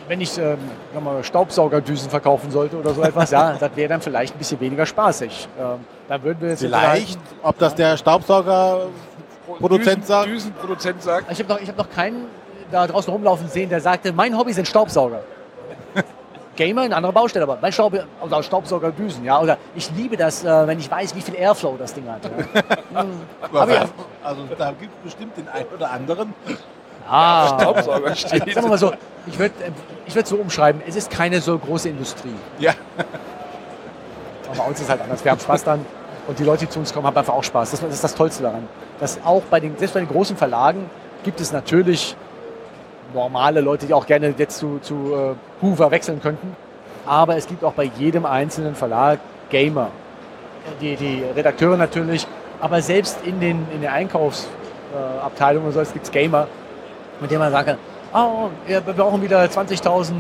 wenn ich ähm, mal, Staubsaugerdüsen verkaufen sollte oder so etwas, ja, das wäre dann vielleicht ein bisschen weniger spaßig. Ähm, dann würden wir jetzt Vielleicht, ob das der Staubsaugerproduzent Düsen- sagt. Düsenproduzent sagt. Ich habe noch, ich hab noch keinen da draußen rumlaufen sehen, der sagte, mein Hobby sind Staubsauger. Gamer, eine andere Baustelle, aber mein Staub, also Staubsaugerdüsen, ja. Oder ich liebe das, äh, wenn ich weiß, wie viel Airflow das Ding hat. Ja. Hm. Aber ja, Also da gibt es bestimmt den einen oder anderen. Ah, Staubsauger also, steht. sagen wir mal so, ich würde ich würd so umschreiben, es ist keine so große Industrie. Ja. Aber bei uns ist es halt anders. Wir haben Spaß dann und die Leute, die zu uns kommen, haben einfach auch Spaß. Das, das ist das Tollste daran. Dass auch bei den, selbst bei den großen Verlagen gibt es natürlich normale Leute, die auch gerne jetzt zu, zu äh, Hoover wechseln könnten. Aber es gibt auch bei jedem einzelnen Verlag Gamer. Die, die Redakteure natürlich, aber selbst in den, in den Einkaufsabteilungen äh, und so, es gibt Gamer, mit denen man sagen kann, oh, wir brauchen wieder 20.000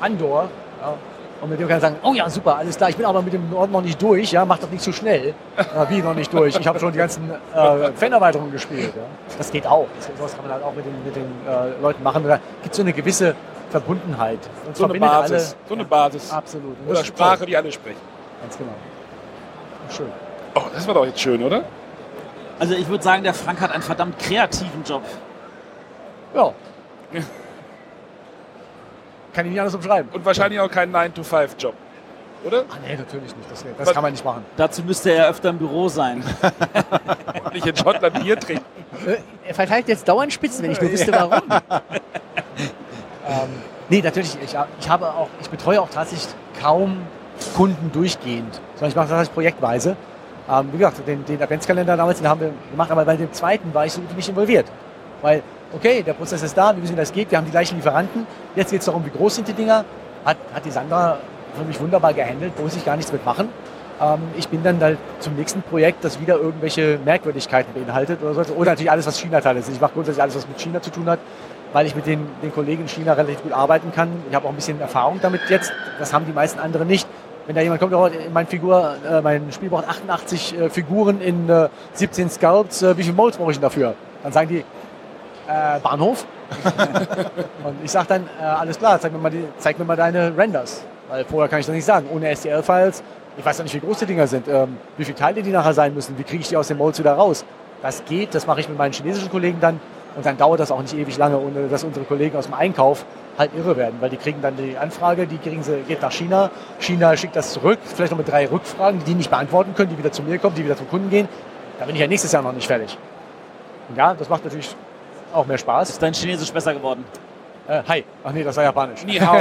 Andor. Ja. Und mit dem kann man sagen, oh ja, super, alles klar, ich bin aber mit dem Norden noch nicht durch, ja, mach doch nicht zu schnell. Ja, wie noch nicht durch? Ich habe schon die ganzen äh, Fan-Erweiterungen gespielt. Ja. Das geht auch. Das, sowas kann man halt auch mit den, mit den äh, Leuten machen. Da gibt es so eine gewisse Verbundenheit. Und So eine Basis. So eine Basis. Alle, absolut. Und das Oder Sprache, toll. die alle sprechen. Ganz genau. Schön. Oh, das war doch jetzt schön, oder? Also ich würde sagen, der Frank hat einen verdammt kreativen Job. Ja. Kann ich nicht anders umschreiben. Und wahrscheinlich auch kein 9-to-5-Job. Oder? Ah, nee, natürlich nicht. Das, das kann man nicht machen. Dazu müsste er öfter im Büro sein. Nicht in Schottland Bier trinken. Äh, Er verteilt jetzt dauernd Spitzen, wenn ich nur wüsste, warum. ähm, nee, natürlich. Ich, ich, habe auch, ich betreue auch tatsächlich kaum Kunden durchgehend, sondern ich mache das tatsächlich projektweise. Ähm, wie gesagt, den, den Adventskalender damals, den haben wir gemacht, aber bei dem zweiten war ich so gut wie nicht involviert. Weil, okay, der Prozess ist da, wir wissen, wie das geht, wir haben die gleichen Lieferanten. Jetzt geht es darum, wie groß sind die Dinger. Hat, hat die Sandra für mich wunderbar gehandelt, muss ich gar nichts mitmachen. Ähm, ich bin dann halt zum nächsten Projekt, das wieder irgendwelche Merkwürdigkeiten beinhaltet oder so. Oder natürlich alles, was China-Teile ist. Ich mache grundsätzlich alles, was mit China zu tun hat, weil ich mit den, den Kollegen in China relativ gut arbeiten kann. Ich habe auch ein bisschen Erfahrung damit jetzt. Das haben die meisten anderen nicht. Wenn da jemand kommt, oh, mein Figur, äh, mein Spiel braucht 88 äh, Figuren in äh, 17 Sculpts, äh, wie viel Molds brauche ich denn dafür? Dann sagen die, äh, Bahnhof. Und ich sage dann, äh, alles klar, zeig mir, mal die, zeig mir mal deine Renders. Weil vorher kann ich das nicht sagen. Ohne STL-Files, ich weiß ja nicht, wie groß die Dinger sind, ähm, wie viele Teile die nachher sein müssen, wie kriege ich die aus den Molds wieder raus. Das geht, das mache ich mit meinen chinesischen Kollegen dann. Und dann dauert das auch nicht ewig lange, ohne dass unsere Kollegen aus dem Einkauf halt irre werden, weil die kriegen dann die Anfrage, die kriegen sie, geht nach China. China schickt das zurück, vielleicht noch mit drei Rückfragen, die die nicht beantworten können, die wieder zu mir kommen, die wieder zum Kunden gehen. Da bin ich ja nächstes Jahr noch nicht fertig. Und ja, das macht natürlich auch mehr Spaß. Ist dein Chinesisch besser geworden? Äh, hi. Ach nee, das war Japanisch. Ni hao.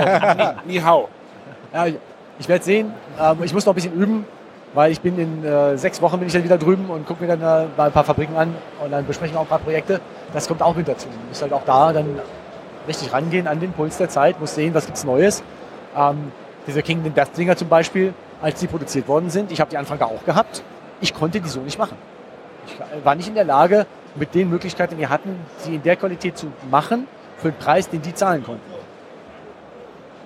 Ni, ni hao. Ja, ich- ich werde sehen. Ähm, ich muss noch ein bisschen üben, weil ich bin in äh, sechs Wochen bin ich dann wieder drüben und gucke mir dann äh, mal ein paar Fabriken an und dann besprechen wir auch ein paar Projekte. Das kommt auch mit dazu. Du musst halt auch da dann richtig rangehen an den Puls der Zeit, musst sehen, was gibt's Neues. Ähm, diese Kingdom Death Dinger zum Beispiel, als die produziert worden sind, ich habe die Anfang auch gehabt. Ich konnte die so nicht machen. Ich war nicht in der Lage, mit den Möglichkeiten, die wir hatten, sie in der Qualität zu machen, für den Preis, den die zahlen konnten.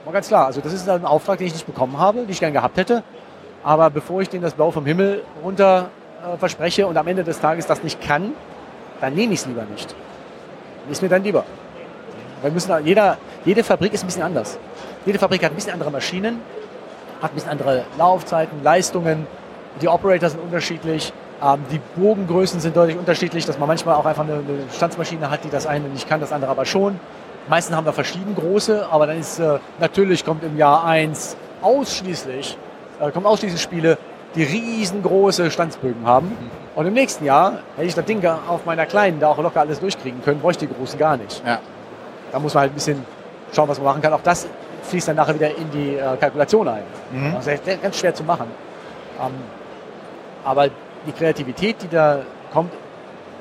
War ganz klar. Also das ist ein Auftrag, den ich nicht bekommen habe, den ich gern gehabt hätte. Aber bevor ich denen das Blau vom Himmel runter äh, verspreche und am Ende des Tages das nicht kann, dann nehme ich es lieber nicht. Ist mir dann lieber. Wir müssen, jeder, jede Fabrik ist ein bisschen anders. Jede Fabrik hat ein bisschen andere Maschinen, hat ein bisschen andere Laufzeiten, Leistungen. Die Operator sind unterschiedlich. Ähm, die Bogengrößen sind deutlich unterschiedlich, dass man manchmal auch einfach eine, Standsmaschine hat, die das eine nicht kann, das andere aber schon. Meistens haben wir verschieden große, aber dann ist äh, natürlich kommt im Jahr 1 ausschließlich, äh, kommen ausschließlich Spiele, die riesengroße Standsbögen haben. Und im nächsten Jahr hätte ich das Ding auf meiner kleinen da auch locker alles durchkriegen können, bräuchte die großen gar nicht. Ja. Da muss man halt ein bisschen schauen, was man machen kann. Auch das fließt dann nachher wieder in die äh, Kalkulation ein. Mhm. Das ist ganz schwer zu machen. Ähm, aber die Kreativität, die da kommt,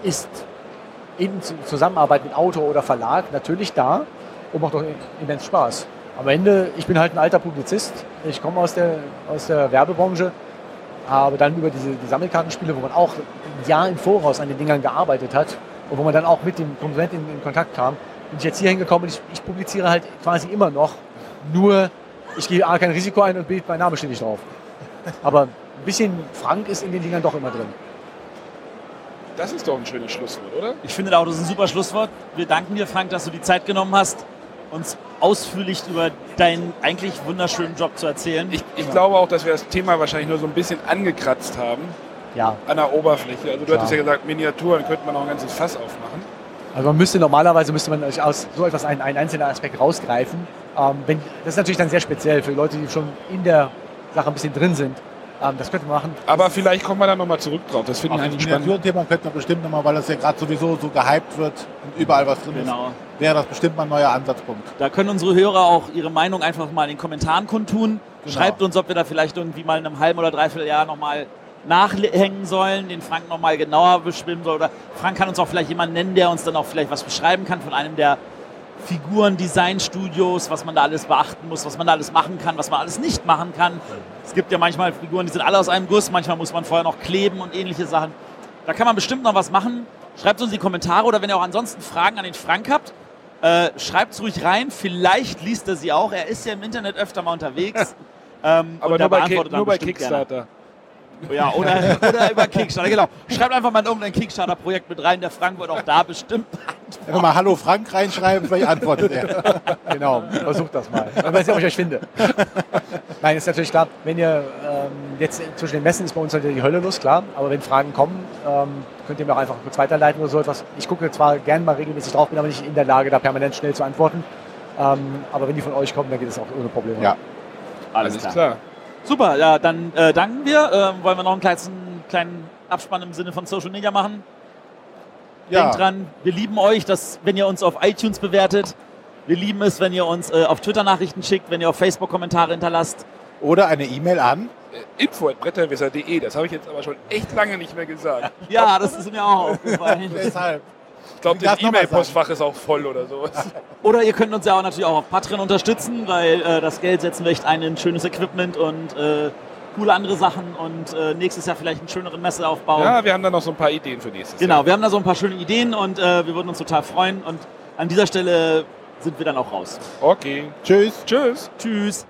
ist in Zusammenarbeit mit Autor oder Verlag natürlich da und macht auch immens Spaß. Am Ende, ich bin halt ein alter Publizist, ich komme aus der, aus der Werbebranche, aber dann über diese die Sammelkartenspiele, wo man auch ein Jahr im Voraus an den Dingern gearbeitet hat und wo man dann auch mit dem Konsumenten in, in Kontakt kam, bin ich jetzt hier hingekommen und ich, ich publiziere halt quasi immer noch, nur ich gehe A kein Risiko ein und B, mein Name steht nicht drauf. Aber ein bisschen Frank ist in den Dingern doch immer drin. Das ist doch ein schönes Schlusswort, oder? Ich finde auch, das ist ein super Schlusswort. Wir danken dir, Frank, dass du die Zeit genommen hast, uns ausführlich über deinen eigentlich wunderschönen Job zu erzählen. Ich, ich glaube auch, dass wir das Thema wahrscheinlich nur so ein bisschen angekratzt haben Ja, an der Oberfläche. Also du Klar. hattest ja gesagt, Miniaturen könnte man noch ein ganzes Fass aufmachen. also man müsste normalerweise müsste man aus so etwas einen, einen einzelnen Aspekt rausgreifen. Ähm, wenn, das ist natürlich dann sehr speziell für Leute, die schon in der Sache ein bisschen drin sind. Ähm, das könnte man machen. Aber vielleicht kommen wir da nochmal zurück drauf. Das finde ich das eigentlich spannend. Miniaturthema könnte man bestimmt nochmal, weil das ja gerade sowieso so gehypt wird und überall was drin Genau. ist, wäre das bestimmt mal ein neuer Ansatzpunkt. Da können unsere Hörer auch ihre Meinung einfach mal in den Kommentaren kundtun. Genau. Schreibt uns, ob wir da vielleicht irgendwie mal in einem halben oder dreiviertel Jahr nochmal nachhängen sollen, den Frank nochmal genauer beschwimmen soll. Oder Frank kann uns auch vielleicht jemanden nennen, der uns dann auch vielleicht was beschreiben kann von einem der Figuren, Designstudios, was man da alles beachten muss, was man da alles machen kann, was man alles nicht machen kann. Es gibt ja manchmal Figuren, die sind alle aus einem Guss, manchmal muss man vorher noch kleben und ähnliche Sachen. Da kann man bestimmt noch was machen. Schreibt uns in die Kommentare oder wenn ihr auch ansonsten Fragen an den Frank habt, äh, schreibt es ruhig rein. Vielleicht liest er sie auch. Er ist ja im Internet öfter mal unterwegs. ähm, Aber nur bei, nur bei bestimmt gerne. Ja, oder, oder über Kickstarter, genau. Schreibt einfach mal in irgendein Kickstarter-Projekt mit rein. Der Frank wird auch da bestimmt Einfach mal Hallo Frank reinschreiben, vielleicht antwortet er. Genau, versucht das mal. Dann weiß ich, ob ich euch finde. Nein, ist natürlich klar, wenn ihr ähm, jetzt zwischen den Messen ist bei uns halt die Hölle los, klar. Aber wenn Fragen kommen, ähm, könnt ihr mir auch einfach kurz weiterleiten oder so etwas. Ich gucke zwar gerne mal regelmäßig drauf, bin aber nicht in der Lage, da permanent schnell zu antworten. Ähm, aber wenn die von euch kommen, dann geht es auch ohne Probleme. Ja. Alles Alles klar. klar. Super, ja, dann äh, danken wir. Ähm, wollen wir noch einen kleinen, kleinen Abspann im Sinne von Social Media machen? Ja. Denkt dran, wir lieben euch, dass, wenn ihr uns auf iTunes bewertet. Wir lieben es, wenn ihr uns äh, auf Twitter Nachrichten schickt, wenn ihr auf Facebook Kommentare hinterlasst. Oder eine E-Mail an. Info.bretterwisser.de, das habe ich jetzt aber schon echt lange nicht mehr gesagt. Ja, das ist mir auch aufgefallen. Deshalb. Ich glaube, das E-Mail-Postfach ist auch voll oder sowas. Oder ihr könnt uns ja auch natürlich auch auf Patreon unterstützen, weil äh, das Geld setzen wir echt ein in schönes Equipment und äh, coole andere Sachen und äh, nächstes Jahr vielleicht einen schöneren Messeaufbau. Ja, wir haben da noch so ein paar Ideen für nächstes Jahr. Genau, wir haben da so ein paar schöne Ideen und äh, wir würden uns total freuen. Und an dieser Stelle sind wir dann auch raus. Okay. Tschüss. Tschüss. Tschüss.